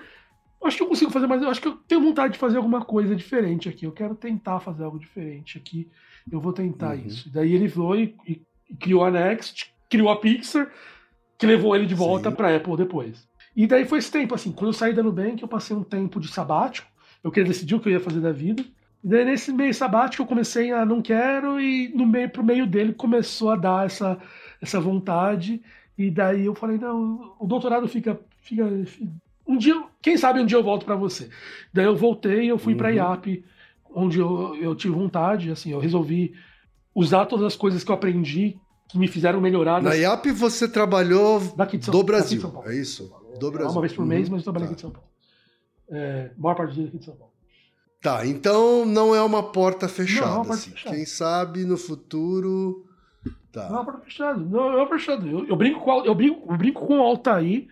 acho que eu consigo fazer, mas eu acho que eu tenho vontade de fazer alguma coisa diferente aqui. Eu quero tentar fazer algo diferente aqui eu vou tentar uhum. isso. Daí ele foi e, e, criou a Next, criou a Pixar, que levou ele de volta para Apple depois. E daí foi esse tempo, assim, quando eu saí da Nubank, eu passei um tempo de sabático, eu queria decidir o que eu ia fazer da vida. E daí nesse meio sabático eu comecei a não quero e no meio pro meio dele começou a dar essa essa vontade e daí eu falei não, o doutorado fica fica um dia, quem sabe um dia eu volto para você. Daí eu voltei, eu fui uhum. para IAP onde eu, eu tive vontade, assim, eu resolvi usar todas as coisas que eu aprendi que me fizeram melhorar. Na IAP você trabalhou São, do Brasil, São Paulo. é isso? Do Brasil. Uma vez por mês, mas eu trabalhei tá. aqui de São Paulo. É, maior parte do dia aqui de São Paulo. Tá, então não é uma porta fechada. Não, é uma porta assim. fechada. Quem sabe no futuro. Tá. Não é uma porta fechada. Não é uma porta fechada. Eu, eu, brinco, com, eu, brinco, eu brinco com o Altair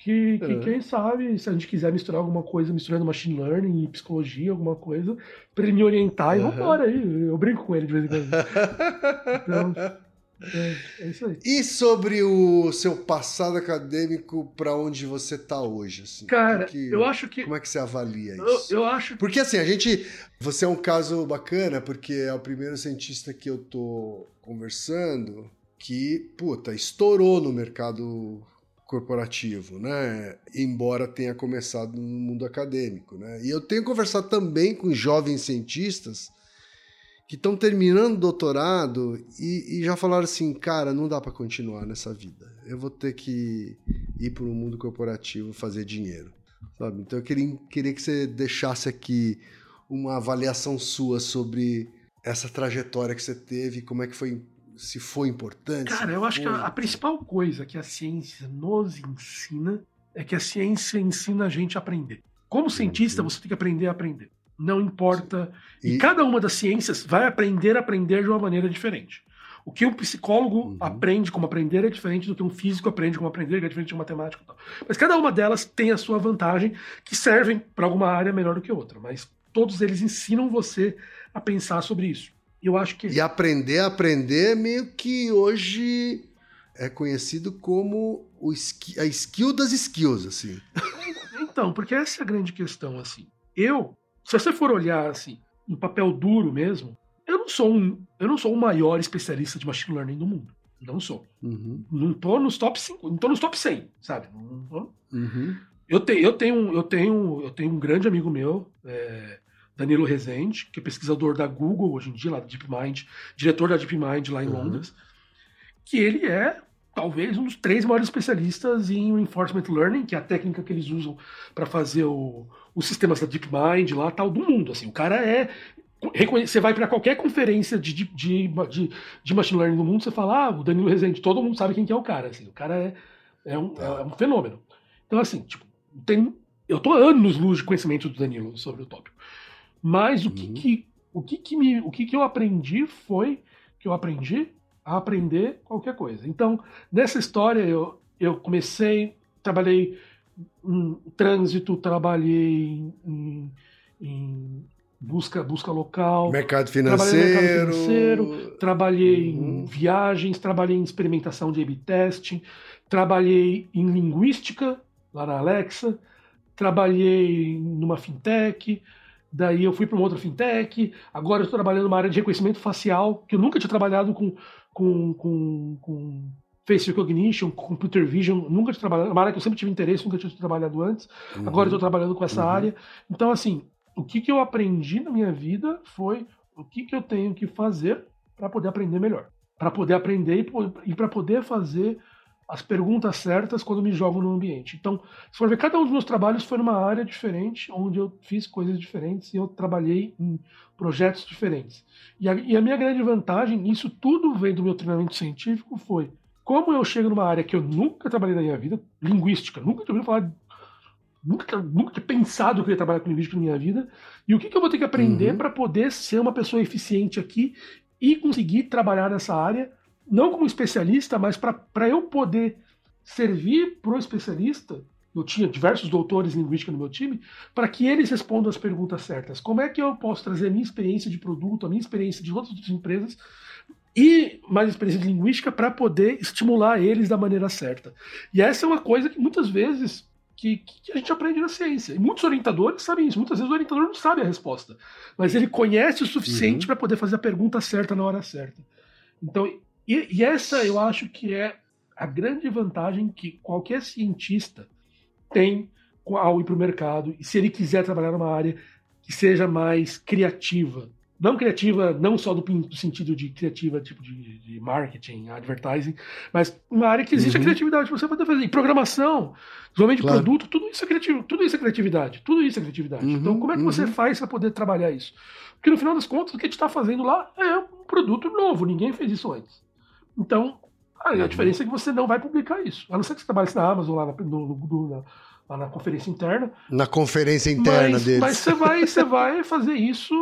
que, que é. quem sabe, se a gente quiser misturar alguma coisa, misturando machine learning e psicologia, alguma coisa, para ele me orientar uhum. e vambora aí. Eu brinco com ele de vez em quando. então, é, é, isso aí. E sobre o seu passado acadêmico para onde você tá hoje? Assim? Cara, que, eu acho que. Como é que você avalia isso? Eu, eu acho. Porque assim, a gente. Você é um caso bacana, porque é o primeiro cientista que eu tô conversando que, puta, estourou no mercado corporativo, né? Embora tenha começado no mundo acadêmico, né? E eu tenho conversado também com jovens cientistas que estão terminando doutorado e, e, já falaram assim, cara, não dá para continuar nessa vida. Eu vou ter que ir para o mundo corporativo fazer dinheiro. Sabe? Então eu queria, queria que você deixasse aqui uma avaliação sua sobre essa trajetória que você teve, como é que foi, se foi importante. Cara, eu acho que a, a principal coisa que a ciência nos ensina é que a ciência ensina a gente a aprender. Como cientista, você tem que aprender a aprender. Não importa. E, e cada uma das ciências vai aprender a aprender de uma maneira diferente. O que um psicólogo uhum. aprende como aprender é diferente do que um físico aprende como aprender, que é diferente de um matemático. Tal. Mas cada uma delas tem a sua vantagem, que servem para alguma área melhor do que outra. Mas todos eles ensinam você a pensar sobre isso. Eu acho que. E aprender a aprender meio que hoje é conhecido como o a skill das skills, assim. Então, porque essa é a grande questão, assim. Eu, se você for olhar assim, em papel duro mesmo, eu não sou um, eu não sou o maior especialista de machine learning do mundo. Não sou. Uhum. Não tô nos top 5, não tô nos top 100, sabe? Não, uhum. Eu, te, eu, tenho, eu, tenho, eu tenho um grande amigo meu, é, Danilo Rezende, que é pesquisador da Google hoje em dia, lá da DeepMind, diretor da DeepMind lá em uhum. Londres, que ele é talvez um dos três maiores especialistas em reinforcement learning, que é a técnica que eles usam para fazer o, os sistemas da DeepMind lá, tal do mundo. Assim, o cara é você vai para qualquer conferência de, de, de, de, machine learning no mundo, você fala, ah, o Danilo Rezende, todo mundo sabe quem que é o cara. Assim, o cara é, é, um, é um fenômeno. Então, assim, tipo, tem, eu tô anos luz de conhecimento do Danilo sobre o tópico. Mas o que, uhum. que o que, que me, o que, que eu aprendi foi que eu aprendi a aprender qualquer coisa. Então, nessa história eu, eu comecei, trabalhei em trânsito, trabalhei em, em, em busca, busca local. Mercado financeiro. Trabalhei mercado financeiro, trabalhei uhum. em viagens, trabalhei em experimentação de A-B testing, trabalhei em linguística, lá na Alexa, trabalhei numa fintech, daí eu fui para uma outra fintech, agora eu estou trabalhando numa área de reconhecimento facial, que eu nunca tinha trabalhado com, com, com, com face recognition, computer vision, nunca tinha trabalhado, uma área que eu sempre tive interesse, nunca tinha trabalhado antes, uhum. agora eu estou trabalhando com essa uhum. área. Então, assim, o que, que eu aprendi na minha vida foi o que, que eu tenho que fazer para poder aprender melhor. Para poder aprender e, e para poder fazer as perguntas certas quando me jogo no ambiente. Então, se for ver, cada um dos meus trabalhos foi numa área diferente, onde eu fiz coisas diferentes e eu trabalhei em projetos diferentes. E a, e a minha grande vantagem, isso tudo vem do meu treinamento científico, foi como eu chego numa área que eu nunca trabalhei na minha vida, linguística, nunca tinha ouvido falar nunca, nunca tinha pensado que eu ia trabalhar com linguística na minha vida. E o que, que eu vou ter que aprender uhum. para poder ser uma pessoa eficiente aqui e conseguir trabalhar nessa área, não como especialista, mas para eu poder servir para o especialista. Eu tinha diversos doutores em linguística no meu time, para que eles respondam as perguntas certas. Como é que eu posso trazer a minha experiência de produto, a minha experiência de outras empresas e mais experiência de linguística para poder estimular eles da maneira certa. E essa é uma coisa que muitas vezes que, que, a gente aprende na ciência. E muitos orientadores sabem isso. Muitas vezes o orientador não sabe a resposta, mas ele conhece o suficiente uhum. para poder fazer a pergunta certa na hora certa. Então, e, e, essa eu acho que é a grande vantagem que qualquer cientista tem ao ir para o mercado e se ele quiser trabalhar numa área que seja mais criativa, não criativa, não só do, do sentido de criativa, tipo de, de, marketing, advertising, mas uma área que existe uhum. a criatividade você pode fazer. E programação, desenvolvimento de claro. produto, tudo isso é criativo, tudo isso é criatividade, tudo isso é criatividade. Uhum, então, como é que uhum. você faz para poder trabalhar isso? Porque no final das contas, o que a gente está fazendo lá é um produto novo, ninguém fez isso antes. Então, a, uhum. diferença é que você não vai publicar isso. A não ser que você trabalhe na Amazon, lá na, no, no, na, lá na conferência interna. Na conferência interna mas, deles. Mas você vai, você vai fazer isso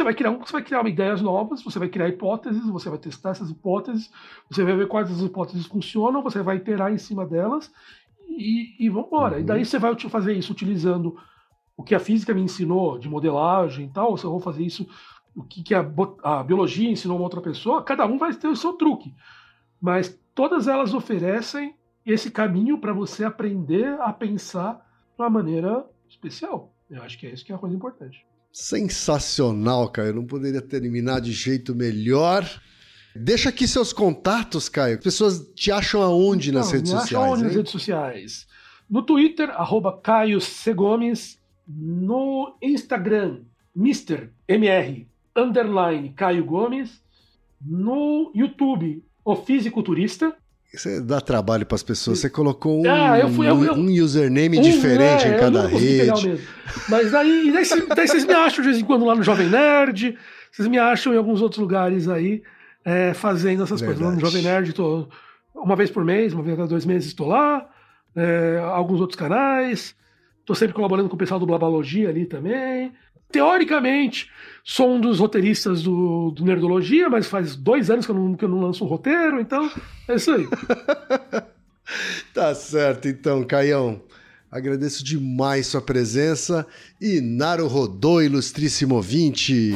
você vai criar, você vai criar ideias novas, você vai criar hipóteses, você vai testar essas hipóteses, você vai ver quais das hipóteses funcionam, você vai iterar em cima delas e, e vamos embora. Uhum. E daí você vai fazer isso utilizando o que a física me ensinou de modelagem e tal, eu vou fazer isso, o que, que a, a biologia ensinou uma outra pessoa, cada um vai ter o seu truque. Mas todas elas oferecem esse caminho para você aprender a pensar de uma maneira especial. Eu acho que é isso que é a coisa importante. Sensacional, Caio. Eu não poderia terminar de jeito melhor. Deixa aqui seus contatos, Caio. As pessoas te acham aonde nas redes sociais? Acham aonde nas redes sociais? No Twitter, arroba Caio C. Gomes. No Instagram, Mr. MR, underline Caio Gomes. No YouTube, O Fisiculturista. Você dá trabalho para as pessoas. Você colocou um, Ah, eu fui- eu- eu- um username Um, diferente é, em cada rede. Mas daí, daí, daí vocês me acham de vez em quando lá no Jovem Nerd, vocês me acham em alguns outros lugares aí é, fazendo essas coisas. Lá no Verdade. Jovem Nerd, tô uma vez por mês, uma vez a cada dois meses estou lá. é, alguns outros canais. Estou sempre colaborando com o pessoal do Blabalogia ali também. Teoricamente, sou um dos roteiristas do, do Nerdologia, mas faz dois anos que eu, não, que eu não lanço um roteiro, então é isso aí. Tá certo, então, Caião. Agradeço demais sua presença e Naro Rodô, ilustríssimo ouvinte.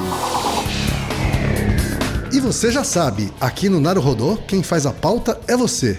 E você já sabe, aqui no Naro Rodô, quem faz a pauta é você.